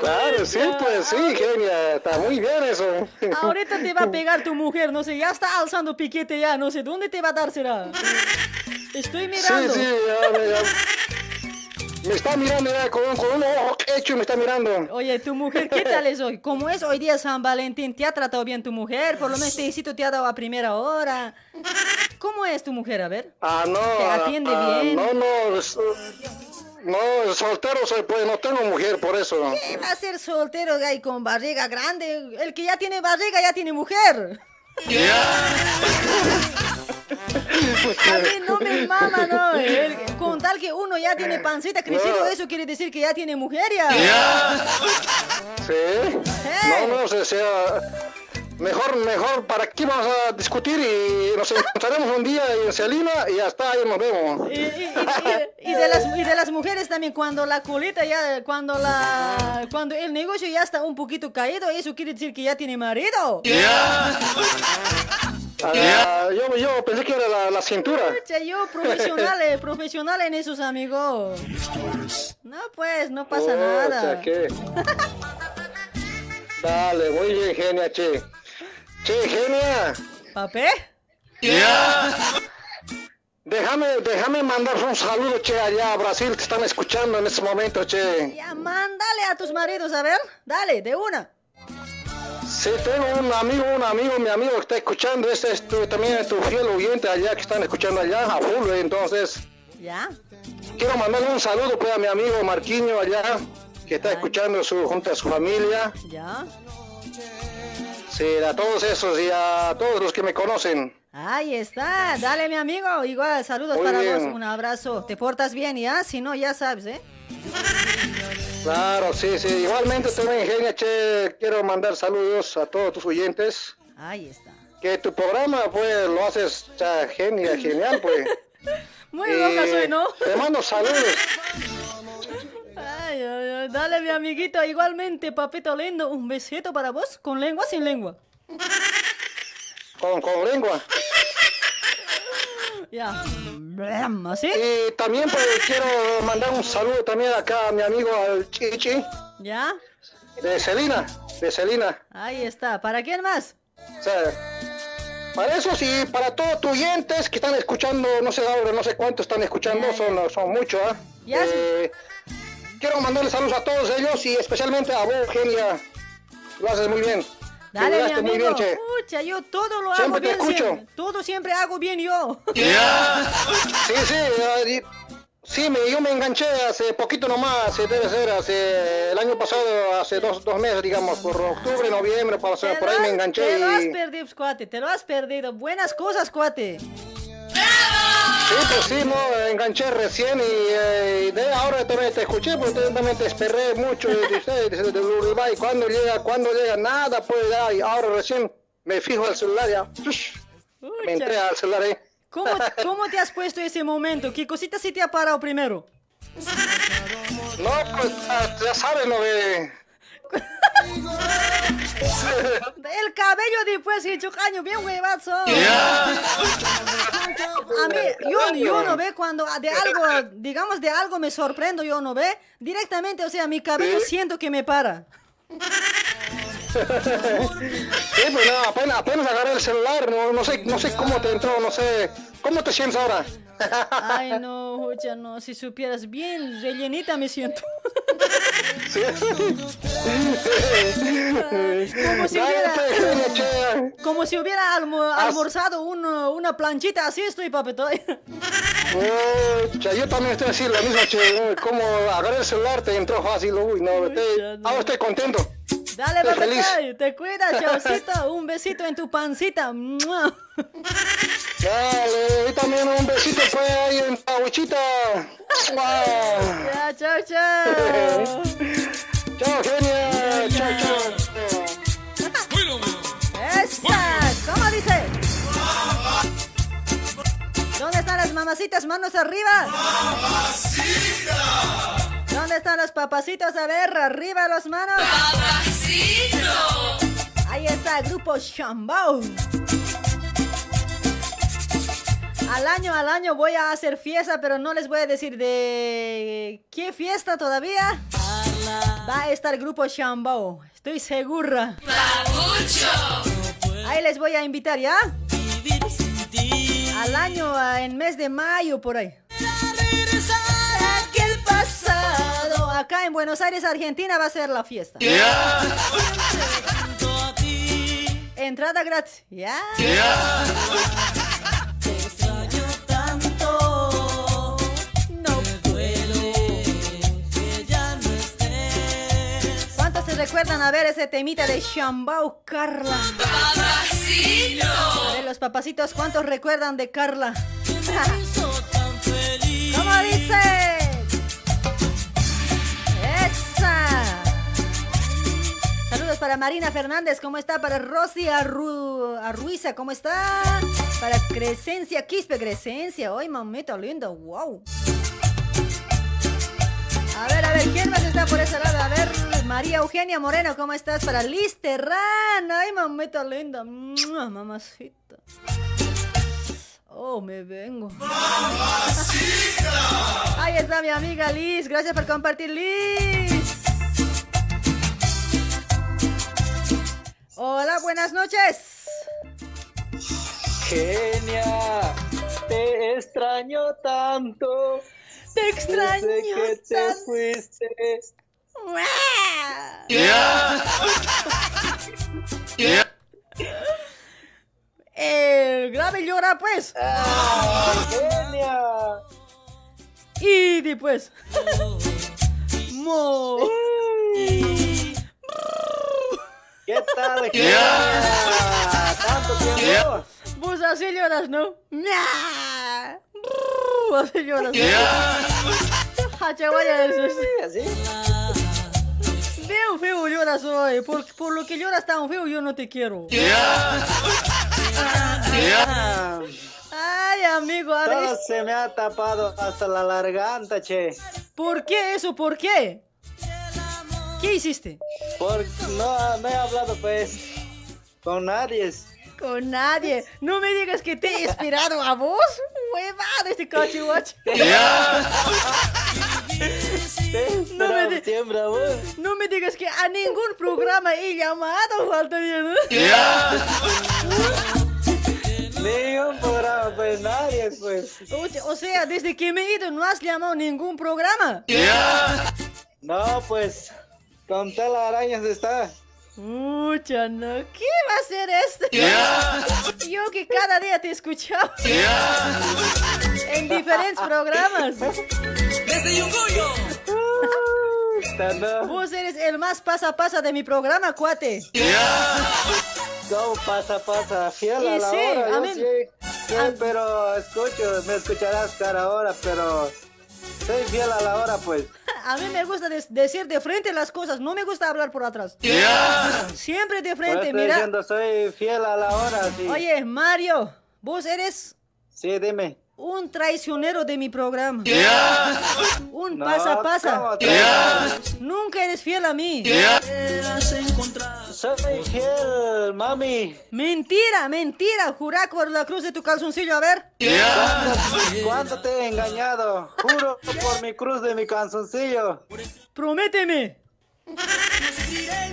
Claro, sí, pues, sí, genia, está muy bien eso. Ahorita te va a pegar tu mujer, no sé, ya está alzando piquete ya, no sé, ¿dónde te va a dar será? Estoy Sí, mirando. sí, ya, me, ya- me está mirando ya con, con un ojo hecho, me está mirando. Oye, tu mujer, ¿qué tal es hoy? ¿Cómo es hoy día San Valentín? ¿Te ha tratado bien tu mujer? Por lo menos te visito, te ha dado a primera hora. ¿Cómo es tu mujer? A ver. Ah, no. ¿Te atiende ah, bien? No, no, es- no, soltero soy, pues, no tengo mujer, por eso. ¿Qué va a ser soltero ahí con barriga grande? El que ya tiene barriga ya tiene mujer. A mí no me mama, no. El- con tal que uno ya tiene pancita crecido, eso quiere decir que ya tiene mujer ya. Sí. No, no, o sea, mejor, mejor, ¿para qué vamos a discutir? Y nos encontraremos un día en Celina y ya está, ahí nos vemos. Y, y- y- y de las, y de las mujeres también, cuando la colita ya, cuando la, cuando el negocio ya está un poquito caído, eso quiere decir que ya tiene marido. Ah, yo, yo pensé que era la, la cintura. Yo profesional, eh, profesional en esos amigos. No, pues, no pasa Oh, nada. Dale, muy bien, genia, che. Che, genia. ¿Papé? Déjame, déjame mandar un saludo, che, allá a Brasil, te están escuchando en este momento, che. Ya, mándale a tus maridos, a ver. Dale, de una. Sí, tengo un amigo, un amigo, mi amigo que está escuchando, este es tu- también tu fiel oyente allá, que están escuchando allá, a full, entonces, ¿Ya? quiero mandarle un saludo, pues, a mi amigo Marquiño allá, que está escuchando su, junto a su familia, ¿Ya? A todos esos y a todos los que me conocen. Ahí está. Dale, mi amigo. Igual, saludos Muy para bien. vos. Un abrazo. Te portas bien, ¿ya? Si no, ya sabes, ¿eh? Claro, sí, sí, igualmente también, genia, che, quiero mandar saludos a todos tus oyentes. Ahí está. Que tu programa, pues, lo haces, o sea, genia, genial, pues. Muy loca soy, ¿no? Te mando saludos. Ay, ay. Dale, mi amiguito. Igualmente, papito lindo. Un besito para vos. ¿Con lengua sin lengua? Con, con lengua. Ya. ¿Así? Y también pues, quiero mandar un saludo también acá a mi amigo al Chichi, ¿Ya? de Celina, de Celina. Ahí está. ¿Para quién más? O sea, para eso sí, para todos tus oyentes que están escuchando, no sé ahora, no sé cuántos están escuchando, son, son muchos, ¿ah? Ya, sí. Eh, Quiero mandarles saludos a todos ellos y especialmente a vos, Genia. Lo haces muy bien. Dale, mi amigo. bien, che. Pucha, yo todo lo Siempre hago te bien. escucho. Siempre. Todo siempre hago bien yo. Sí, sí, ah, y- sí, me, yo me enganché hace poquito nomás, eh, debe ser, hace el año pasado, hace dos, dos meses, digamos, por octubre, noviembre, por, Te por ahí me enganché Te lo has perdido, cuate. Te lo has perdido. Buenas cosas, cuate. Sí, pues sí, no, enganché recién y, eh, de ahora también te escuché, porque también te esperé mucho de ustedes, el Uruguay, cuando llega, cuando llega, nada, pues ya, y ahora recién me fijo al celular ya, me entré al celular ahí. ¿Cómo, ¿Cómo te has puesto ese momento? ¿Qué cosita se te ha parado primero? No, pues ah, ya sabes, no ve. El cabello después de años, bien huevazo. A mí, yo, yo no ve cuando de algo, digamos de algo me sorprendo, yo no ve. Directamente, o sea, mi cabello siento que me para. Sí, pues no, apenas, apenas agarré el celular, no, no sé, no sé cómo te entró, no sé, ¿cómo te sientes ahora? Ay, no, ya no, si supieras bien rellenita me siento. Sí. Como si hubiera, como si almorzado un, una planchita, así estoy, papito. Pucha, yo también estoy así, la misma, che. Como agarré el celular, te entró fácil, uy, no, ahora estoy contento. Dale, feliz. te cuidas, chaucito. Un besito en tu pancita. Dale, y también un besito pues ahí en Pahuichita. Ya, chao, chao. Chao, genia. Chao, chao. ¡Esa! ¿Cómo dice? ¿Dónde están las mamacitas? ¡Manos arriba! ¿Dónde están los papacitos? A ver, arriba las manos. Ahí está el grupo Shambao. Al año, al año voy a hacer fiesta, pero no les voy a decir de qué fiesta todavía. Va a estar el grupo Shambao. Estoy segura. Ahí les voy a invitar, ¿ya? Al año, en mes de mayo, por ahí. Acá en Buenos Aires, Argentina, va a ser la fiesta. Entrada gratis. ¿Ya? Te extraño tanto. No puedo que ya no estés. ¿Cuántos se recuerdan a ver ese temita de Shambao Carla? A ver, los papacitos, ¿cuántos recuerdan de Carla? ¿Cómo dice? Saludos para Marina Fernández, ¿cómo está? Para Rosy Arru Arruiza, ¿cómo está? Para Crescencia Quispe, Crescencia. ¡Ay, mamita linda! ¡Wow! A ver, a ver, ¿quién más está por ese lado? A ver, María Eugenia Moreno, ¿cómo estás? Para Liz Terran. ¡Ay, mamita linda! ¡Mua, Mamacita. Oh, me vengo. Ahí está mi amiga Liz. Gracias por compartir, Liz. Hola, buenas noches. Genia, te extraño tanto. Te extraño Desde que te tanto. fuiste. El grave llora, pues. genia. Y después. Mo. ¿Qué tal, genia? ¿Tanto tiempo? Vos así lloras, ¿no? Mia. Así lloras. Esos. ¿Así? Feo, feo lloras hoy. Por, por lo que lloras tan feo, yo no te quiero. Ay, amigo, a Todo ver. se me ha tapado hasta la garganta, che. ¿Por qué eso? ¿Por qué? ¿Qué hiciste? Por, no, no he hablado, pues, con nadie. Con nadie. No me digas que te he esperado a vos. Huevada este cachihuacho. No me, vos. no me digas que a ningún programa he llamado, faltaría, ¿no? Ningún programa, pues, nadie, pues. O sea, desde que me he ido no has llamado ningún programa. No, pues, con telarañas está. Mucha, no. ¿Qué va a ser esto? Yo que cada día te escuchaba. En diferentes programas. Desde Yunguyo. Vos eres el más pasa pasa de mi programa, cuate. ¿Cómo pasa, pasa? Fiel Y a la sí, hora, yo amén. sí. Sí, pero escucho, me escucharás cada hora, pero soy fiel a la hora, pues. A mí me gusta decir de frente las cosas, no me gusta hablar por atrás. Siempre de frente, estoy mira. diciendo, soy fiel a la hora, sí. Oye, Mario, vos eres Sí, dime. Un traicionero de mi programa. Un No, pasa pasa. ¿cómo traicionero? Nunca eres fiel a mí. Soy fiel, mami. Mentira, mentira. Jurá por la cruz de tu calzoncillo, a ver. ¿Cuándo, cuándo te he engañado? Juro por mi cruz de mi canzoncillo. Prométeme.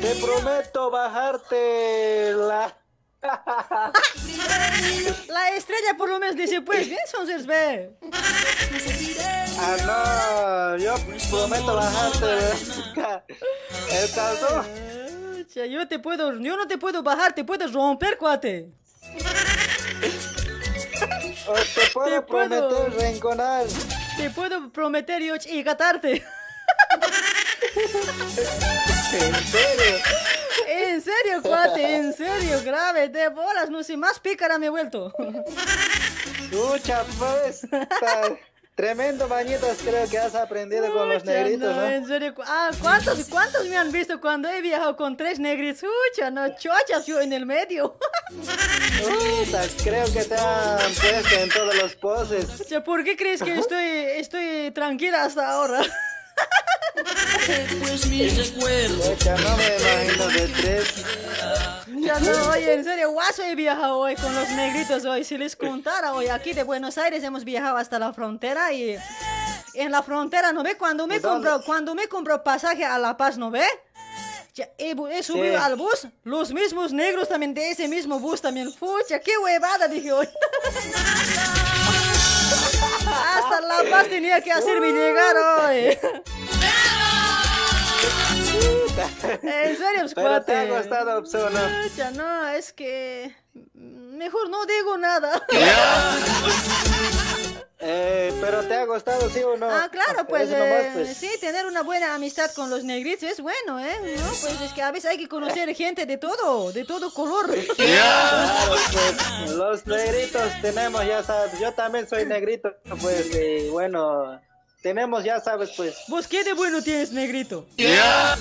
Te prometo bajarte la... la estrella por lo menos dice, pues bien, entonces ve. Ah, no, yo prometo bajarte el calzón. Yo te puedo, yo no te puedo bajar, te puedo romper, cuate. O te puedo prometer reenconar. Te puedo prometer yo y gatarte. ¿En serio? En serio, cuate, en serio, grave, de bolas, no sé, más pícara me he vuelto. Escucha, pues. Tremendo bañitos creo que has aprendido con los negritos, no, ¿no? en serio. Ah, ¿cuántos, ¿cuántos me han visto cuando he viajado con tres negritos? Ucha, no, chochas yo en el medio. Puta, creo que te han puesto en todos los poses. ¿Por qué crees que estoy, estoy tranquila hasta ahora? Pues mis recuerdos. Pucha, no me imagino de tres. Ya no, oye, en serio, guaso he viajado hoy con los negritos hoy. Si les contara hoy, aquí de Buenos Aires hemos viajado hasta la frontera y en la frontera, ¿no ve? Cuando me compró, cuando me compró pasaje a La Paz, ¿no ve? Ya, he, he subido Sí. al bus, los mismos negros también de ese mismo bus también. Pucha, qué huevada, dije hoy. Hasta La Paz tenía que hacerme llegar hoy. En serio, pues, Pero te ha cuate. costado, opción, ¿no? Pucha, no, es que mejor no digo nada. Eh, pero te ha costado, ¿sí o no? Ah, claro, pues, eh, pues. sí, tener una buena amistad con los negritos es bueno, ¿eh? No, pues es que a veces hay que conocer gente de todo, de todo color. Claro, pues, los negritos tenemos, ya sabes, yo también soy negrito, pues, y bueno, tenemos, ya sabes, pues. ¿Vos qué de bueno tienes, negrito? ya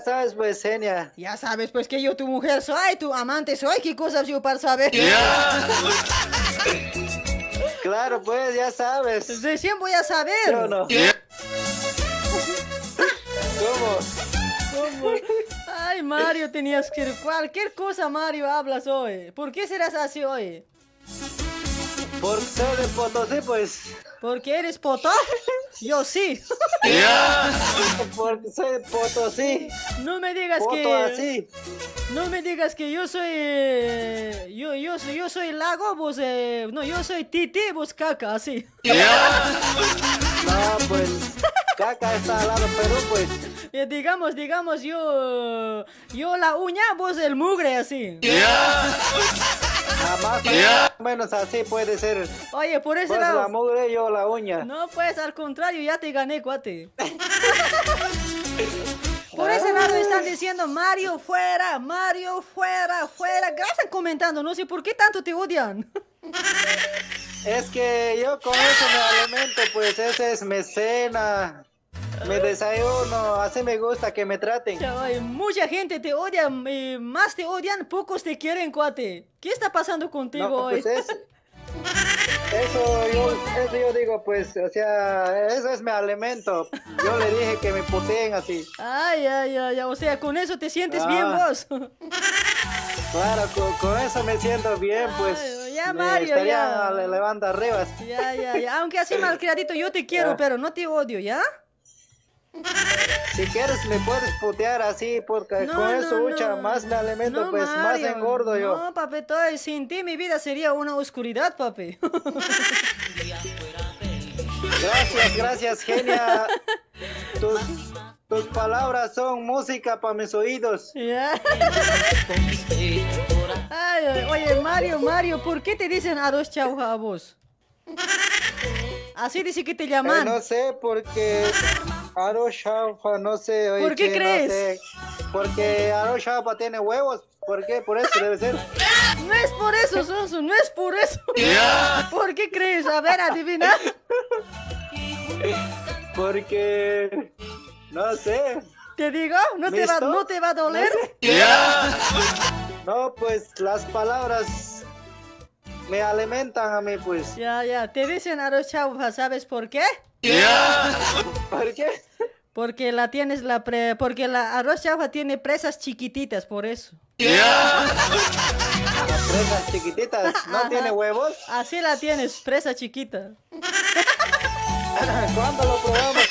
sabes, pues, Genia. Ya sabes, pues que yo tu mujer soy, tu amante soy, qué cosas yo para saber. Claro, pues, ya sabes. Recién voy a saber. ¿Sí o no? ¿Cómo? ¿Cómo? Ay, Mario, tenías que... Cualquier cosa, Mario, hablas hoy. ¿Por qué serás así hoy? Por ser de Potosí, pues. ¿Porque eres poto? Yo sí. Porque soy de Potosí. No me digas Poto que... así. No me digas que yo soy... eh, yo, yo, soy- yo soy lago, vos... eh, no, yo soy titi, vos caca, así. No, pues, caca está al lado Perú, pues. Eh, digamos, digamos, yo... Yo la uña, vos el mugre, así. Nada más, más o menos así puede ser. Oye, por ese Vos lado... la mugre, yo la uña. No, pues al contrario, ya te gané, cuate. Por ese lado están diciendo Mario fuera, Mario fuera, fuera. ¿Qué están comentando? No sé por qué tanto te odian. Es que yo con eso me alimento, pues ese es mi mi desayuno, así me gusta que me traten. Ay, mucha gente te odia, eh, más te odian, pocos te quieren, cuate. ¿Qué está pasando contigo No, hoy? pues es- Eso yo, eso yo digo, pues, o sea, eso es mi alimento. Yo le dije que me puteen así. Ay, ay, ay, o sea, con eso te sientes Ah. bien vos. Claro, con, con eso me siento bien, pues. ya, me Mario, estaría ya. le- levanta arriba. Ya, ya, ya. Aunque así malcriadito, yo te quiero, Ya. pero no te odio, ¿ya? Si quieres me puedes putear así, porque No, con no, eso, ucha, no. más me alimento, pues Mario, más engordo yo. No, papi, estoy- sin ti mi vida sería una oscuridad, papi. Gracias, gracias, genia. Tus, tus palabras son música para mis oídos. Ya. Ay, oye, Mario, Mario, ¿por qué te dicen arroz chauja a vos? Así dice que te Eh, llaman. no sé, porque Aro Chaufa, no sé. oye, ¿Por qué che, no crees? sé. Porque Aro Chaufa tiene huevos. ¿Por qué? Por eso debe ser. No es por eso, Sonso, no es por eso. ¿Por qué crees? A ver, adivina. Porque. No sé. ¿Te digo? ¿No te, va. ¿No te va a doler? No, pues las palabras me alimentan a mí, pues. Ya, ya, te dicen arroz chaufa, ¿sabes por qué? ¿Por qué? Porque la tienes la pre- porque la arroz chaufa tiene presas chiquititas, por eso. Las presas chiquititas, ¿no Ajá. tiene huevos? Así la tienes, presa chiquita. ¿Cuándo lo probamos?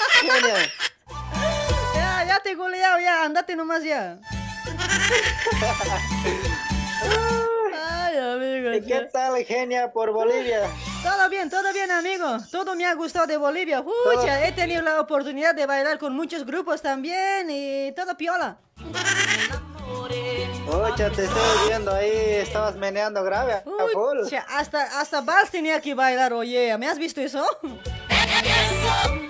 Ya, ya te he goleado, ya, andate nomás ya. Ay, amigo, ¿Qué tal, genia, por Bolivia? Todo bien, todo bien, amigo. Todo me ha gustado de Bolivia. Pucha, he tenido la oportunidad de bailar con muchos grupos también y todo piola. Pucha, te estoy viendo ahí, estabas meneando grave. a full. Pucha, hasta, hasta vals tenía que bailar, oye. ¿Me has visto eso?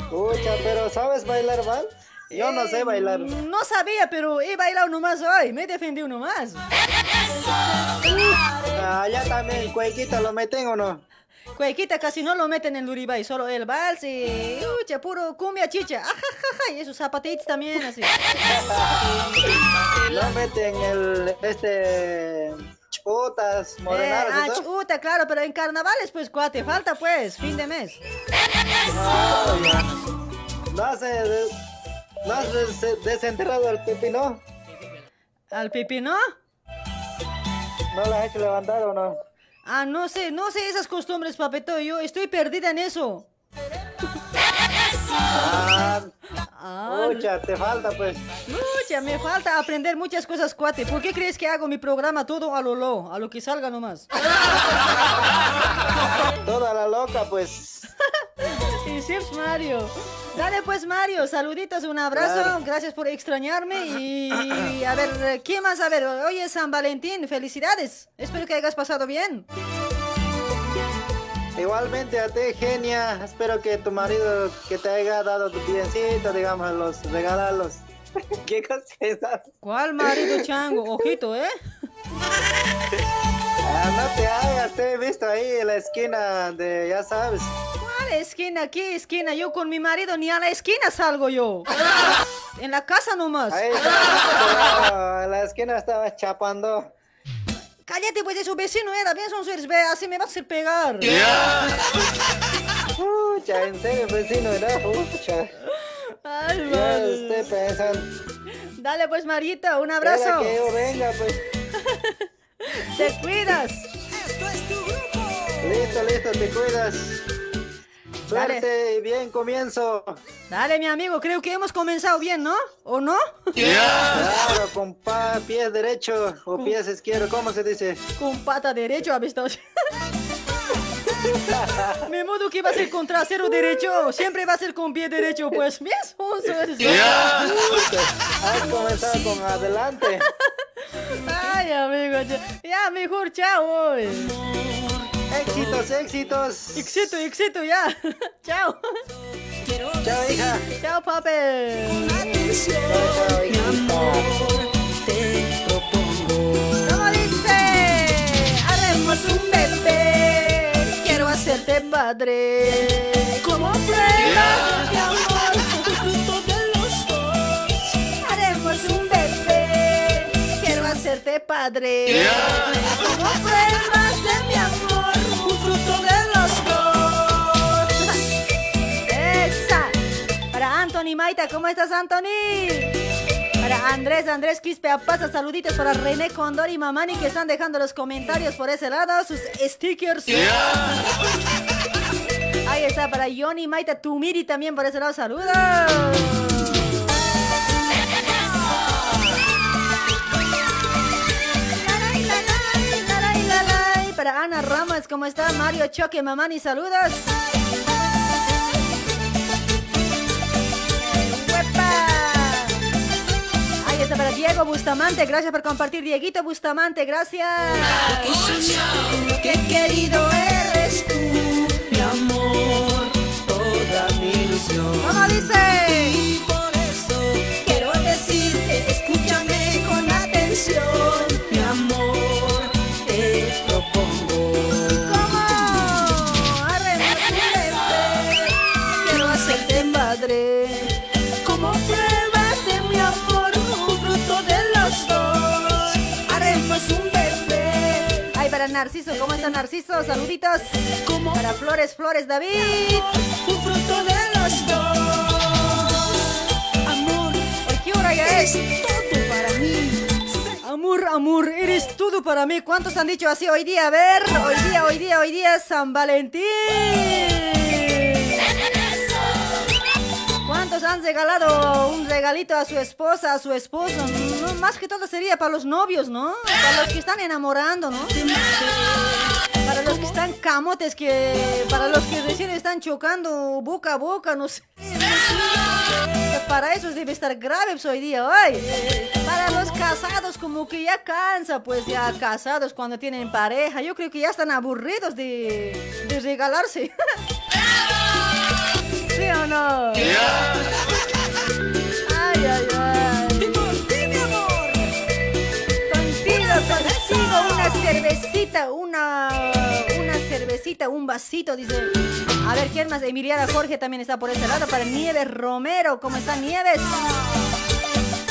Pucha, pero ¿sabes bailar vals? Yo no sé bailar. No sabía, pero he bailado nomás hoy. Me he defendido nomás. Allá también, cuequita, ¿lo meten o no? Cuequita casi no lo meten en Luribay, solo el vals y... Ucha, puro cumbia chicha. Ajajaja, y esos zapatitos también, así. Lo meten el, este, chutas, Eh, morenadas, ah, ¿eso? chuta, claro, pero en carnavales, pues, cuate, falta, pues, fin de mes. ¿No has, eh, ¿no has des- desenterrado al pipino? ¿Al pipino? ¿No lo has hecho levantar o no? Ah, no sé, no sé esas costumbres, papito. Yo estoy perdida en eso. Ah, Ah, pucha, te falta pues. Mucha, me falta aprender muchas cosas, cuate. ¿Por qué crees que hago mi programa todo a lo lo, a lo que salga nomás? Toda la loca pues. Y sí, pues, Mario. Dale pues Mario, saluditos, un abrazo, Claro. gracias por extrañarme y a ver, ¿qué más? A ver, hoy es San Valentín, felicidades. Espero que hayas pasado bien. Igualmente a ti, genia. Espero que tu marido que te haya dado tu biencito, digamos, los regalarlos. ¿Qué cosa es esa? ¿Cuál marido chango? Ojito, ¿eh? Ah, no te hagas, te he visto ahí en la esquina de, ya sabes. ¿Cuál esquina? ¿Qué esquina? Yo con mi marido ni a la esquina salgo yo. En la casa nomás. Ahí estaba, en la esquina estaba chapando. Cállate, pues de su vecino era, bien son sus así me vas a hacer pegar. Pucha, en serio, vecino, era pucha. Ay, Ya madre. Dale pues, Marita, un abrazo. que yo venga, pues. Te cuidas. Listo, listo, te cuidas. Suerte y bien comienzo. Dale, mi amigo, creo que hemos comenzado bien, ¿no? ¿O no? Claro, con pa- pies derecho o pies izquierdo, ¿cómo se dice? Con pata derecho, ¿has visto? Me mudo que va a ser con trasero derecho, siempre va a ser con pie derecho, pues bien sonso. Has comenzado con adelante. Ay, amigo, ya, ya, mejor chao hoy. Éxitos, éxitos. Éxito, éxito, ya. chao. Chao, hija. Chao, papi. ¿Cómo dice? Haremos un bebé. Quiero hacerte padre. Como prueba de amor, fruto de los dos. Haremos un bebé. Quiero hacerte padre. Como pruebas de mi amor, Anthony Maita, ¿cómo estás, Anthony? Para Andrés, Andrés Quispe pasa saluditos para René Condor y Mamani que están dejando los comentarios por ese lado, sus stickers. Ahí está, para Johnny Maita Tumiri también por ese lado, saludos. Para Ana Ramos, ¿cómo está? Mario Choque, Mamani, saludos. Está para Diego Bustamante, gracias por compartir, Dieguito Bustamante, gracias. Qué querido eres tú, mi amor, toda mi ilusión. ¿Cómo dice? Y por eso quiero decirte, escúchame con atención, Narciso, ¿cómo está Narciso? Saluditos. Para Flores, Flores, David. Un fruto de los dos. Amor, ¿por qué hora ya es? Todo para mí. Amor, amor, eres todo para mí. ¿Cuántos han dicho así hoy día? A ver, hoy día, hoy día, hoy día San Valentín. ¿Cuántos han regalado un regalito a su esposa, a su esposo? No, más que todo sería para los novios, ¿no? Para los que están enamorando, ¿no? camotes que para los que recién están chocando boca a boca, no sé. Para eso debe estar grave pues, hoy día, hoy. Para los casados como que ya cansa, pues ya casados cuando tienen pareja. Yo creo que ya están aburridos de, de regalarse. ¿Sí o no? Ay, ay, ay. Contigo, contigo, una cervecita, una, una cervecita, un vasito, dice. A ver, ¿quién más? Emiliana Jorge también está por este lado. Para Nieves Romero, ¿cómo está Nieves?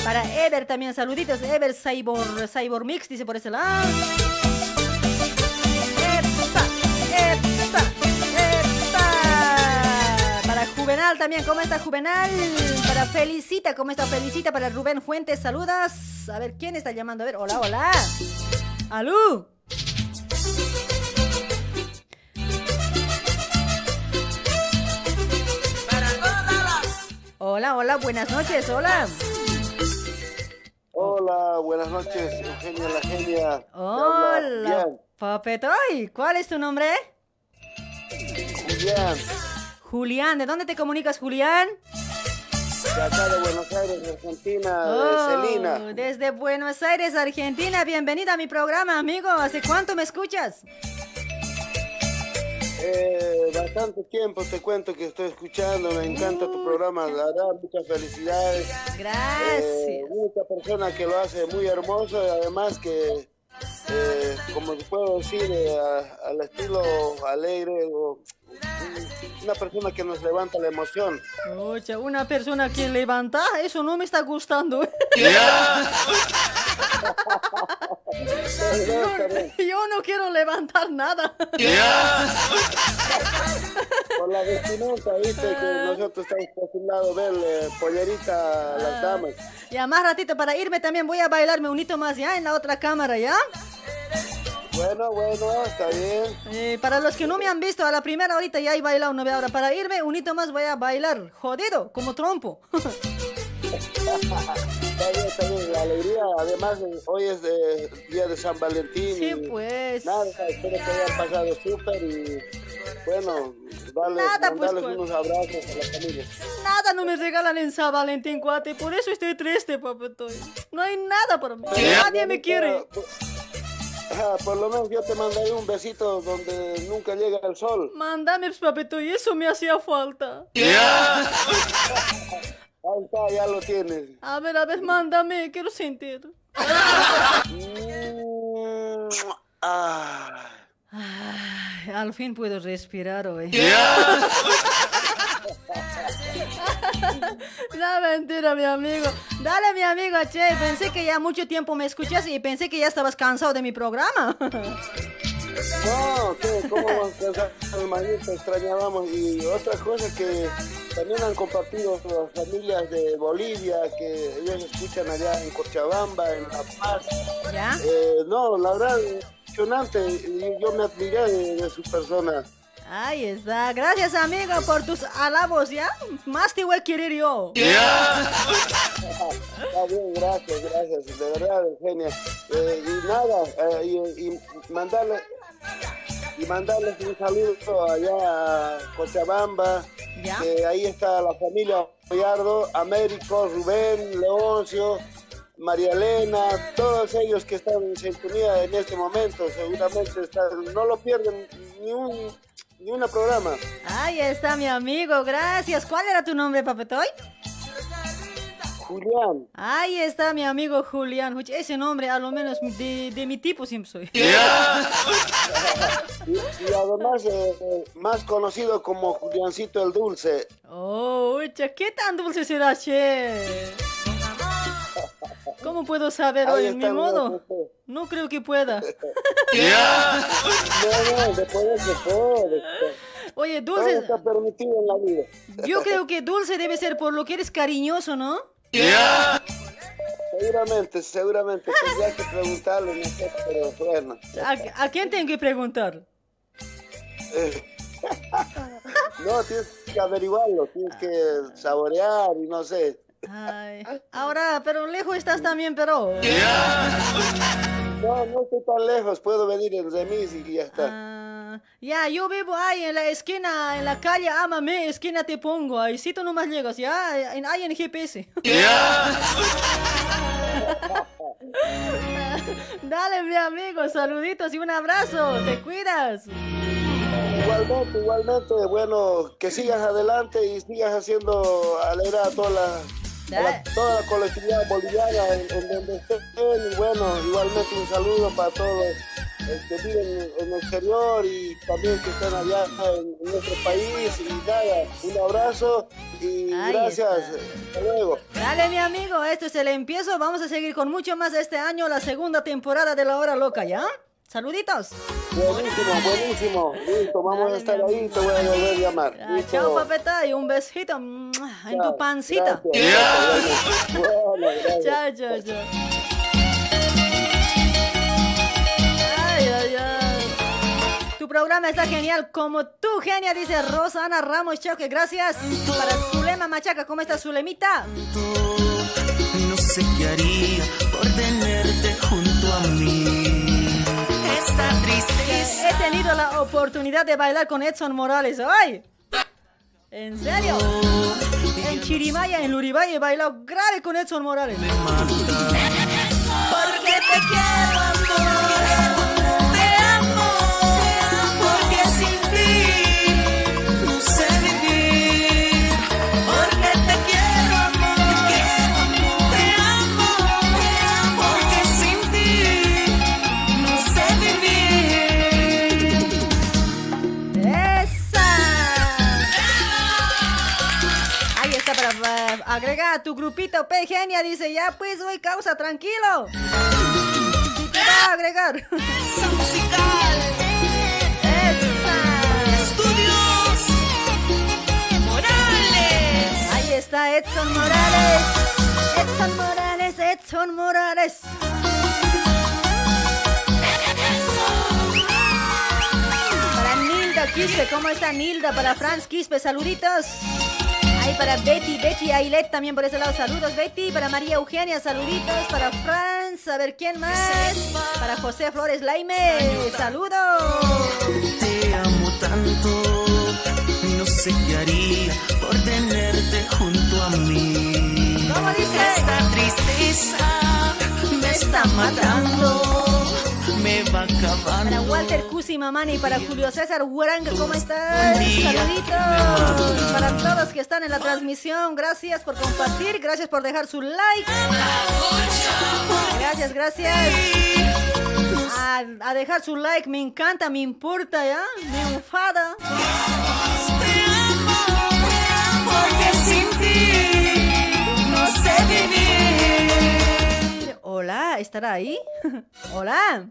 Para Ever también, saluditos. Ever Cyborg, Cyborg Mix, dice por ese lado. Juvenal también, ¿cómo está Juvenal? Para Felicita, ¿cómo está Felicita? Para Rubén Fuentes, saludas. A ver, ¿quién está llamando? A ver, hola, hola. ¡Alú! Hola, hola, buenas noches, hola. Hola, buenas noches, Eugenia la genia. Hola. Papetoy. ¿Cuál es tu nombre? Julián, Julián, ¿de dónde te comunicas, Julián? de acá de Buenos Aires, Argentina, Oh, de Celina. Desde Buenos Aires, Argentina. Bienvenida a mi programa, amigo. ¿Hace cuánto me escuchas? Eh, bastante tiempo te cuento que estoy escuchando, me encanta tu programa, la verdad, muchas felicidades. Gracias. Eh, única persona que lo hace muy hermoso y además que, eh, como te puedo decir, eh, a- al estilo alegre, o, una persona que nos levanta la emoción. Oye, una persona que levanta, eso no me está gustando. yo, yo no quiero levantar nada. Por la vestimenta, viste, que nosotros estamos acostumbrados a ver eh, pollerita a las damas. Ya más ratito para irme también voy a bailarme un hito más ya en la otra cámara, ¿ya? Bueno, bueno, está bien. Eh, para los que no me han visto, a la primera ahorita ya he bailado una vez. Ahora para irme un hito más voy a bailar, jodido, como trompo. Está bien, está bien, la alegría. Además, hoy es de- día de San Valentín. Sí, y pues. Nada, espero que hayan pasado súper y bueno, darles, Nada, pues, pues. unos abrazos a la familia. Nada no me regalan en San Valentín, cuate. Por eso estoy triste, papetoy. No hay nada para mí. Nadie me quiere. Ah, por lo menos yo te mandaré un besito donde nunca llega el sol. Mándame, pues, papetoy. Eso me hacía falta. Ahí está, ya lo tienes. A ver, a ver, mándame. Quiero sentir. Ah. Ay, al fin puedo respirar hoy. No, mentira, mi amigo. Dale, mi amigo, che. Pensé que ya mucho tiempo me escuchas y pensé que ya estabas cansado de mi programa. No, ¿qué? ¿cómo vamos a? Hermanito, te extrañábamos. Y otra cosa que también han compartido las familias de Bolivia, que ellos escuchan allá en Cochabamba, en La Paz. ¿Ya? Eh, no, la verdad, impresionante. Yo me admiré de, de su persona. Ahí está. Gracias, amigo, por tus alabos, ¿ya? Más te voy a querer yo. Está bien, gracias, gracias. De verdad, Eugenia. Eh, y nada, eh, y, y mandarle. Y mandarles un saludo allá a Cochabamba, ¿Ya? ahí está la familia Gallardo, Américo, Rubén, Leoncio, María Elena, todos ellos que están en sintonía en este momento, seguramente están, no lo pierden ni un ni una programa. Ahí está, mi amigo. Gracias. ¿Cuál era tu nombre, papetoy? Julián. Ahí está mi amigo Julián. Ese nombre, a lo menos de, de mi tipo siempre soy. Y, y además, eh, eh, más conocido como Juliancito el Dulce. Oh, ucha, ¿qué tan dulce será, che? ¿Cómo puedo saber hoy? Está, modo. No creo que pueda. No, no, después de todo. Oye, Todo dulce. está permitido en la vida. Yo creo que dulce debe ser por lo que eres cariñoso, ¿no? Seguramente, seguramente. Tendría que preguntarle, no sé, pero bueno. ¿A, a quién tengo que preguntar? Eh, no, tienes que averiguarlo, tienes que saborear y no sé. Ay, ahora, pero lejos estás también, pero. No, no estoy tan lejos, puedo venir en remis y ya está. Ah, ya, yo vivo ahí en la esquina, en la calle Ámame, esquina te pongo. Ahí si tú nomás llegas, ya, en, ahí en GPS. Dale, mi amigo, saluditos y un abrazo. Te cuidas. Igualmente, igualmente, bueno, que sigas adelante y sigas haciendo alegrar a toda la, a la- toda la colectividad boliviana en, en donde estén. Y bueno, igualmente un saludo para todos los que viven en el exterior y también que están allá en, en nuestro país. Y nada, un abrazo y Ahí gracias. está. Hasta luego. Dale, mi amigo, esto es el empiezo. Vamos a seguir con mucho más este año, la segunda temporada de La Hora Loca, ¿ya? Saluditos. Buenísimo, buenísimo. Listo, vamos a estar ahí. Te voy a volver a llamar. Ah. Chao, papeta, y un besito en tu pancita. Gracias. Bueno, gracias. Chao, chao, chao. Ay, ay, ay. Tu programa está genial, como tú, genia, dice Rosana Ramos Choque. Gracias. Para Zulema Machaca, ¿cómo está Zulemita? No sé qué haría por tenerte junto a mí. Esta tristeza. He tenido la oportunidad de bailar con Edson Morales. ¡Ay! ¿En serio? En Chirimaya, en Luribay, he bailado grave con Edson Morales. Porque te quiero, amor. A tu grupito P Genia. Dice, ya pues hoy causa, tranquilo. Va a agregar. ¡Esa! Estudios Morales. Ahí está Edson Morales. Edson Morales, Edson Morales. Para Nilda Quispe, ¿cómo está Nilda? Para Franz Quispe, saluditos. Ahí para Betty, Betty Ailet también por ese lado, saludos Betty. Para María Eugenia, saluditos. Para Franz, a ver quién más. Para José Flores Laime, saludos. Te amo tanto, no sé qué haría por tenerte junto a mí. ¿Cómo dice? Esta tristeza me está matando, me va acabando. Para Walter Cusi Mamani, para Julio César Huaranga, ¿cómo estás? Saluditos. Para todos que están en la transmisión, gracias por compartir, gracias por dejar su like. Gracias, gracias. A, a dejar su like, me encanta, me importa, ¿ya? Me enfada. Porque sin ti no sé vivir. Hola, ¿estará ahí? Hola.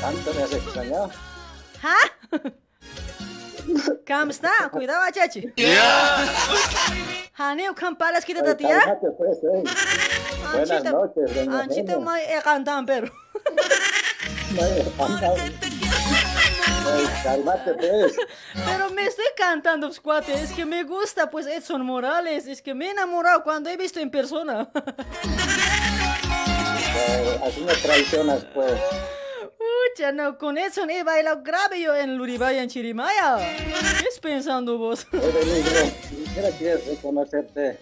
Tanto me has extrañado. ¿Ah? ¿Cómo está? Cuidado, chachi. Haneo Campalas, quítate, tía. Cálmate, pues, eh. Buenas noches, doña Anchita Nena. mai e cantan, pero. Cálmate, pues. Pero me estoy cantando, pues, cuate. Es que me gusta, pues, Edson Morales. Es que me he enamorado cuando he visto en persona. Eh, así me traicionas, pues. Pucha, no, con Edson he bailado grave yo en Luribaya, en Chirimaya. ¿Qué es pensando vos? Ni siquiera quieres reconocerte.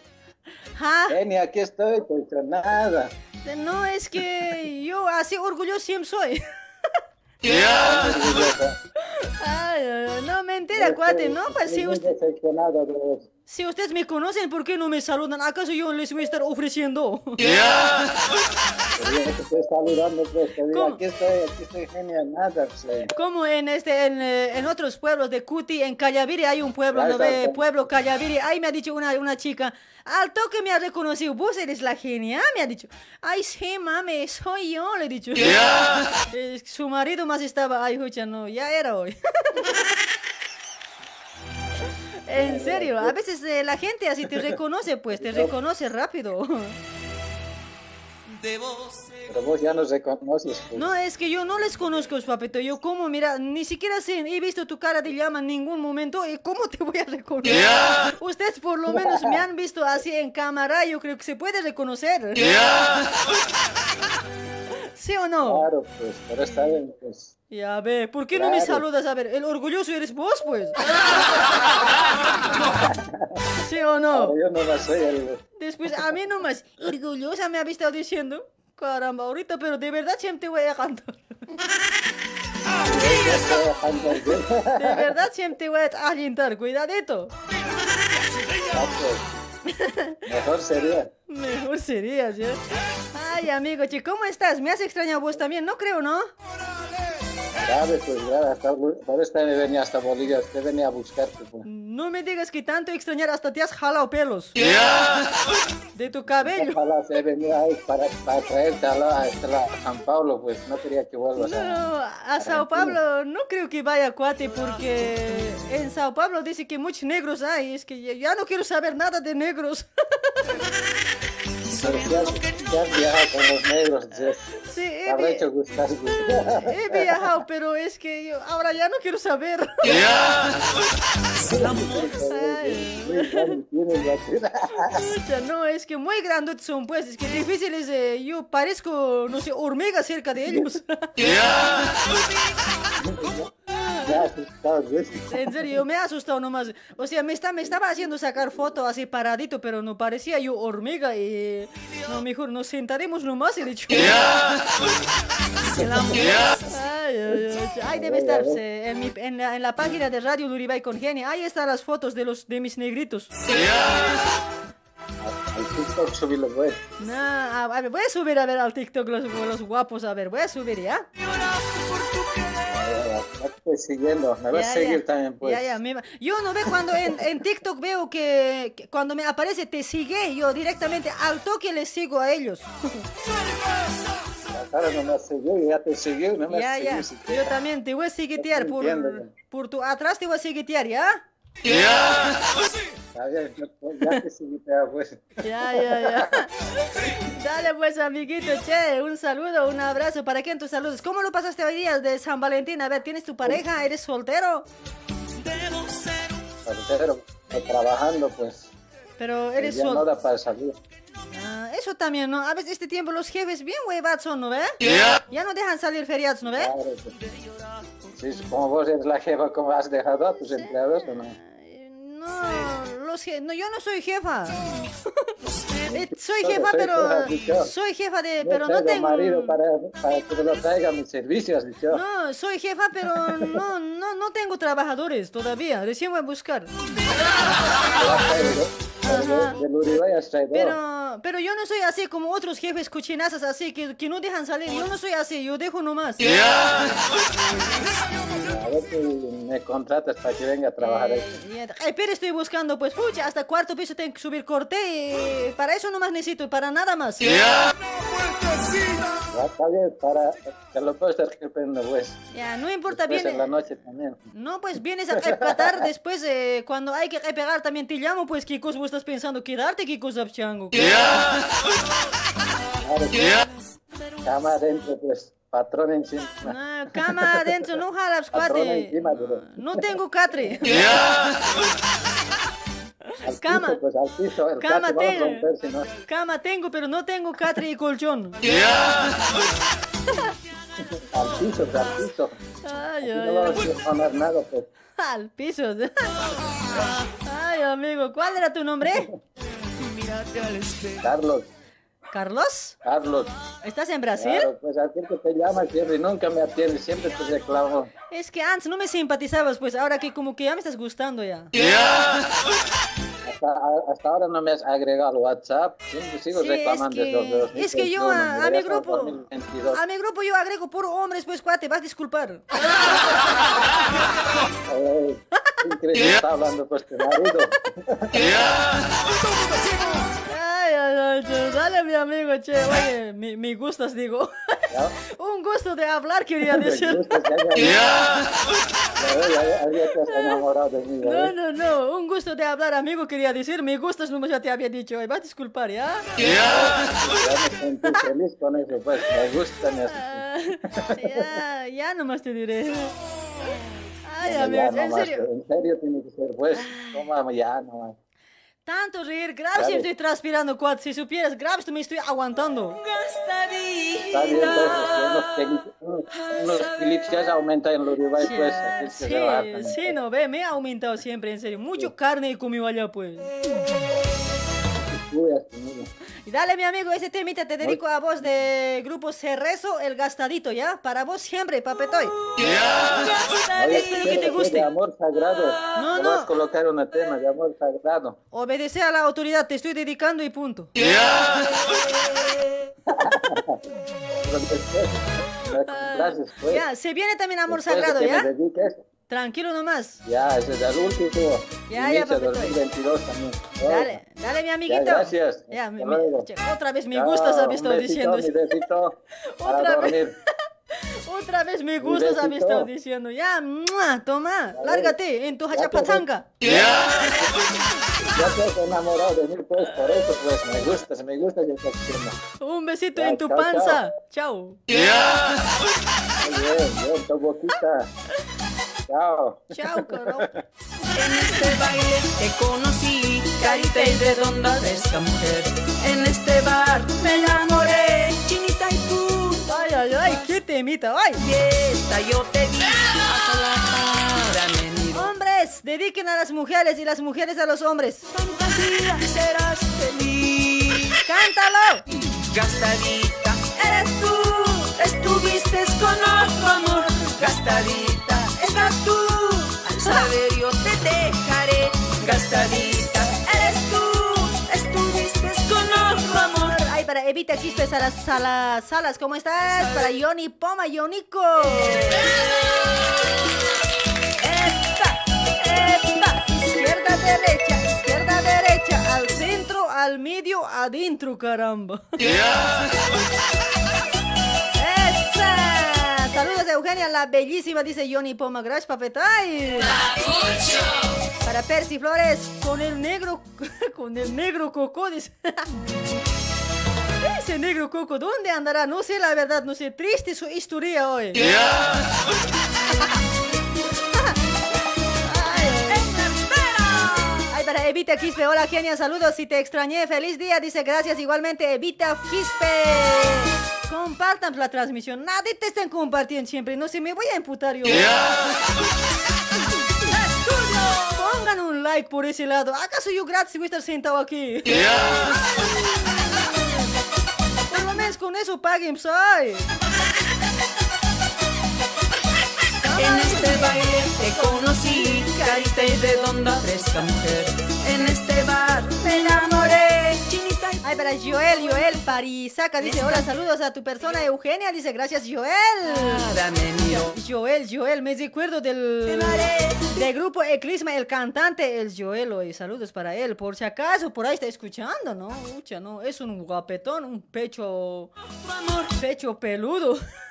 ¿Ah? Eni, aquí estoy, pues nada. No, es que yo así orgulloso siempre soy. Ay, ay, ay, no, mentira, cuate, no, pues muy usted, decepcionado de vos. Si ustedes me conocen, ¿por qué no me saludan? ¿Acaso yo les voy a estar ofreciendo? Estoy aquí estoy, aquí estoy genial, nada. Como en este, en, eh, en otros pueblos de Cuti, en Callaviri hay un pueblo, ¿no ve? Pueblo Callaviri, ahí me ha dicho una, una chica, al toque me ha reconocido, vos eres la genia, me ha dicho, ay sí, mami, soy yo, le he dicho. Eh, su marido más estaba, ay, hucha, no, ya era hoy. En serio, a veces eh, la gente así te reconoce, pues, te reconoce rápido. Pero vos ya nos reconoces, pues. No, es que yo no les conozco, papito. Yo como, mira, ni siquiera sé, he visto tu cara de llama en ningún momento. ¿Y cómo te voy a reconocer? Ustedes por lo menos me han visto así en cámara. Yo creo que se puede reconocer. ¿Sí o no? Claro, pues, pero está bien, pues. Ya ve, ¿por qué no me Claro. saludas? A ver, el orgulloso eres vos, pues. ¿Sí o no? Yo no la soy el... Después, a mí nomás, orgullosa me había estado diciendo. Caramba, ahorita, pero de verdad siempre te voy a cantar. De verdad siempre te voy a alentar, cuidadito. Mejor sería. Mejor sería, ¿sí? Ay, amigo, che, ¿cómo estás? ¿Me has extrañado vos también? No creo, ¿no? Grave, pues. Hasta, por esta me venía hasta Bolivia. Te venía a buscarte, pues. No me digas que tanto extrañar hasta te has jalado pelos. De tu cabello. Ojalá se venía ahí para, para traerte a, la, la- a San Paulo, pues. No quería que vuelvas a... No, a Sao Paulo no creo que vaya cuate porque en Sao Paulo dice que muchos negros hay. Es que ya no quiero saber nada de negros. Ya, has viajado con los negros. Sí, he, hecho gustar. pues. he viajado, pero es que yo ahora ya no quiero saber. Pucha, no, es que muy grandes son, pues, es que difíciles. eh, yo parezco, no sé, hormiga cerca de ellos. Jess. En serio, yo me he asustado nomás. O sea, me, está, me estaba haciendo sacar foto así paradito, pero no parecía yo hormiga y... No, mejor nos sentaremos nomás y dicho... Ay, ay, ay, Ahí debe estar eh, en, mi- en la, en la página de Radio Luribay con Genia. Ahí están las fotos de los de mis negritos. Al TikTok web. Nah, a ver, voy a subir a ver al TikTok los, los guapos. A ver, voy a subir ya. Siguiendo. Me vas a seguir ya. también, pues. Ya, ya, me va- Yo no ve cuando en, en TikTok veo que, que cuando me aparece te sigue, yo directamente al toque les sigo a ellos. Ahora no me seguido, ya te seguí, no me ya, ya. Yo también te voy a seguitear por, por tu atrás te voy a seguitear, ¿ya? Bien, ya te seguí, pues. Ya, ya, ya. Dale pues, amiguito, che, un saludo, un abrazo. ¿Para quién tus saludos? ¿Cómo lo pasaste hoy día de San Valentín? A ver, ¿tienes tu pareja? ¿Eres soltero? Soltero, eh, trabajando, pues. Pero eres Ya no soltero. da para salir. Ah, eso también, ¿no? A veces este tiempo los jefes bien huevados son, ¿no ve? Ya. Ya no dejan salir feriados, ¿no ve? Claro, pues. Sí, como vos eres la jefa, ¿cómo has dejado a tus empleados o no? No, los no, yo no soy jefa. Eh, soy jefa, pero soy jefa de, pero no tengo marido para, para que lo traiga mis servicios. No, soy jefa, pero no, no, no tengo trabajadores todavía. Recién voy a buscar. Pero, pero yo no soy así como otros jefes cochinazas así que, que no dejan salir. Yo no soy así, yo dejo nomás. A ver si me contratas para que venga a trabajar ahí. Eh, Ay, pero estoy buscando, pues, pucha, hasta cuarto piso tengo que subir corte y para eso nomás necesito, para nada más. Ya está bien, para que lo puedo estar pues. Ya, no importa, viene. en la noche también. No, pues vienes a Qatar después, eh, cuando hay que pegar también te llamo, pues, ¿qué cosa vos estás pensando? ¿Quedarte? ¿Qué cosa, chango? Claro, Cama adentro, pues. Patrón encima. Ah, cama adentro, no jalas, cuate. encima, pero. No tengo catre. Cama. piso, pues al piso. Cama catre va a tengo. romper, si no. Cama tengo, pero no tengo catre y colchón. Al piso, pues, al piso. Ay, Aquí no ay, vamos ay. a nada, pues. Al piso. Ay, amigo, ¿cuál era tu nombre? Carlos, ¿Carlos? Carlos. ¿Estás en Brasil? Claro, pues al que te llama siempre y nunca me atiende, siempre te reclamo. Es que antes no me simpatizabas, pues ahora que como que ya me estás gustando ya. Hasta, hasta ahora no me has agregado al WhatsApp, siempre sigo Sí, reclamando es que- de 2021, es que yo a- a mi grupo- 2022. A mi grupo yo agrego puro hombres, pues cuate, vas a disculpar. Increíble, está hablando pues tu marido. Ay, ay, dale mi amigo, che, oye, mi, mi gustas, digo. Un gusto de hablar, quería decir. No, no, no, un gusto de hablar, amigo, quería decir. Me gustas, no ya te había dicho. Vas a disculpar, ¿ya? Ya feliz con eso, pues me gusta, me hace Ah, ya, ya nomás te diré. Ay, Ya, amigo, en serio. En serio tiene que ser, pues, toma ya nomás. Tanto reír, grave si Dale. estoy transpirando, cuat. Si supieras, grave me estoy aguantando. Está bien, pues, unos unos- se aumentan en Luribay, pues. así que Sí, sí, no ve, me ha aumentado siempre, en serio. Mucho carne he comido allá, pues. Y dale, mi amigo, ese temita te dedico a vos de Grupo Cerrezo, el gastadito, ¿ya? Para vos siempre, papetoy. Oye, Espero que te guste. De amor sagrado. No, no. vas a colocar un tema de amor sagrado. Obedece a la autoridad, te estoy dedicando y punto. Gracias, pues. Ya, se viene también amor Después sagrado, ¿ya? Tranquilo nomás. Ya, ese es el último. Ya, ya, Inicio papito. 2022 también. Dale, dale, mi amiguito. Ya, gracias. Ya, mi- che, otra vez me Chao, gustas, habéis un estado besito, diciendo. besito Otra vez. Otra vez me besito. estado diciendo. Ya, ¡mua! toma, lárgate en tu hachapatanga. Ya te has enamorado de mí, pues, por eso, pues, me gustas, me gustas y estás diciendo. Un besito Ya, en tu chao, panza. Chao. Muy bien, bien, tu boquita. Chao. Chao, caro. En este baile te conocí, carita y redonda fresca mujer. En este bar me enamoré, chinita y tú. Ay, ay, ay, qué temita, ay. Fiesta, yo te vi, hasta la. Hombres, dediquen a las mujeres y las mujeres a los hombres. Fantasía, serás feliz. ¡Cántalo! Gastadita, eres tú, estuviste con otro amor. Gastadita, estás tú, al saber yo te dejaré. Gastadita, eres tú, estuviste con otro amor. Ay, para Evita Quispes a las salas, salas, ¿cómo estás? Para Yoni Poma, Yonico. ¡Epa! ¡Epa! Izquierda, derecha, izquierda, derecha, al centro, al medio, adentro, caramba. ¡Esa! Saludos Eugenia, la bellísima, dice Yoni Poma. Gracias, papetay. Para Percy Flores, con el negro, con el negro coco, dice. Ese negro coco, ¿dónde andará? No sé la verdad, no sé. Triste su historia hoy. Ay, para Evita Quispe, hola genia, saludos, si te extrañé, feliz día, dice gracias igualmente Evita Quispe. Compartan la transmisión, nadie te estén compartiendo siempre, no se me voy a emputar yo. Pongan un like por ese lado, ¿acaso yo gratis voy a estar sentado aquí? Por lo menos con eso paguen, soy. En este baile te conocí, carita y redonda fresca mujer. En este bar me enamoré, chinita Ay, para Joel, Joel Parisaca dice, hola, saludos a tu persona Eugenia, dice, gracias Joel. Joel, Joel, me recuerdo del, del grupo Eclisma, el cantante, el Joel, hoy, saludos para él, por si acaso, por ahí está escuchando, ¿no? Ucha, ¿no? Es un guapetón, un pecho, pecho peludo.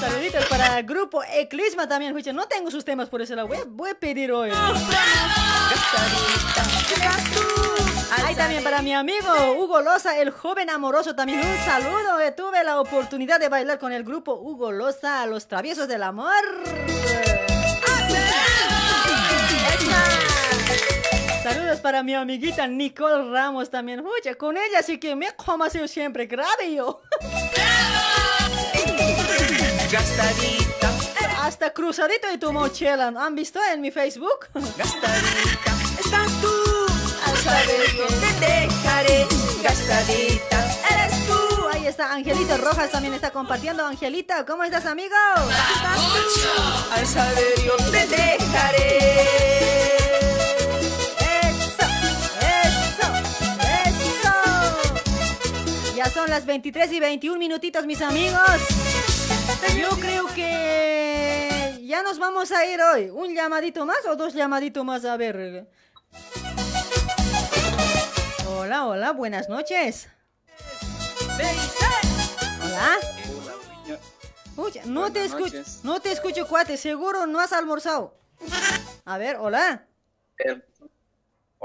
Saluditos para el grupo Eclisma también, no tengo sus temas por ese lado, voy, a- voy a pedir hoy. Ahí también para mi amigo Hugo Loza, el joven amoroso, también un saludo. eh, Tuve la oportunidad de bailar con el grupo Hugo Loza, Los Traviesos del Amor. Saludos para mi amiguita Nicole Ramos también. Oye, con ella sí que me como sido siempre grave yo. Gastadita, Hasta cruzadito de tu mochila. ¿Han visto en mi Facebook? gastadita, estás tú. Al saber yo te dejaré. Gastadita, eres tú. Ahí está Angelita Rojas también está compartiendo. Angelita, ¿cómo estás, amigo? Al saber yo te dejaré. Ya son las 23 y 21 minutitos, mis amigos. Yo creo que ya nos vamos a ir hoy. ¿Un llamadito más o dos llamaditos más? A ver. Hola, hola, buenas noches. Hola. Uy, no te escucho, no te escucho, cuate. Seguro no has almorzado. A ver, hola.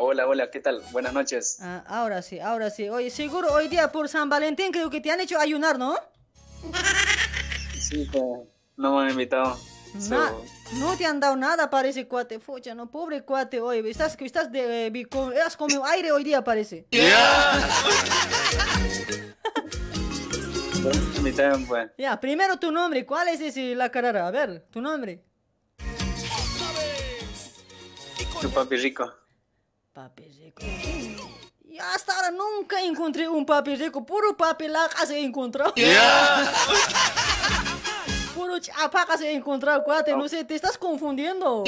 Hola, hola, ¿qué tal? Buenas noches. Ah, ahora sí, ahora sí. Oye, seguro hoy día por San Valentín creo que te han hecho ayunar, ¿no? Sí, no me han invitado. Na- no te han dado nada, parece, cuate. Fucha, no, pobre cuate, hoy. Estás, estás de, eh, con- has comido aire hoy día, parece. También, pues. Ya, primero tu nombre. ¿Cuál es ese, la carrera? A ver, tu nombre. Tu papi rico. Papi rico. Y hasta ahora nunca encontré un papi rico. Puro papi lacas he encontrado. Puro chapacas he encontrado, cuate. No sé, te estás confundiendo.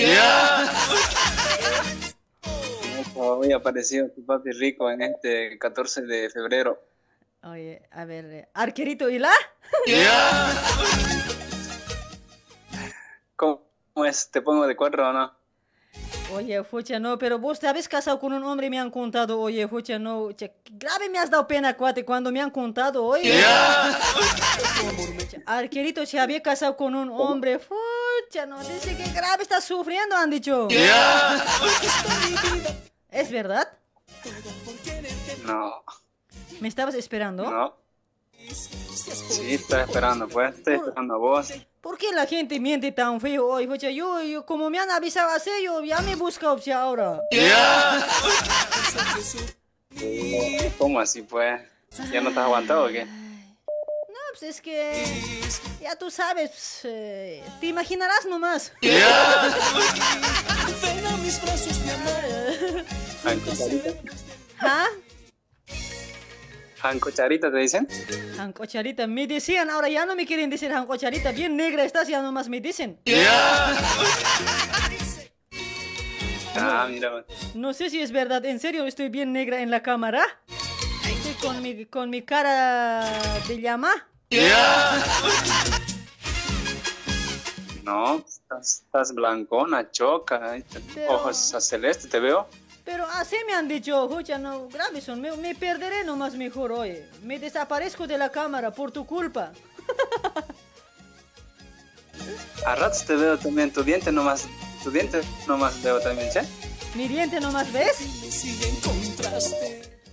Hoy apareció tu papi rico en este 14 de febrero. Oye, a ver, arquerito y la. ¿Cómo es? ¿Te pongo de cuatro o no? Oye, Fucha, no, pero vos te habéis casado con un hombre y me han contado, oye, Fucha, no, che, grave me has dado pena, cuate, cuando me han contado, oye. Che, Arquerito se había casado con un hombre, Fucha, no, dice que grave está sufriendo, han dicho. ¿Es verdad? No, ¿Me estabas esperando? no. Sí, estoy esperando, pues. Estoy esperando a vos. ¿Por qué la gente miente tan feo hoy? Yo, yo, como me han avisado así, yo ya me busco opción ahora. ¿Cómo así, pues? ¿Ya no estás aguantado o qué? No, pues es que ya tú sabes, pues, eh, te imaginarás nomás. ¿Ah? ¿Janco Charita te dicen? Jancocharita, me decían, ahora ya no me quieren decir Jancocharita, bien negra estás, ya nomás me dicen. Ah, mira. No sé si es verdad, en serio estoy bien negra en la cámara. Estoy con mi, con mi cara de llama. No, estás, estás blancona, choca, Pero- ojos a celeste, te veo. Pero así me han dicho, escucha, no, Gravison, me, me perderé nomás mejor hoy. Me desaparezco de la cámara por tu culpa. A ratos te veo también, tu diente nomás, tu diente nomás veo también, ¿che? Mi diente nomás, ¿ves?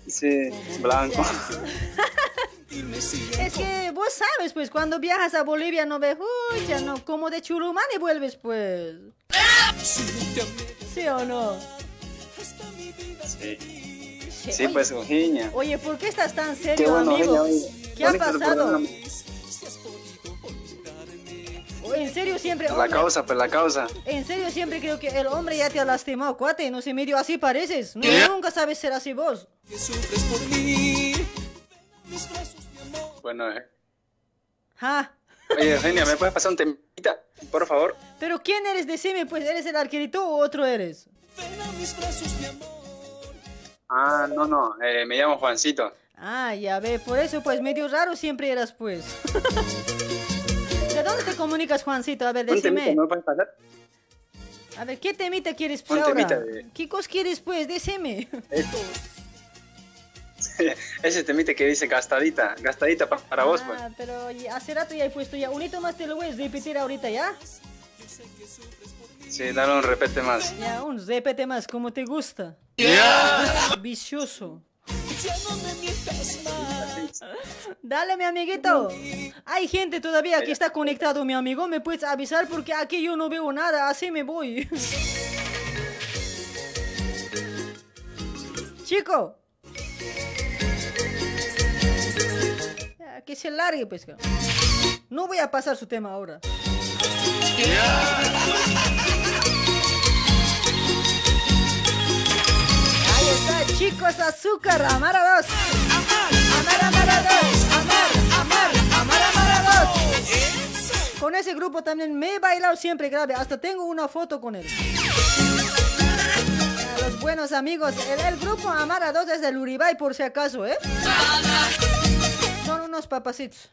Sí, blanco. Es que vos sabes, pues, cuando viajas a Bolivia no ves, uy, ya no, como de Churumán y vuelves, pues. ¿Sí o no? Sí. Sí, pues, Ujiña. Oye, ¿por qué estás tan Qué serio, bueno, amigo? Oye. ¿Qué ha pasado? Oye, en serio siempre, La causa, pues la causa. en serio siempre creo que el hombre ya te ha lastimado, cuate, no sé, medio así pareces. No, nunca sabes ser así vos. Bueno, eh. Ah, Oye, Eugenia, ¿me puedes pasar un temita, por favor? pero ¿quién eres? Decime, pues, ¿eres el arquerito o otro eres? Ah, no, no, eh, me llamo Juancito. Ah, ya ve, por eso pues medio raro siempre eras pues. ¿De dónde te comunicas, Juancito? A ver, Un temita, decime. ¿me lo puedes pasar? A ver, ¿qué temita quieres pues Un ahora? temita de- ¿Qué cos quieres pues? Decime. Ese temita que dice gastadita, gastadita pa- para vos, pues. Ah, pero hace rato ya he puesto ya. Un hito más te lo voy a repetir ahorita, ¿ya? Sí, dale un repete más. Ya, un repete más, como te gusta. Vicioso. Dale, mi amiguito. Hay gente todavía que está conectado, mi amigo. ¿Me puedes avisar? Porque aquí yo no veo nada. Así me voy. Chico. Que se largue, pues. cabrón. No voy a pasar su tema ahora. Ahí está, chicos, azúcar, amar a dos. Amar, amar a dos. Amar, amar, amar, amar a dos. Con ese grupo también me he bailado siempre grave. Hasta tengo una foto con él. A los buenos amigos. El, el grupo Amar a dos es del Uribay, por si acaso, ¿eh? Son unos papacitos.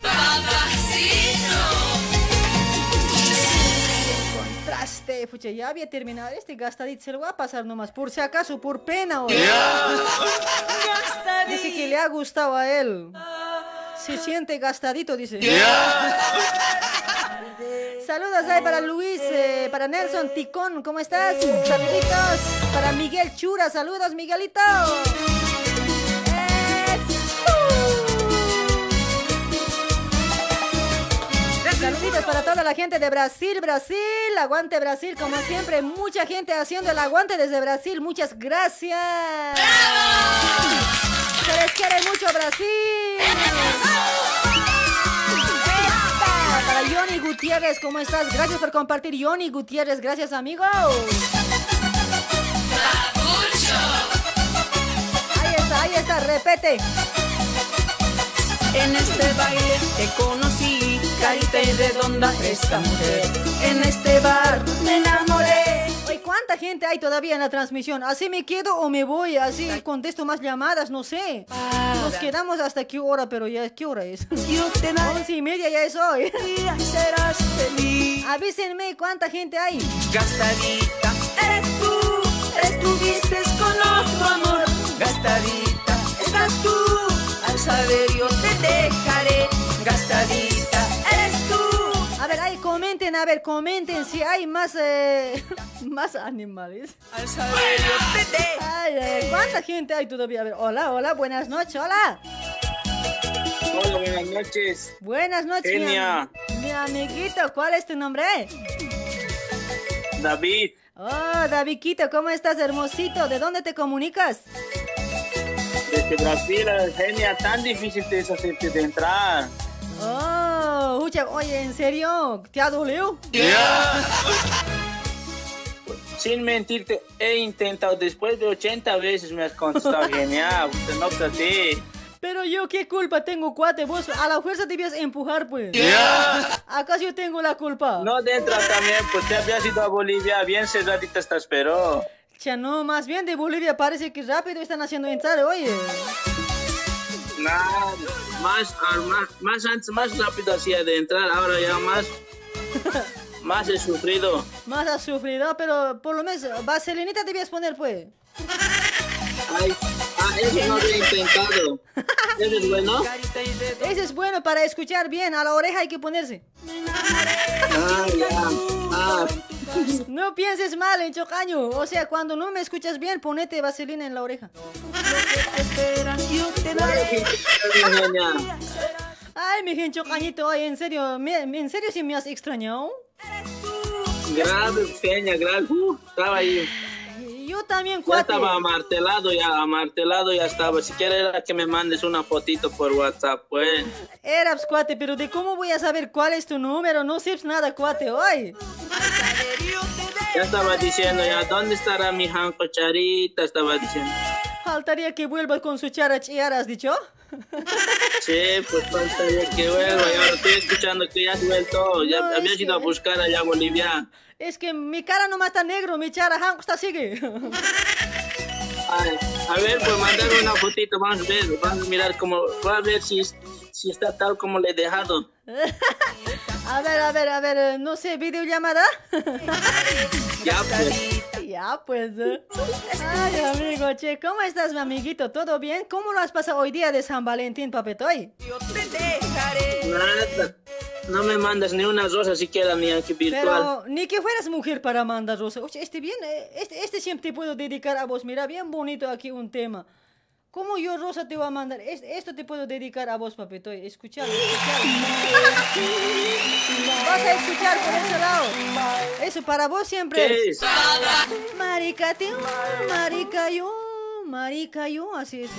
Contraste, pucha, ya había terminado este gastadito, se lo voy a pasar nomás, por si acaso, por pena hoy. Dice que le ha gustado a él. Se siente gastadito, dice. Saludos ahí para Luis, eh, para Nelson Ticón, ¿cómo estás? Saluditos para Miguel Chura, saludos Miguelito. Saluditos para toda la gente de Brasil, Brasil, aguante Brasil, como siempre, mucha gente haciendo el aguante desde Brasil, muchas gracias. Se les quiere mucho Brasil. Para Johnny Gutiérrez, ¿cómo estás? Gracias por compartir, Johnny Gutiérrez, gracias amigo. Ahí está, ahí está, repete. En este baile te conocí, carita y redonda esta mujer. En este bar me enamoré. Oye, ¿cuánta gente hay todavía en la transmisión? ¿Así me quedo o me voy? ¿Así contesto más llamadas? No sé. Nos quedamos hasta qué hora, pero ya, ¿qué hora es? Once y media ya es hoy. serás feliz. Avísenme cuánta gente hay. Gastadita, eres tú, estuviste con otro amor. Gastadita, estás tú, al saber yo te dejaré. Gastadita, ahí comenten, a ver, comenten si hay más, eh, más animales. Ay, ay, ¿cuánta gente hay todavía? A ver, hola, hola, buenas noches, hola. Hola, buenas noches. Buenas noches, mi am- mi, amiguito, ¿cuál es tu nombre? David, Oh, Davidito, ¿cómo estás, hermosito? ¿De dónde te comunicas? desde Brasil, Genia, tan difícil te es hacerte de entrar. Oh, oye, ¿en serio? ¿Te ha dolido? Sin mentirte, he intentado después de 80 veces me has contestado genial, no traté. Pero yo, ¿qué culpa tengo, cuate? Vos a la fuerza debías empujar, pues. Ya. ¿Acaso yo tengo la culpa? No dentro también, pues te habías ido a Bolivia, bien cerradita te esperó. Cha, no, más bien de Bolivia parece que rápido están haciendo entrar, oye. Más, ah, más, más antes, más rápido hacía de entrar, ahora ya más, más he sufrido. Más has sufrido, pero por lo menos vaselinita debías poner, pues. Ay, ah, eso no había intentado. ¿Eso es bueno? Ese es bueno para escuchar bien, a la oreja hay que ponerse. Ah, ya. Ah, No pienses mal, en chocaño. O sea, cuando no me escuchas bien, ponete vaselina en la oreja. Ay, mi gente chocañito, ay, en serio, me- en serio si me has extrañado. Grave, pequeña, grave. Uh, estaba ahí. Yo también, Ya cuate. estaba amartelado, ya amartelado, ya estaba. Si quieres era que me mandes una fotito por WhatsApp, pues. Eras, cuate, pero ¿de cómo voy a saber cuál es tu número? No sabes nada, cuate, hoy. Ya estaba diciendo, ya, ¿dónde estará mi Janco Charita? Estaba diciendo. Faltaría que vuelvas con su chara chiara, ¿has dicho? Sí, pues faltaría que vuelva. Y ahora estoy escuchando que ya has vuelto. Ya No, habías ido a que- buscar allá a Bolivia. Es que mi cara nomás está negro, mi Hank está sigue. Ay, a ver, pues mandame una fotito, vamos a ver, vamos a mirar cómo, voy a ver si, si está tal como le he dejado. A ver, a ver, a ver, eh, no sé, videollamada. Ya, pues. Ya, pues. eh. Ay, amigo, che, ¿cómo estás, mi amiguito? ¿Todo bien? ¿Cómo lo has pasado hoy día de San Valentín, papetoy? Nada. No me mandas ni una rosa siquiera ni aquí virtual. Pero ni que fueras mujer para mandar rosa. Oye, este bien, eh, este, este siempre te puedo dedicar a vos. Mira, bien bonito aquí un tema. ¿Cómo yo rosa te voy a mandar? Es- Esto te puedo dedicar a vos, papetoy. Escuchalo, escuchalo. Vas a escuchar por ese lado. Eso para vos siempre ¿Qué es. es? Marica, te marica yo, marica yo, así es.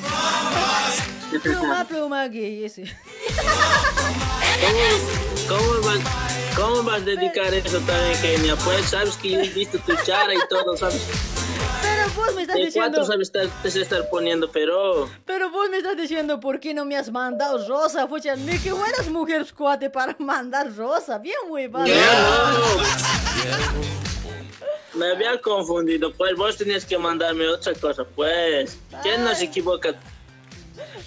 Pluma, pluma gay, ese. ¿Cómo, cómo vas, ¿Cómo vas a dedicar eso también, Kenia? Pues sabes que yo he visto tu chara y todo, ¿sabes? Pero vos me estás diciendo... cuatro sabes estar, te sé estar poniendo, pero... Pero vos me estás diciendo por qué no me has mandado rosa, fucha, ni que fueras mujer cuate para mandar rosa, bien huevado. Me había confundido, pues vos tenías que mandarme otra cosa, pues. ¿Quién no se equivoca?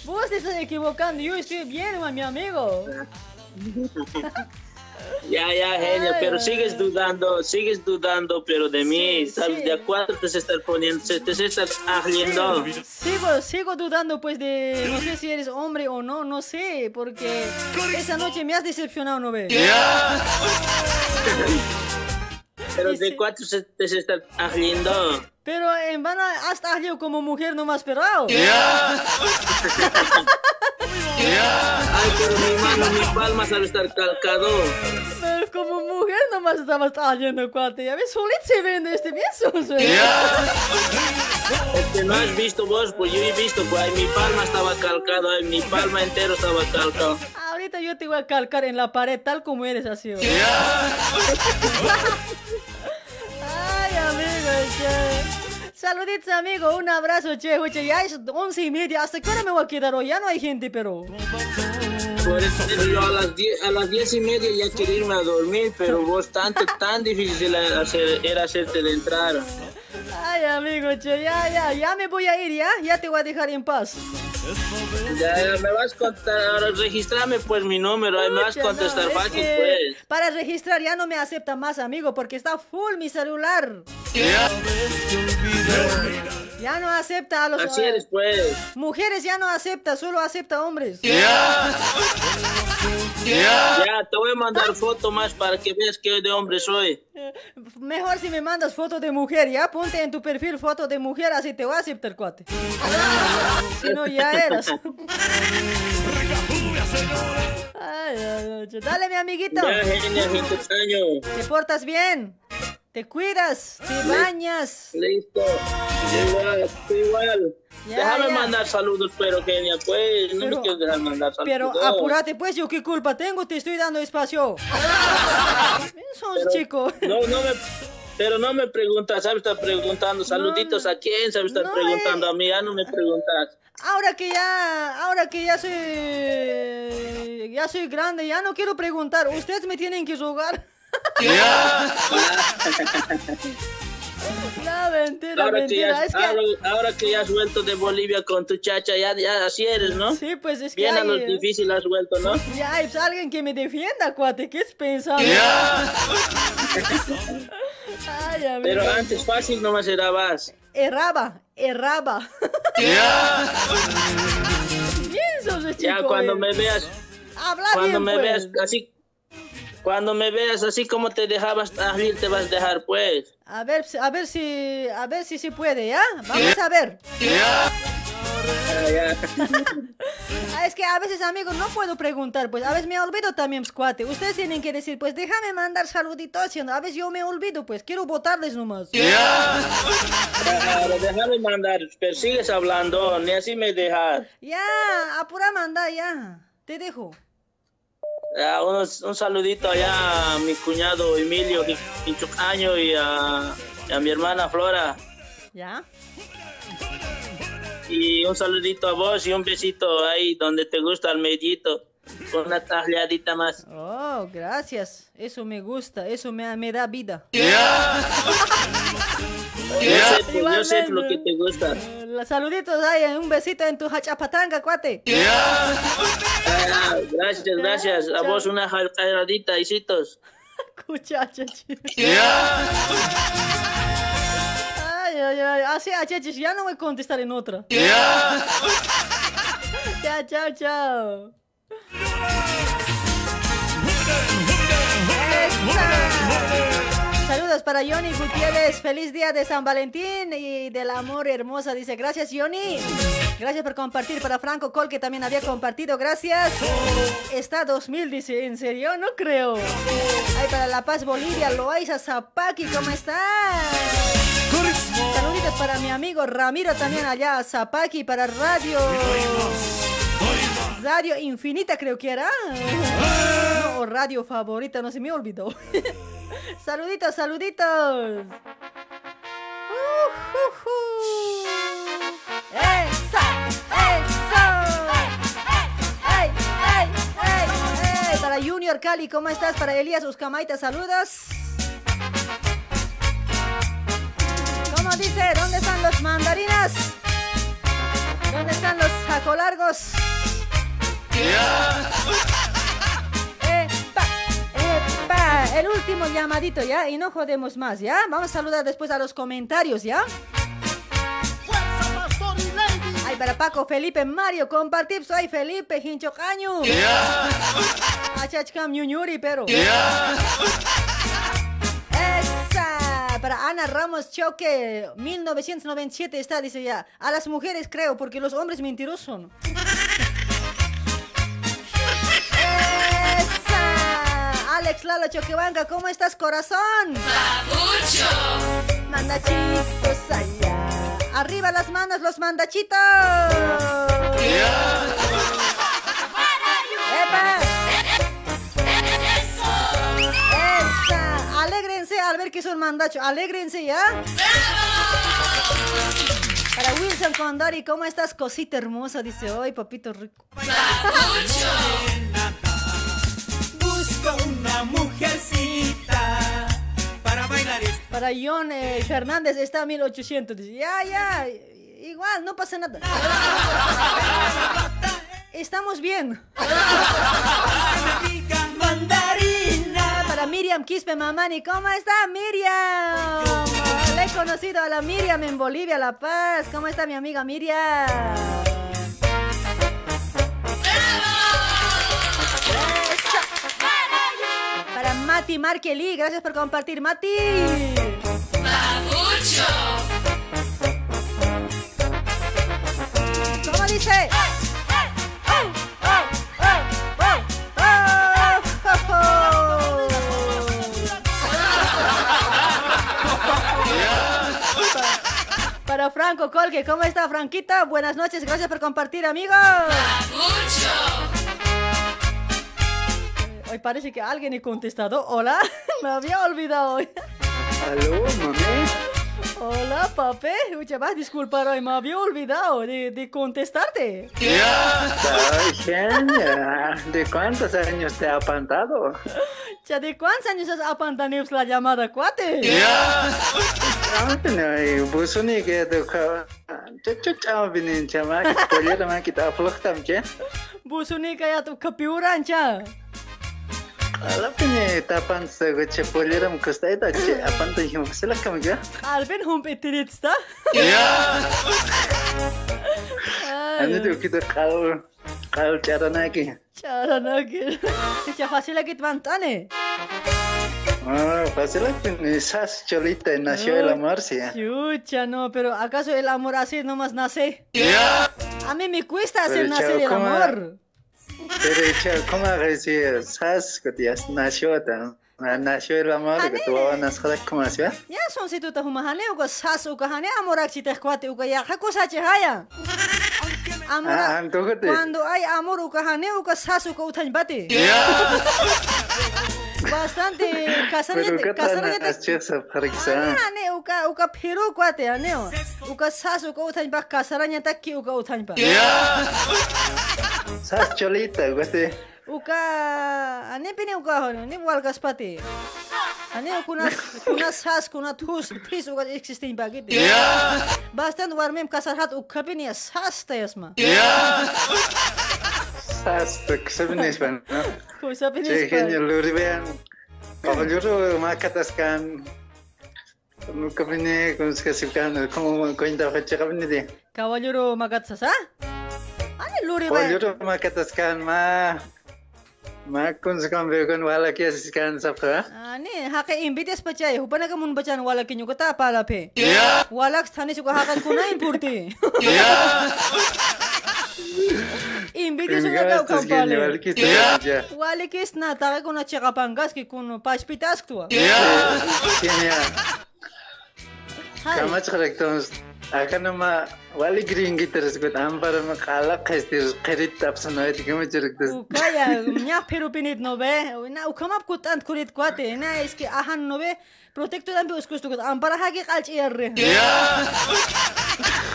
Vos te estás equivocando, yo estoy bien, mi amigo. Ya, ya, genio, pero sigues dudando, sigues dudando, pero de mí, ¿sabes? De a cuatro te se estar poniendo, te se está haciendo. Sigo, sigo dudando pues de, no sé si eres hombre o no, no sé, porque esa noche me has decepcionado, ¿no ves? Pero de cuatro se te se está haciendo. Pero en vano has salido como mujer nomás, pero... Ay, pero mi mano, mi palma sabe estar calcado. Pero como mujer nomás estabas trayendo cuate. Ya ves, solito se vende este bien soso. Es que no has visto vos, pues yo he visto, pues mi palma estaba calcado, mi palma entero estaba calcado. Ahorita yo te voy a calcar en la pared tal como eres así. ¿o? Ay, amigo, che. Saluditos, amigo. Un abrazo, che. Oye, ya es once y media. ¿Hasta qué hora me voy a quedar hoy? Ya no hay gente, pero... Por eso yo a las diez, a las diez y media ya quería irme a dormir, pero vos tanto, tan difícil era, hacer, era hacerte de entrar. Ay, amigo, che. Ya, ya, ya me voy a ir, ¿ya? Ya te voy a dejar en paz. Ya, ya, me vas a contar, ahora registrame pues mi número, ahí me vas a Pucha, contestar no, fácil que pues. Para registrar ya no me acepta más, amigo, porque está full mi celular. Ya no acepta a los Así eres pues. mujeres, ya no acepta, solo acepta hombres. Ya, te voy a mandar foto más para que veas que de hombre soy. Mejor si me mandas foto de mujer, ya ponte en tu perfil foto de mujer, así te voy a aceptar, cuate. Si no, ya eras. Ay, ay, ay, Dale, mi amiguito. Ya, genia. Te portas bien. Te cuidas, te bañas. Listo. Igual, igual. Ya, Déjame ya. mandar saludos, pero Kenia, pues, no me quieres dejar mandar saludos. Pero apúrate, pues, yo qué culpa tengo, te estoy dando espacio. Sos Pero- chico. No, no me... Pero no me preguntas, ¿sabes? Estás preguntando saluditos a quién, ¿sabes? Estás No, preguntando a mí, ya no me preguntas. Ahora que ya, ahora que ya soy, ya soy grande, ya no quiero preguntar. Ustedes me tienen que rogar. No, mentira, Ahora que, mentira. que, ahora, que ya has vuelto de Bolivia con tu chacha, ya, ya así eres, ¿no? Sí, pues es que Bien a hay, lo eh, difícil has vuelto, ¿no? ya hay pues, alguien que me defienda, cuate. ¿Qué es pensado? Ay, amigo. Pero antes fácil nomás era vas. Erraba, erraba. Bien sos el Ya chico, cuando eh. me veas, Habla cuando bien, me pues. veas así, cuando me veas así como te dejabas salir, te vas a dejar, pues. A ver, a ver si, a ver si se puede, ¿ya? Vamos a ver. Ah, es que a veces, amigos, no puedo preguntar, pues a veces me olvido también, pues, cuate. Ustedes tienen que decir, pues déjame mandar saluditos, a veces yo me olvido, pues quiero votarles nomás. Ahora, déjame mandar, pero sigues hablando, ni así me dejas. Ya, apura manda, ya. Te dejo. Unos- un saludito allá a mi cuñado Emilio Quinchocaño y a, y a mi hermana Flora. ¿Ya? Y un saludito a vos y un besito ahí donde te gusta el mellito. Con una tajeadita más. Oh, gracias. Eso me gusta, eso me, me da vida. Yo sé, pues, yo sé lo que te gusta. Los saluditos ahí, un besito en tu hachapatanga, cuate. Ah, gracias, gracias. A vos una tajeadita, hicitos. Cuchacha. Ay, ay, ay. Así, ah, chachis, ya no voy a contestar en otra. Chao, chao, chao. Esa. Saludos para Johnny Gutiérrez. Feliz día de San Valentín y del amor hermosa. Dice, gracias Johnny. Gracias por compartir. Para Franco Col, que también había compartido. Gracias. Está 2000, dice. ¿En serio? No creo. Ay, para La Paz, Bolivia. Loaiza Zapaki, ¿cómo estás? Saluditos para mi amigo Ramiro también allá. Zapaki, para Radio... Radio Infinita creo que era. O Radio Favorita, no se me olvidó. saluditos, saluditos. Uh, uh, uh. ¡Esa! ¡Eso! ¡Ey, ey, ey! Para Junior Cali, ¿cómo estás? Para Elías Uscamaita, saludos. ¿Cómo dice? ¿Dónde están los mandarinas? ¿Dónde están los jacolargos? Epa, el último llamadito ya y no jodemos más, ¿ya? Vamos a saludar después a los comentarios, ¿ya? Ay, para Paco, Felipe, Mario, compartir, soy Felipe, Hincho Caño. Achachcam, Ñuñuri, pero. Esa, para Ana Ramos Choque, 1997 está, dice ya. A las mujeres creo, porque los hombres mentirosos son. Alex Lalo Choquehuanca, ¿cómo estás, corazón? Mandachitos allá. Arriba las manos, los mandachitos. ¡Epa! ¡Esa! Alégrense al ver que es un mandacho. Alégrense ya. Para Wilson Condori, ¿cómo estás, cosita hermosa? Dice, hoy papito rico. Busco Para John eh, Fernández está a 1800. Dice, ya, ya. Igual, no pasa nada. Estamos bien. Para Miriam Quispe Mamani, ¿cómo está Miriam? Le he conocido a la Miriam en Bolivia, La Paz. ¿Cómo está mi amiga Miriam? Mati Markeli, gracias por compartir, Mati. ¿Cómo dice? Para Franco Colque, ¿cómo está Franquita? Buenas noches, gracias por compartir, amigos. Hoy parece que alguien ha contestado. Hola, me había olvidado hoy. Aló, mami. Hola, papi. Muchas más disculpar hoy, me había olvidado de, de contestarte. Ay, genia. ¿De cuántos años te ha apantado? Ya, ¿de cuántos años has apantado la llamada, cuate? Ay, que binin chama. Boleh nama kita vlog tam je. Busuni kayak tu kepiuran, cha. Alam punya tapan segoce boleh ram kustai tak je. Apan tu him sila kam je. Alvin hum petirit sta. Ani tu kita kau kau cara lagi. Cara lagi. Ya, fácil punya sas cholita nació el amor sí. Chucha, no, pero ¿acaso el amor así nomás nace? A mí me cuesta hacer Pero, nacer chao, el ¿cómo? amor. Pero chao, ¿cómo decir? Sas que ya nació tan. Nació el amor que tu vas a nacer como así. Ya son si tú te humahane uka sas uka hane amor ak chite kwate uka ya hako sa haya. Amor. Ah, anto que te. Cuando hay amor uka hane uka sas uka utan bate. Bastante casarete, casarete. Chesa pariksa. Ah, uka uka phero kuat ah, oh. ya, o. Uka ah, sas uka uthan ba casaranya tak ki uka uthan ba. Sas uka. kwate. Uka ane pine uka hono ni wal kaspati. Ane kuna kuna sas kuna thus this uka existing ba gitu. Bastan warmem kasar hat uka pine sas tayasma. Astag, sabi sebenarnya Espan, no? Kung sabi ni Espan. Sige, kanyang luri ba yan? Kung luri ba, dapat siya ka ba ni di? Kung ma... Ma, kung sige kang bagun, wala kaya si Kano sa ka? Ani, haka imbites pa siya eh. Huwag na ka muna ba siya, wala იმბიდის უნდა გავკამპალე. ვალიკის ნა დაგეგონა ჩეღაბანგასკი კუნო პაშპიტასკთვა. კენია. გამაცხრექტონს ახანმა ვალი გრინგიტერს გეთ ამბარმა ყალა ხესტირს ყერით ტაფსნოეთ გემეჯერგდეს უკაია მნა ფერუპინით ნობე ნა უკამაპ კუტანტ კურით გვატე ნა ისკი აჰან ნობე პროტექტორ ამბე უსკუსტუგეთ ამბარა ჰაგი ყალჭიარე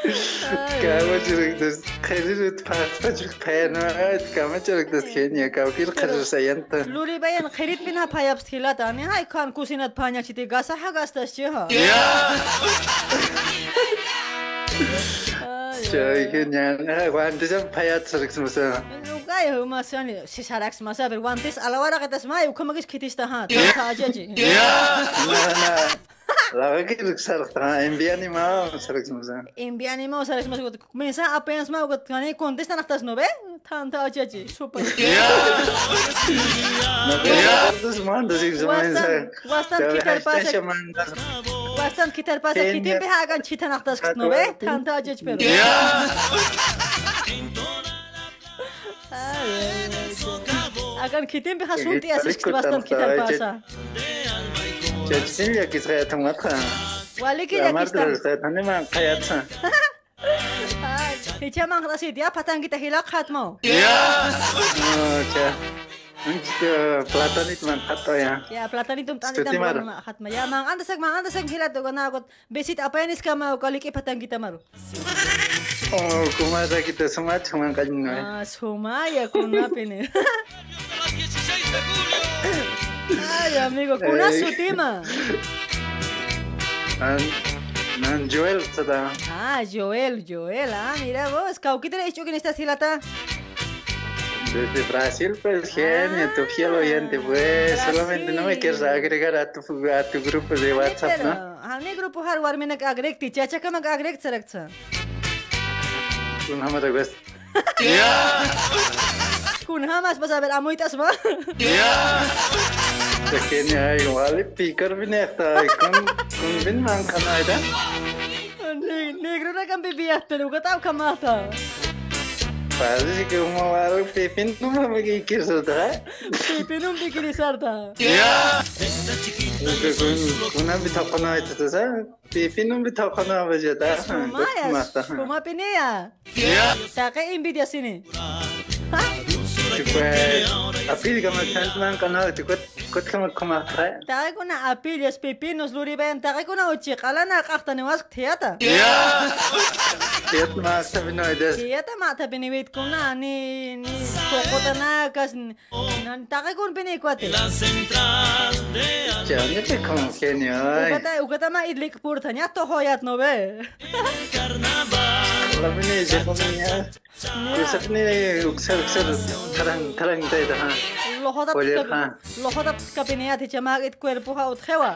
გამაჭრიგდეს ხერირეთ ფართაჭ ფენად გამაჭრიგდეს ქენია გავკირ ხერსაიანთა ლური ბაიან ხერით ბინა ფაიაბს თილად ანი ჰაი ხან კუსინად ფანაჩი დი გასაჰა გასტაში ჰა? ჩაი ქენია. ვანდესა ფაიაცრიგს მოსა. ლუგაი ჰომასანი სისარაქს მასა ვერ ვანდეს ალავარაღეთას მაი უკომაგის ქითის და ჰა თაჯაჯი ია! La verdad que Sartá, envia animal, Sarexmazan. Envia animal, Sarexmazan. Começar apenas mal, nem contesta nas tas nove? Tanta adiante, super. Dos mandos, Bastante que ter passa. Bastante que ter passa aqui, tem berragan chita nas tas nove? Tanta adiante, pelo. Agan kitim behas unti asik bastante que ter passa. Чечсинлик исхаятамака. Валикилик истам. Амар хаятсан. Хичаман хласи dia patang kita hilak hatmo. Ya. Oke. Untuk platonik man hato ya. Ya platonik tum tanda tam man hatma. Ya mang anda sek mang anda sek hilat to gana kot besit apa ini skama kali ke patang kita maru. Oh, kumada kita semua cuman kan. Ah, semua ya. Ay, amigo, su tima. tema. Joel Tada. Ah, Joel, Joel, ah, mira vos, ¿qué te he dicho que necesitas hilata? Desde Brasil, pues genio, ah, tu fiel ah, oyente, pues Brasil. solamente no me quieres agregar a tu, a tu grupo de WhatsApp, ¿no? A mi grupo Harvard me agregti, chacha que me agregti, selecta. Un hammer request. Ya. Kun hamas, vas a ver, a amuitas, ¿va? Ya. Kenya igual y pikir vineta y con bin vin man canada. Negro na kan bibiyaste lu kata kamata. Parece que uma hora o Pepe não vai me querer soltar. Pepe não me querer soltar. Kuna bir takana aytıdı sen. Pepin'in bir takana avacada. Kuma ya. Kuma pini ya. Taka in bir yasini. Tipe. Apil kama sentman kanal tikot Escúchame como atrae. Taraguna apillos, pepinos, luriben, taraguna uchiqalana qaqtani wasq tiyata. Ya. Tiyat ma sabino ides. Tiyata ma tabini wit kuna ni ni kokotana kas nan taragun bini kwate. La central de Ya, ni te congenio. Ugata ugata ma idlik purtanya to hoyat no be. Carnaval. La bini jepomia. Yusapni uksar uksar tarang tarang dayda ha. Lohota lohota كابينيات جماعة كويربوها وتخوا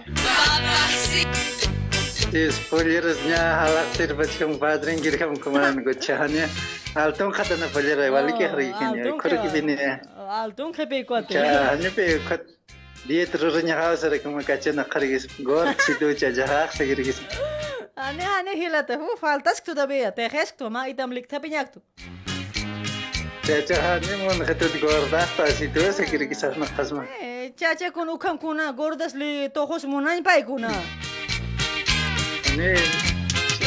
Escolher nya halak terbaca padring kiri kamu ke mana gocahannya. Altong kata na polirai, ay oh, wali ke hari kini kuru kibini ya altong kepe kuat. Ya pe kuat. Dia terusnya kau sering kamu kaca nak kiri gor situ cajahak segiri kis ane ane hilat tuh, faltas tuh tapi ya. Tehes tu ma itam lik tapi nyak tu. Cajahannya mau ngetut gor dah pas itu segiri kisah nak kasma eh, च्याचेकुन उखमकुन गोरदसली तोखोस मुनाई पायकुन Ne?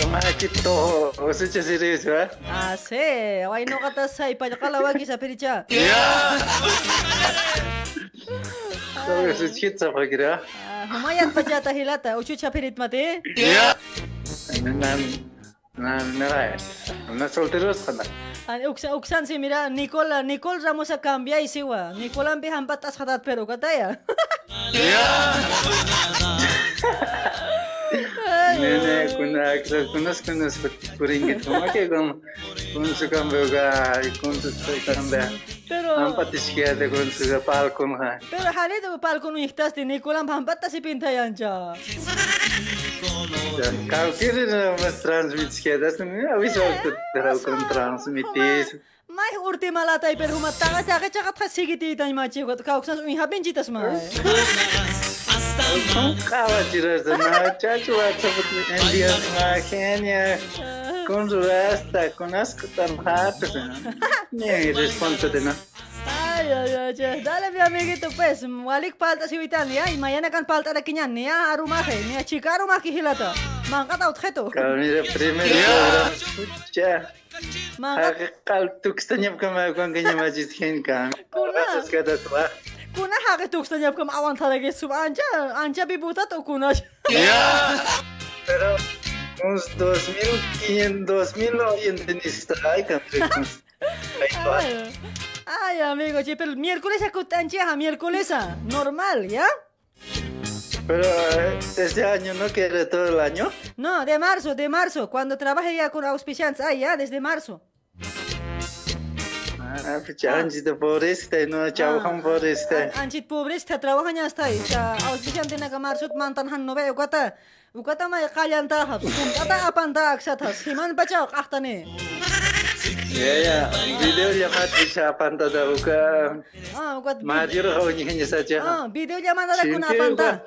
Makito. Gusto siya serious ba? Ase, away no katasay, panakalawag isa piricha. So, gusto siya sa pagira. Humayat pa dyan tahilata, uchu cha pirit mati. Ano na? Nara. Na solteros kana. Ani uksan uksan si mira Nicole Nicole Ramos a cambia y siwa. Nicole ambi hampat as khatat pero kataya. Nene kuna aksa kunas kunas kuringit kuma ke kum kun sukam boga kun tu kamba. Pero Ampat iskia de kun suka pal kun ha. pero hali de pal kun ihtas di Nicole am hampat si pinta yancha. Как же мы трансмитске, да? А вы что трау кон трансмитис? Май урти малата ипер хума тага сага чага тхасиги ти тай мачи гот кауксас уи хабен читас ма. Кава чирас на чачу ацабут индия ма Кения. Con su rasta, con asco tan harto. Не, респонсо дена. Dale, mi amiguito, pues, walik palta si witan ya, y mañana kan palta de quiñan, ya, arumaje, ni a chica arumaje hilata. Mangata objeto. Mira, primero, ya. Mangata. Kal tukstanyap kama kwan kanya majid hin kan. Kuna. Kata tuah. Kuna hake tukstanyap kama awan tarage sub anja, anja bibuta to kuna. Ya. Pero uns 2500, 2000 oyentes ni strike. Ahí está. Ay, amigo, che, pero miércoles a miércoles normal, ¿ya? Pero eh, este año no quiere todo el año. No, de marzo, de marzo, cuando trabaje ya con auspiciantes, ah, ya, desde marzo. Ah, pues anji de foreste no chau ham foreste. Anchit pobres, te trabajan ya hasta ahí, auspiciante na ka marzo, mantan han nove, ukata, ukata may kalyan tahap, ukata apanta aksatas, himan bachao, kahtane. Yeah, yeah. Videollamadı çapanta da uka. Ah, uka. kau kavunyanya saja. Ah, videollamada da kuna panta.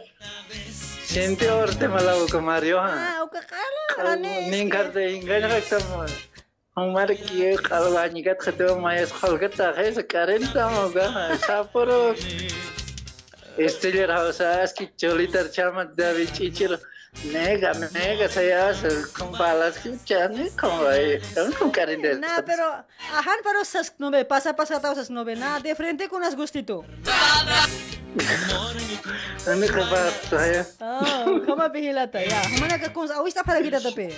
Sinti orte mala uka Mario ha. Ah, uka kala rane. Ning karte eh, ingana kaktam. Umar ya, kalau banyak kat khatam mayas khalgat ah, sekarang khay sakaren Sapu uka. Saporo. Esteller hausas ki cholitar chamat dari cicil. Nega, nega, sayas con balas que chane con ay, con karinde. Nah, pero ahan pero sas nobe pasa pasa tau sas nobe na de frente con as gustito. Ane ko ba saya? Oh, como pihilata ya. Mana ka kung awista para kita tapi.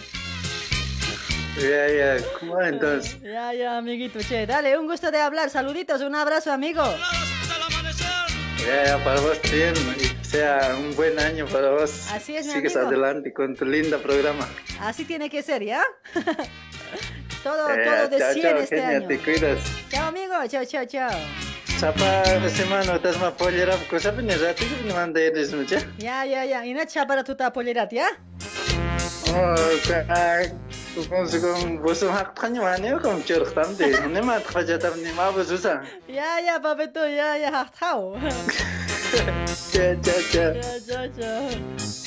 Ya, ya, ¿cómo entonces? Ya, ya, amiguito, che, dale, un gusto de hablar. Saluditos, un abrazo, amigo. Ya, ya, para vos y sea un buen año para vos. Así es, mi Sigues amigo. adelante con tu linda programa. Así tiene que ser, ¿ya? todo, Eh, todo de chao, 100 chao, este Kenia, año. te cuidas. Chao, amigo, chao, chao, chao. Sapa semana estás más pollera, cosa pene rati que me manda eres mucha. Ya, ya, ya. Y na para tu tapolerat, ¿ya? Oh, Угсгэн босон хатханы маань юм чөрөх танд юм хатхаж адам нэм аваа зүсэн. Я я бабето я я хатхаа. Ча ча ча. Ча ча ча.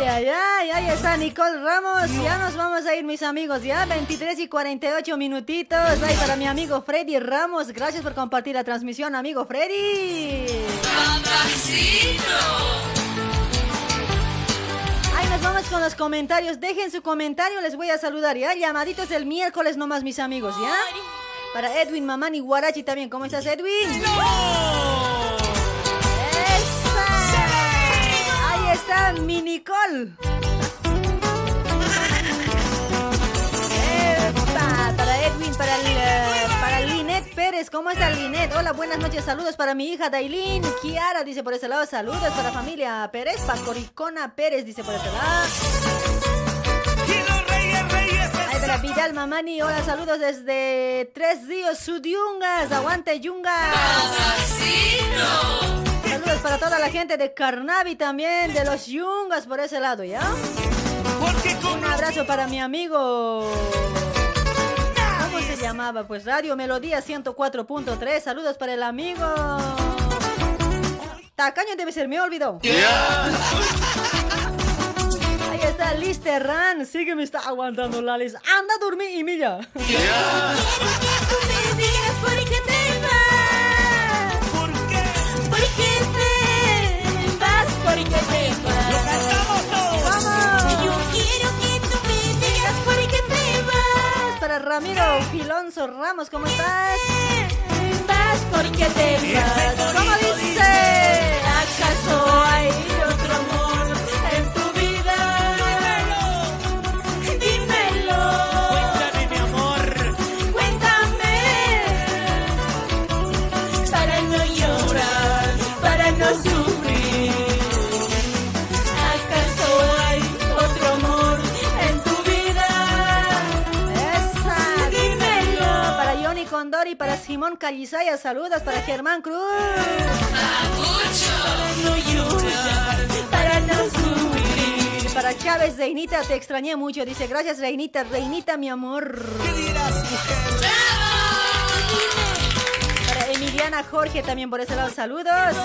Ay, ay, ay, ahí está Nicole Ramos. Ya nos vamos a ir, mis amigos. Ya 23 y 48 minutitos. Para mi amigo Freddy Ramos. Gracias por compartir la transmisión, amigo Freddy. Ahí nos vamos con los comentarios. Dejen su comentario, les voy a saludar. Ya llamaditos el miércoles nomás, mis amigos. Ya. Para Edwin Mamani Guarachi también. ¿Cómo estás, Edwin? ¡Esa! Está mi Nicole. Epa, Para Edwin, para, el, eh, para Linet Pérez. ¿Cómo está Linet? Hola, buenas noches. Saludos para mi hija Dailin. Kiara dice por ese lado. Saludos para familia Pérez. Pacoricona Pérez dice por ese lado. Para Vidal Mamani, hola, saludos desde Tres Ríos, Sudyungas, aguante Yungas. Saludos para toda la gente de Carnavi también, de los Yungas por ese lado, ¿ya? Un abrazo para mi amigo. ¿Cómo se llamaba? Pues Radio Melodía 104.3. Saludos para el amigo. Tacaño debe ser, me olvidó. Ahí está Liz Terran. Sí que me está aguantando la Liz. Anda a dormir y mira. ¿Por vas? ¿Por qué te vas? ¡Lo cantamos todos! ¡Vamos! Yo quiero que tú me digas por qué te vas. Para Ramiro Filonso Ramos, ¿cómo estás? Vas porque te vas. ¿Cómo dice? ¿Acaso hay para Simón Calizaya, saludos para Germán Cruz. No sufrir. Para Chávez Reinita, te extrañé mucho. Dice, gracias Reinita, Reinita, mi amor. Para Emiliana Jorge también por ese lado, saludos.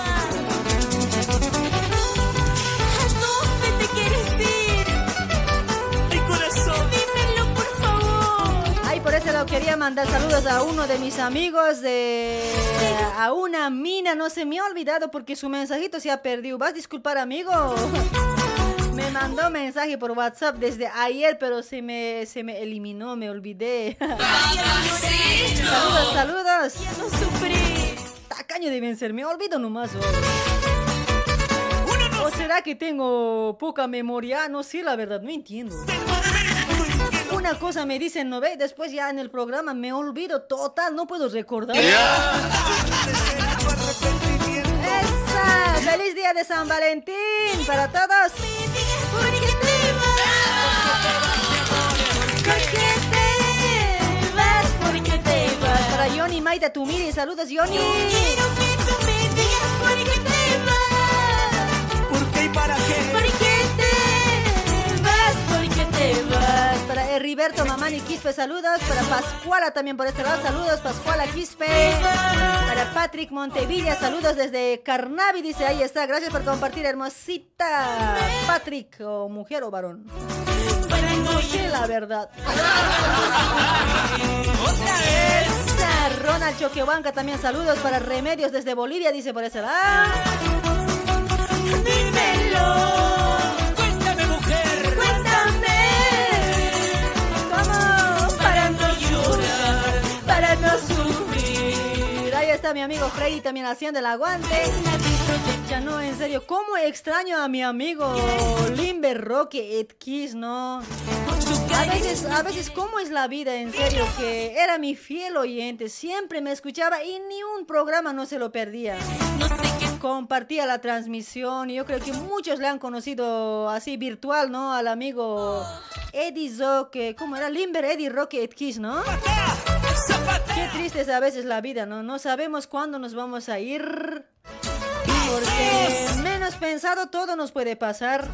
Ese lado quería mandar saludos a uno de mis amigos de... A una mina, no se me ha olvidado porque su mensajito se ha perdido. ¿Vas a disculpar, amigo? Me mandó mensaje por WhatsApp desde ayer, pero se me, se me eliminó, me olvidé. saludos, saludos. Ya no sufrí. Tacaño deben ser, me olvido nomás. ¿O será que tengo poca memoria? No sé, la verdad, no entiendo. Una cosa me dicen, ¿no ve? Después ya en el programa me olvido total, no puedo recordar. ¡Esa! ¡Feliz día de San Valentín para todos! Para Johnny Maita Tumiri, saludos Johnny. Yo quiero que tú me digas por qué te vas. ¿Por qué y para qué? ¿Por qué te vas? ¿Por qué te vas? Para Heriberto Mamani Quispe, saludos. Para Pascuala también por este lado, saludos. Pascuala Quispe. Para Patrick Montevilla, saludos desde Carnavi, dice, ahí está. Gracias por compartir, hermosita. Patrick, o mujer o varón. No sé la verdad. Otra vez. Ronald Choquehuanca también saludos para Remedios desde Bolivia, dice por ese lado. Está mi amigo Freddy también haciendo el aguante. Ya no, en serio, ¿cómo extraño a mi amigo Limber Roque Ed Kiss, no? A veces, a veces, ¿cómo es la vida? En serio, que era mi fiel oyente, siempre me escuchaba y ni un programa no se lo perdía. Compartía la transmisión y yo creo que muchos le han conocido así virtual, ¿no? Al amigo Eddie Zoque, ¿cómo era? Limber Eddie Roque Ed Kiss, ¿no? Qué triste es a veces la vida, ¿no? No sabemos cuándo nos vamos a ir. Porque menos pensado todo nos puede pasar.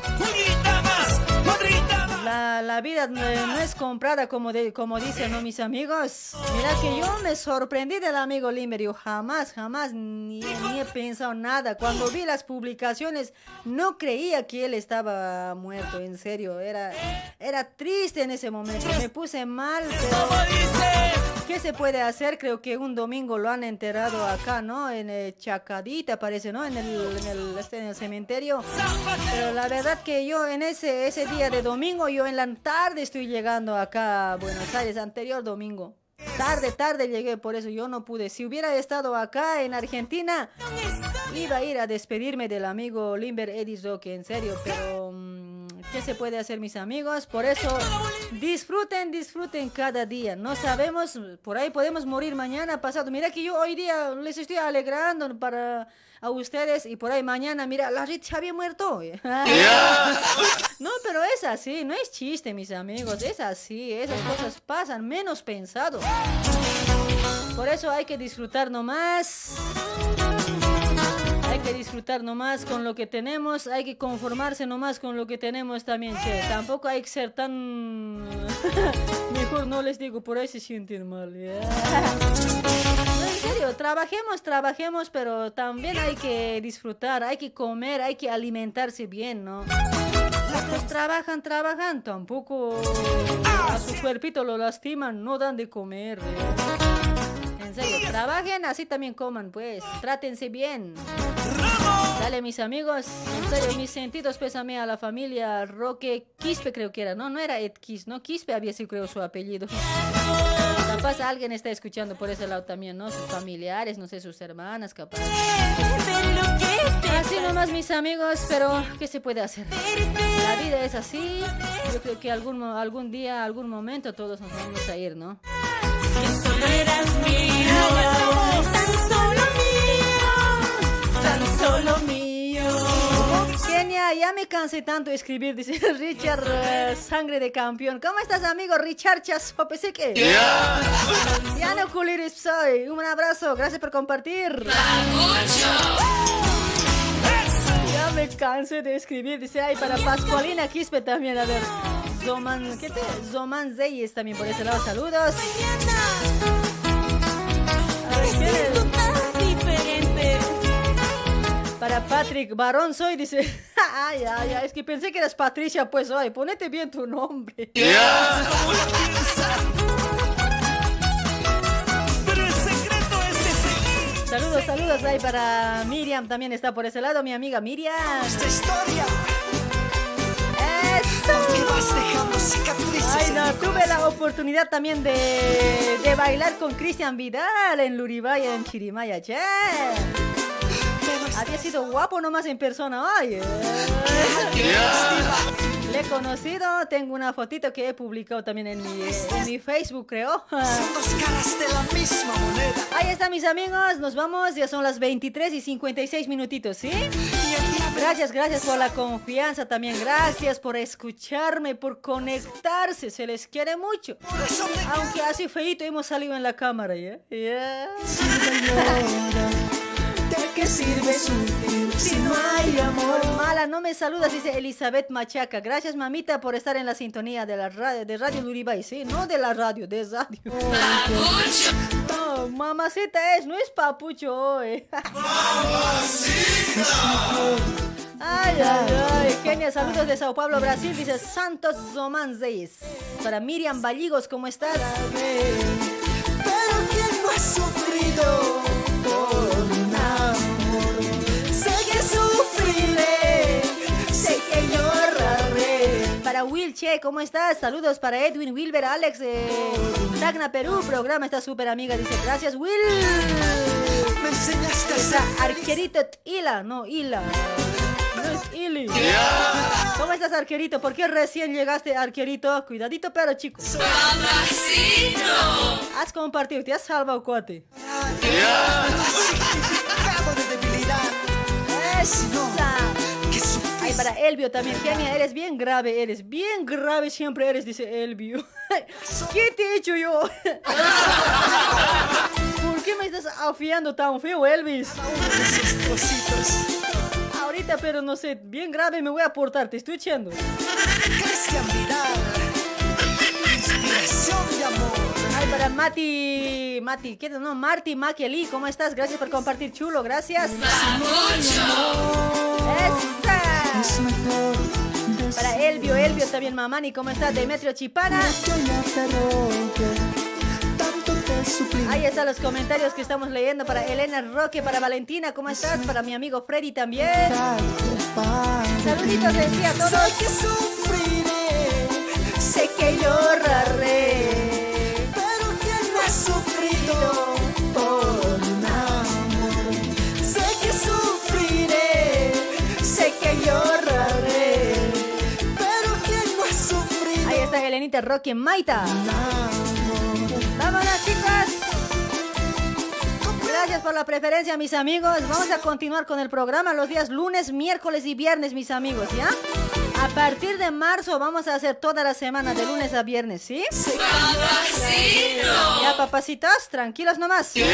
La, la vida no, no es comprada como, de, como dicen ¿no, mis amigos. Mira que yo me sorprendí del amigo Limber. Yo jamás, jamás ni, ni he pensado nada. Cuando vi las publicaciones no creía que él estaba muerto, en serio. Era, era triste en ese momento. Me puse mal, pero... ¿Qué se puede hacer? Creo que un domingo lo han enterrado acá, ¿no? En el Chacadita, parece, ¿no? En el, en este, en el cementerio. Pero la verdad que yo en ese, ese día de domingo, yo en la tarde estoy llegando acá a Buenos Aires, anterior domingo. Tarde, tarde llegué, por eso yo no pude. Si hubiera estado acá en Argentina, iba a ir a despedirme del amigo Limber Edison, que en serio, pero... ¿Qué se puede hacer, mis amigos? Por eso, disfruten, disfruten cada día. No sabemos, por ahí podemos morir mañana, pasado. Mira que yo hoy día les estoy alegrando para a ustedes y por ahí mañana, mira, la se había muerto. no, pero es así, no es chiste, mis amigos, es así, esas cosas pasan, menos pensado. Por eso hay que disfrutar nomás. Hay que disfrutar nomás con lo que tenemos, hay que conformarse nomás con lo que tenemos también. Tampoco hay que ser tan... Mejor no les digo, por ahí se sienten mal. No, en serio, trabajemos, trabajemos, pero también hay que disfrutar, hay que comer, hay que alimentarse bien, ¿no? Trabajan, trabajan, tampoco a su cuerpito lo lastiman, no dan de comer. En serio, trabajen, así también coman, pues. Trátense bien. Dale, mis amigos. En serio, mis sentidos pésame a la familia Roque Quispe, creo que era. No, no era Ed Quis, ¿no? Quispe había sido, creo, su apellido. Capaz alguien está escuchando por ese lado también, ¿no? Sus familiares, no sé, sus hermanas, capaz. Así nomás, mis amigos, pero ¿qué se puede hacer? La vida es así. Yo creo que algún, algún día, algún momento todos nos vamos a ir, ¿no? Solo eras mío, tan solo mío, tan solo mío. Kenia, ya me cansé tanto de escribir, dice Richard eh, Sangre de Campeón. ¿Cómo estás, amigo Richard Chasope? ¿Sí que? Yeah. Ya no culiris soy. Un abrazo, gracias por compartir. Ya me cansé de escribir, dice, ay, para Pascualina Quispe también, a ver. Zoman, ¿qué te? Zoman Zeyes también por ese lado, saludos. A ver, ¿quién es? Para Patrick, varón soy, dice. Ay, ay, ay, es que pensé que eras Patricia, pues, ay, ponete bien tu nombre. Saludos, saludos ahí para Miriam, también está por ese lado, mi amiga Miriam. Esta historia. Ay, no, tuve la oportunidad también de, de bailar con Cristian Vidal en Luribaya, en Chirimaya, che. Había sido guapo nomás en persona, ay. eh. Le he conocido, tengo una fotito que he publicado también en mi, en mi Facebook, creo. Son dos caras de la misma moneda. Ahí están mis amigos, nos vamos, ya son las 23 y 56 minutitos, ¿sí? Gracias, gracias por la confianza también, gracias por escucharme, por conectarse, se les quiere mucho. Aunque así feito hemos salido en la cámara, ¿ya? Ya. qué sirve si no hay amor? Mala, no me saludas, dice Elizabeth Machaca. Gracias, mamita, por estar en la sintonía de la radio, de Radio Luribay, ¿sí? No de la radio, de radio. Mamacita es, no es papucho hoy. Ay, ay, ay. Genia, saludos de Sao Paulo, Brasil. Dice Santos Zomanzeis. Para Miriam Valligos, ¿cómo estás? Pero ¿quién no ha sufrido Para Will Che, ¿cómo estás? Saludos para Edwin, Wilber, Alex, eh, Tacna, Perú. Programa está súper amiga. Dice, gracias, Will. Me enseñaste a arquerito Ila, no Ila. No es Ili. ¿Cómo estás, arquerito? ¿Por qué recién llegaste, arquerito? Cuidadito, pero chico. Has compartido, te has salvado, cuate. De. Esa. Ay, para Elvio también, Genia, eres bien grave, eres bien grave siempre eres, dice Elvio. ¿Qué te he hecho yo? ¿Por qué me estás afiando tan feo, Elvis? Ahorita, pero no sé, bien grave me voy a portar, te estoy echando. Cristian Vidal. Inspiración de amor. Ay, para Mati, Mati, ¿qué? No, Marty Maquieli, ¿cómo estás? Gracias por compartir, chulo, gracias. ¡Esa! Para Elvio, Elvio también, Mamani, ¿cómo estás? Demetrio Chipana. Ahí están los comentarios que estamos leyendo para Elena Roque, para Valentina, ¿cómo estás? Para mi amigo Freddy también. Saluditos decía a todos. Sé que sufriré, sé que lloraré. 2020 Rocky Maita. ¡Vámonos, chicas! Gracias por la preferencia, mis amigos. Vamos a continuar con el programa los días lunes, miércoles y viernes, mis amigos, ¿ya? A partir de marzo vamos a hacer toda la semana, de lunes a viernes, ¿sí? ¡Papacito! Ya, papacitas, tranquilos nomás. Yeah.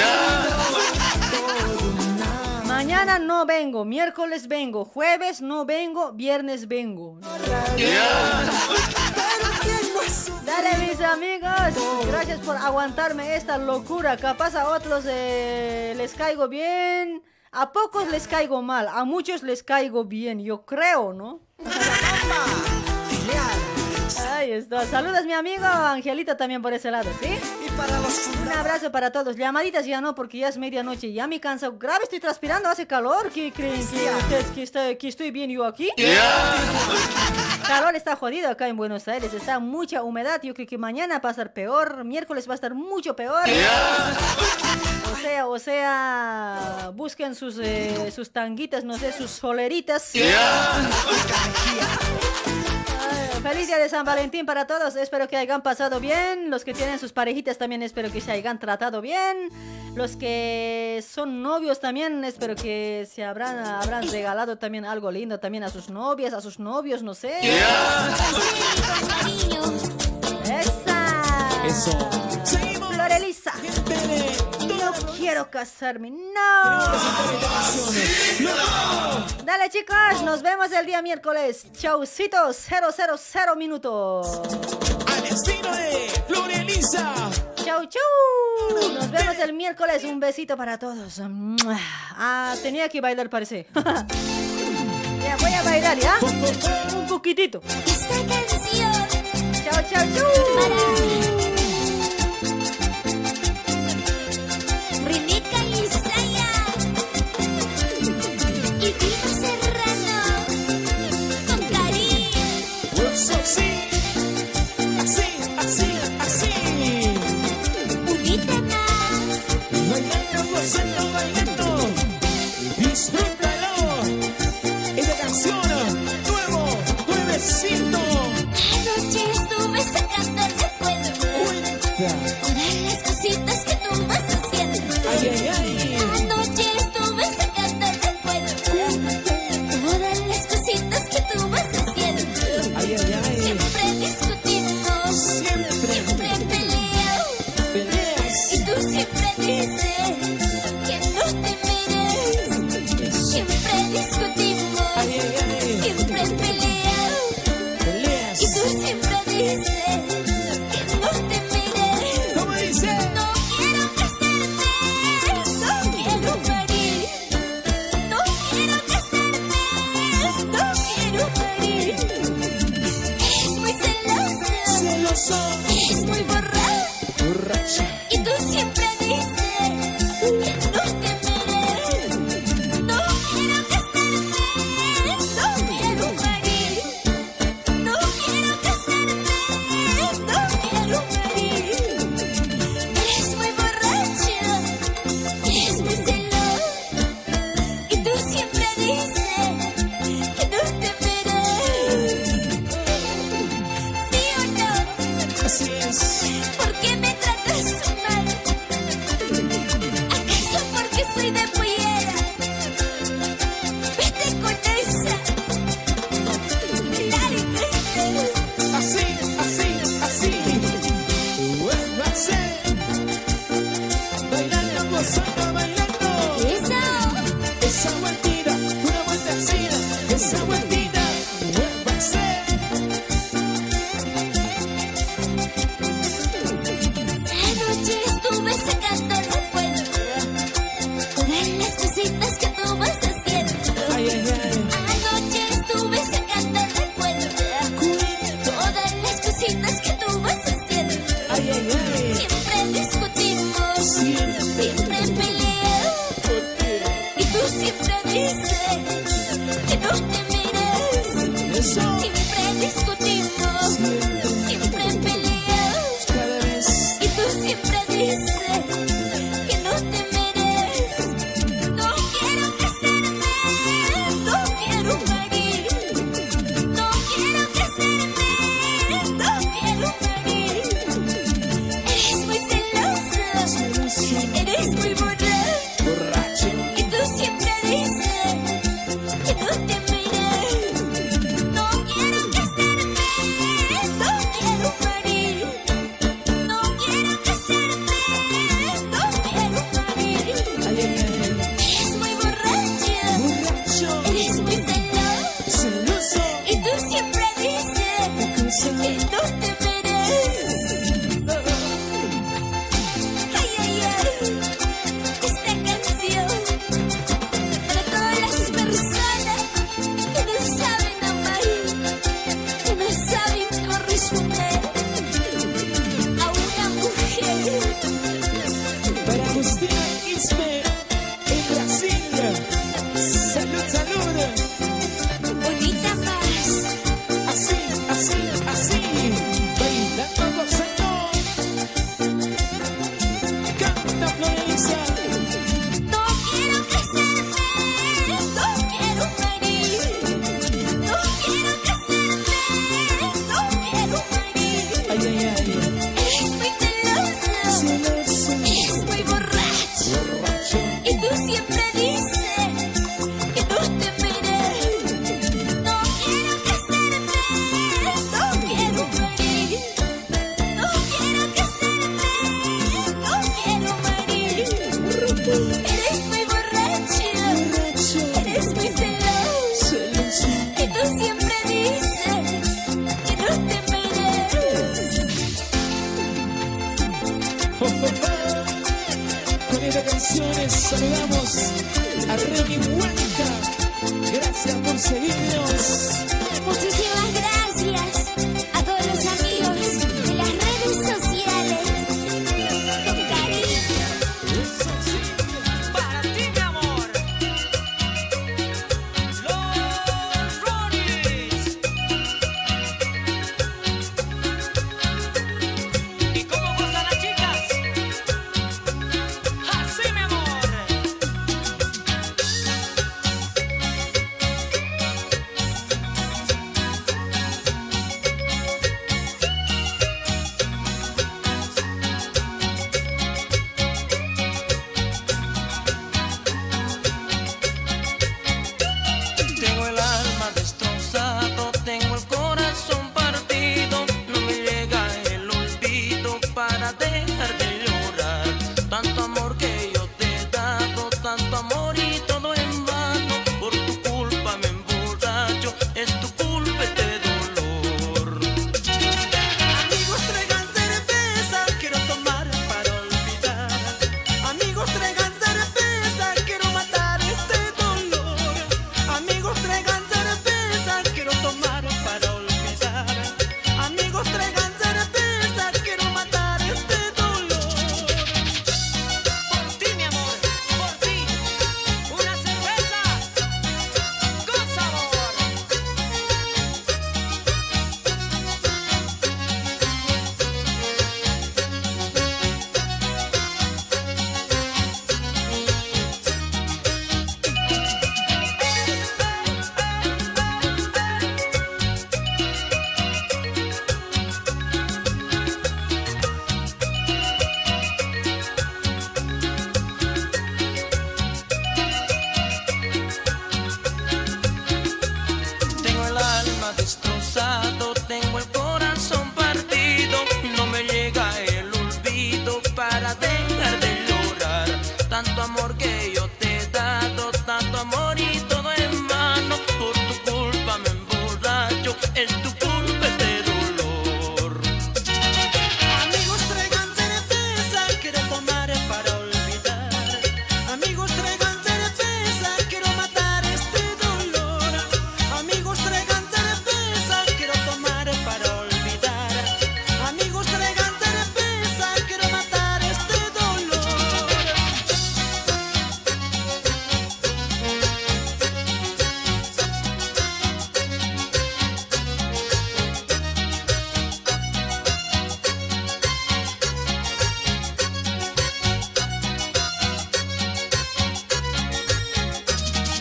Mañana no vengo, miércoles vengo, jueves no vengo, viernes vengo. Dale mis amigos, gracias por aguantarme esta locura. Capaz a otros eh, les caigo bien, a pocos les caigo mal, a muchos les caigo bien, yo creo, ¿no? Ahí está. Saludos mi amigo Angelito también por ese lado, ¿sí? Y para los Un abrazo para todos. Llamaditas ya no, porque ya es medianoche. Ya me cansa. Grave, estoy transpirando, hace calor. ¿Qué creen que ustedes que, está- que estoy bien yo aquí? Calor está jodido acá en Buenos Aires. Está mucha humedad. Yo creo que mañana va a estar peor. Miércoles va a estar mucho peor. O sea, o sea, busquen sus, eh, sus tanguitas, no sé, sus soleritas. Feliz día de San Valentín para todos. Espero que hayan pasado bien. Los que tienen sus parejitas también espero que se hayan tratado bien. Los que son novios también espero que se habrán, habrán regalado también algo lindo también a sus novias, a sus novios, no sé. Esa. Eso. Florelisa. No quiero casarme. No. Dale chicos, nos vemos el día miércoles. Chaucitos, 000 minutos. Al estilo de Florelisa. Chau, chau. Nos vemos el miércoles. Un besito para todos. Ah, tenía que bailar, parece. ya, voy a bailar, ¿ya? Un poquitito. Chau, chau, chau. Rinica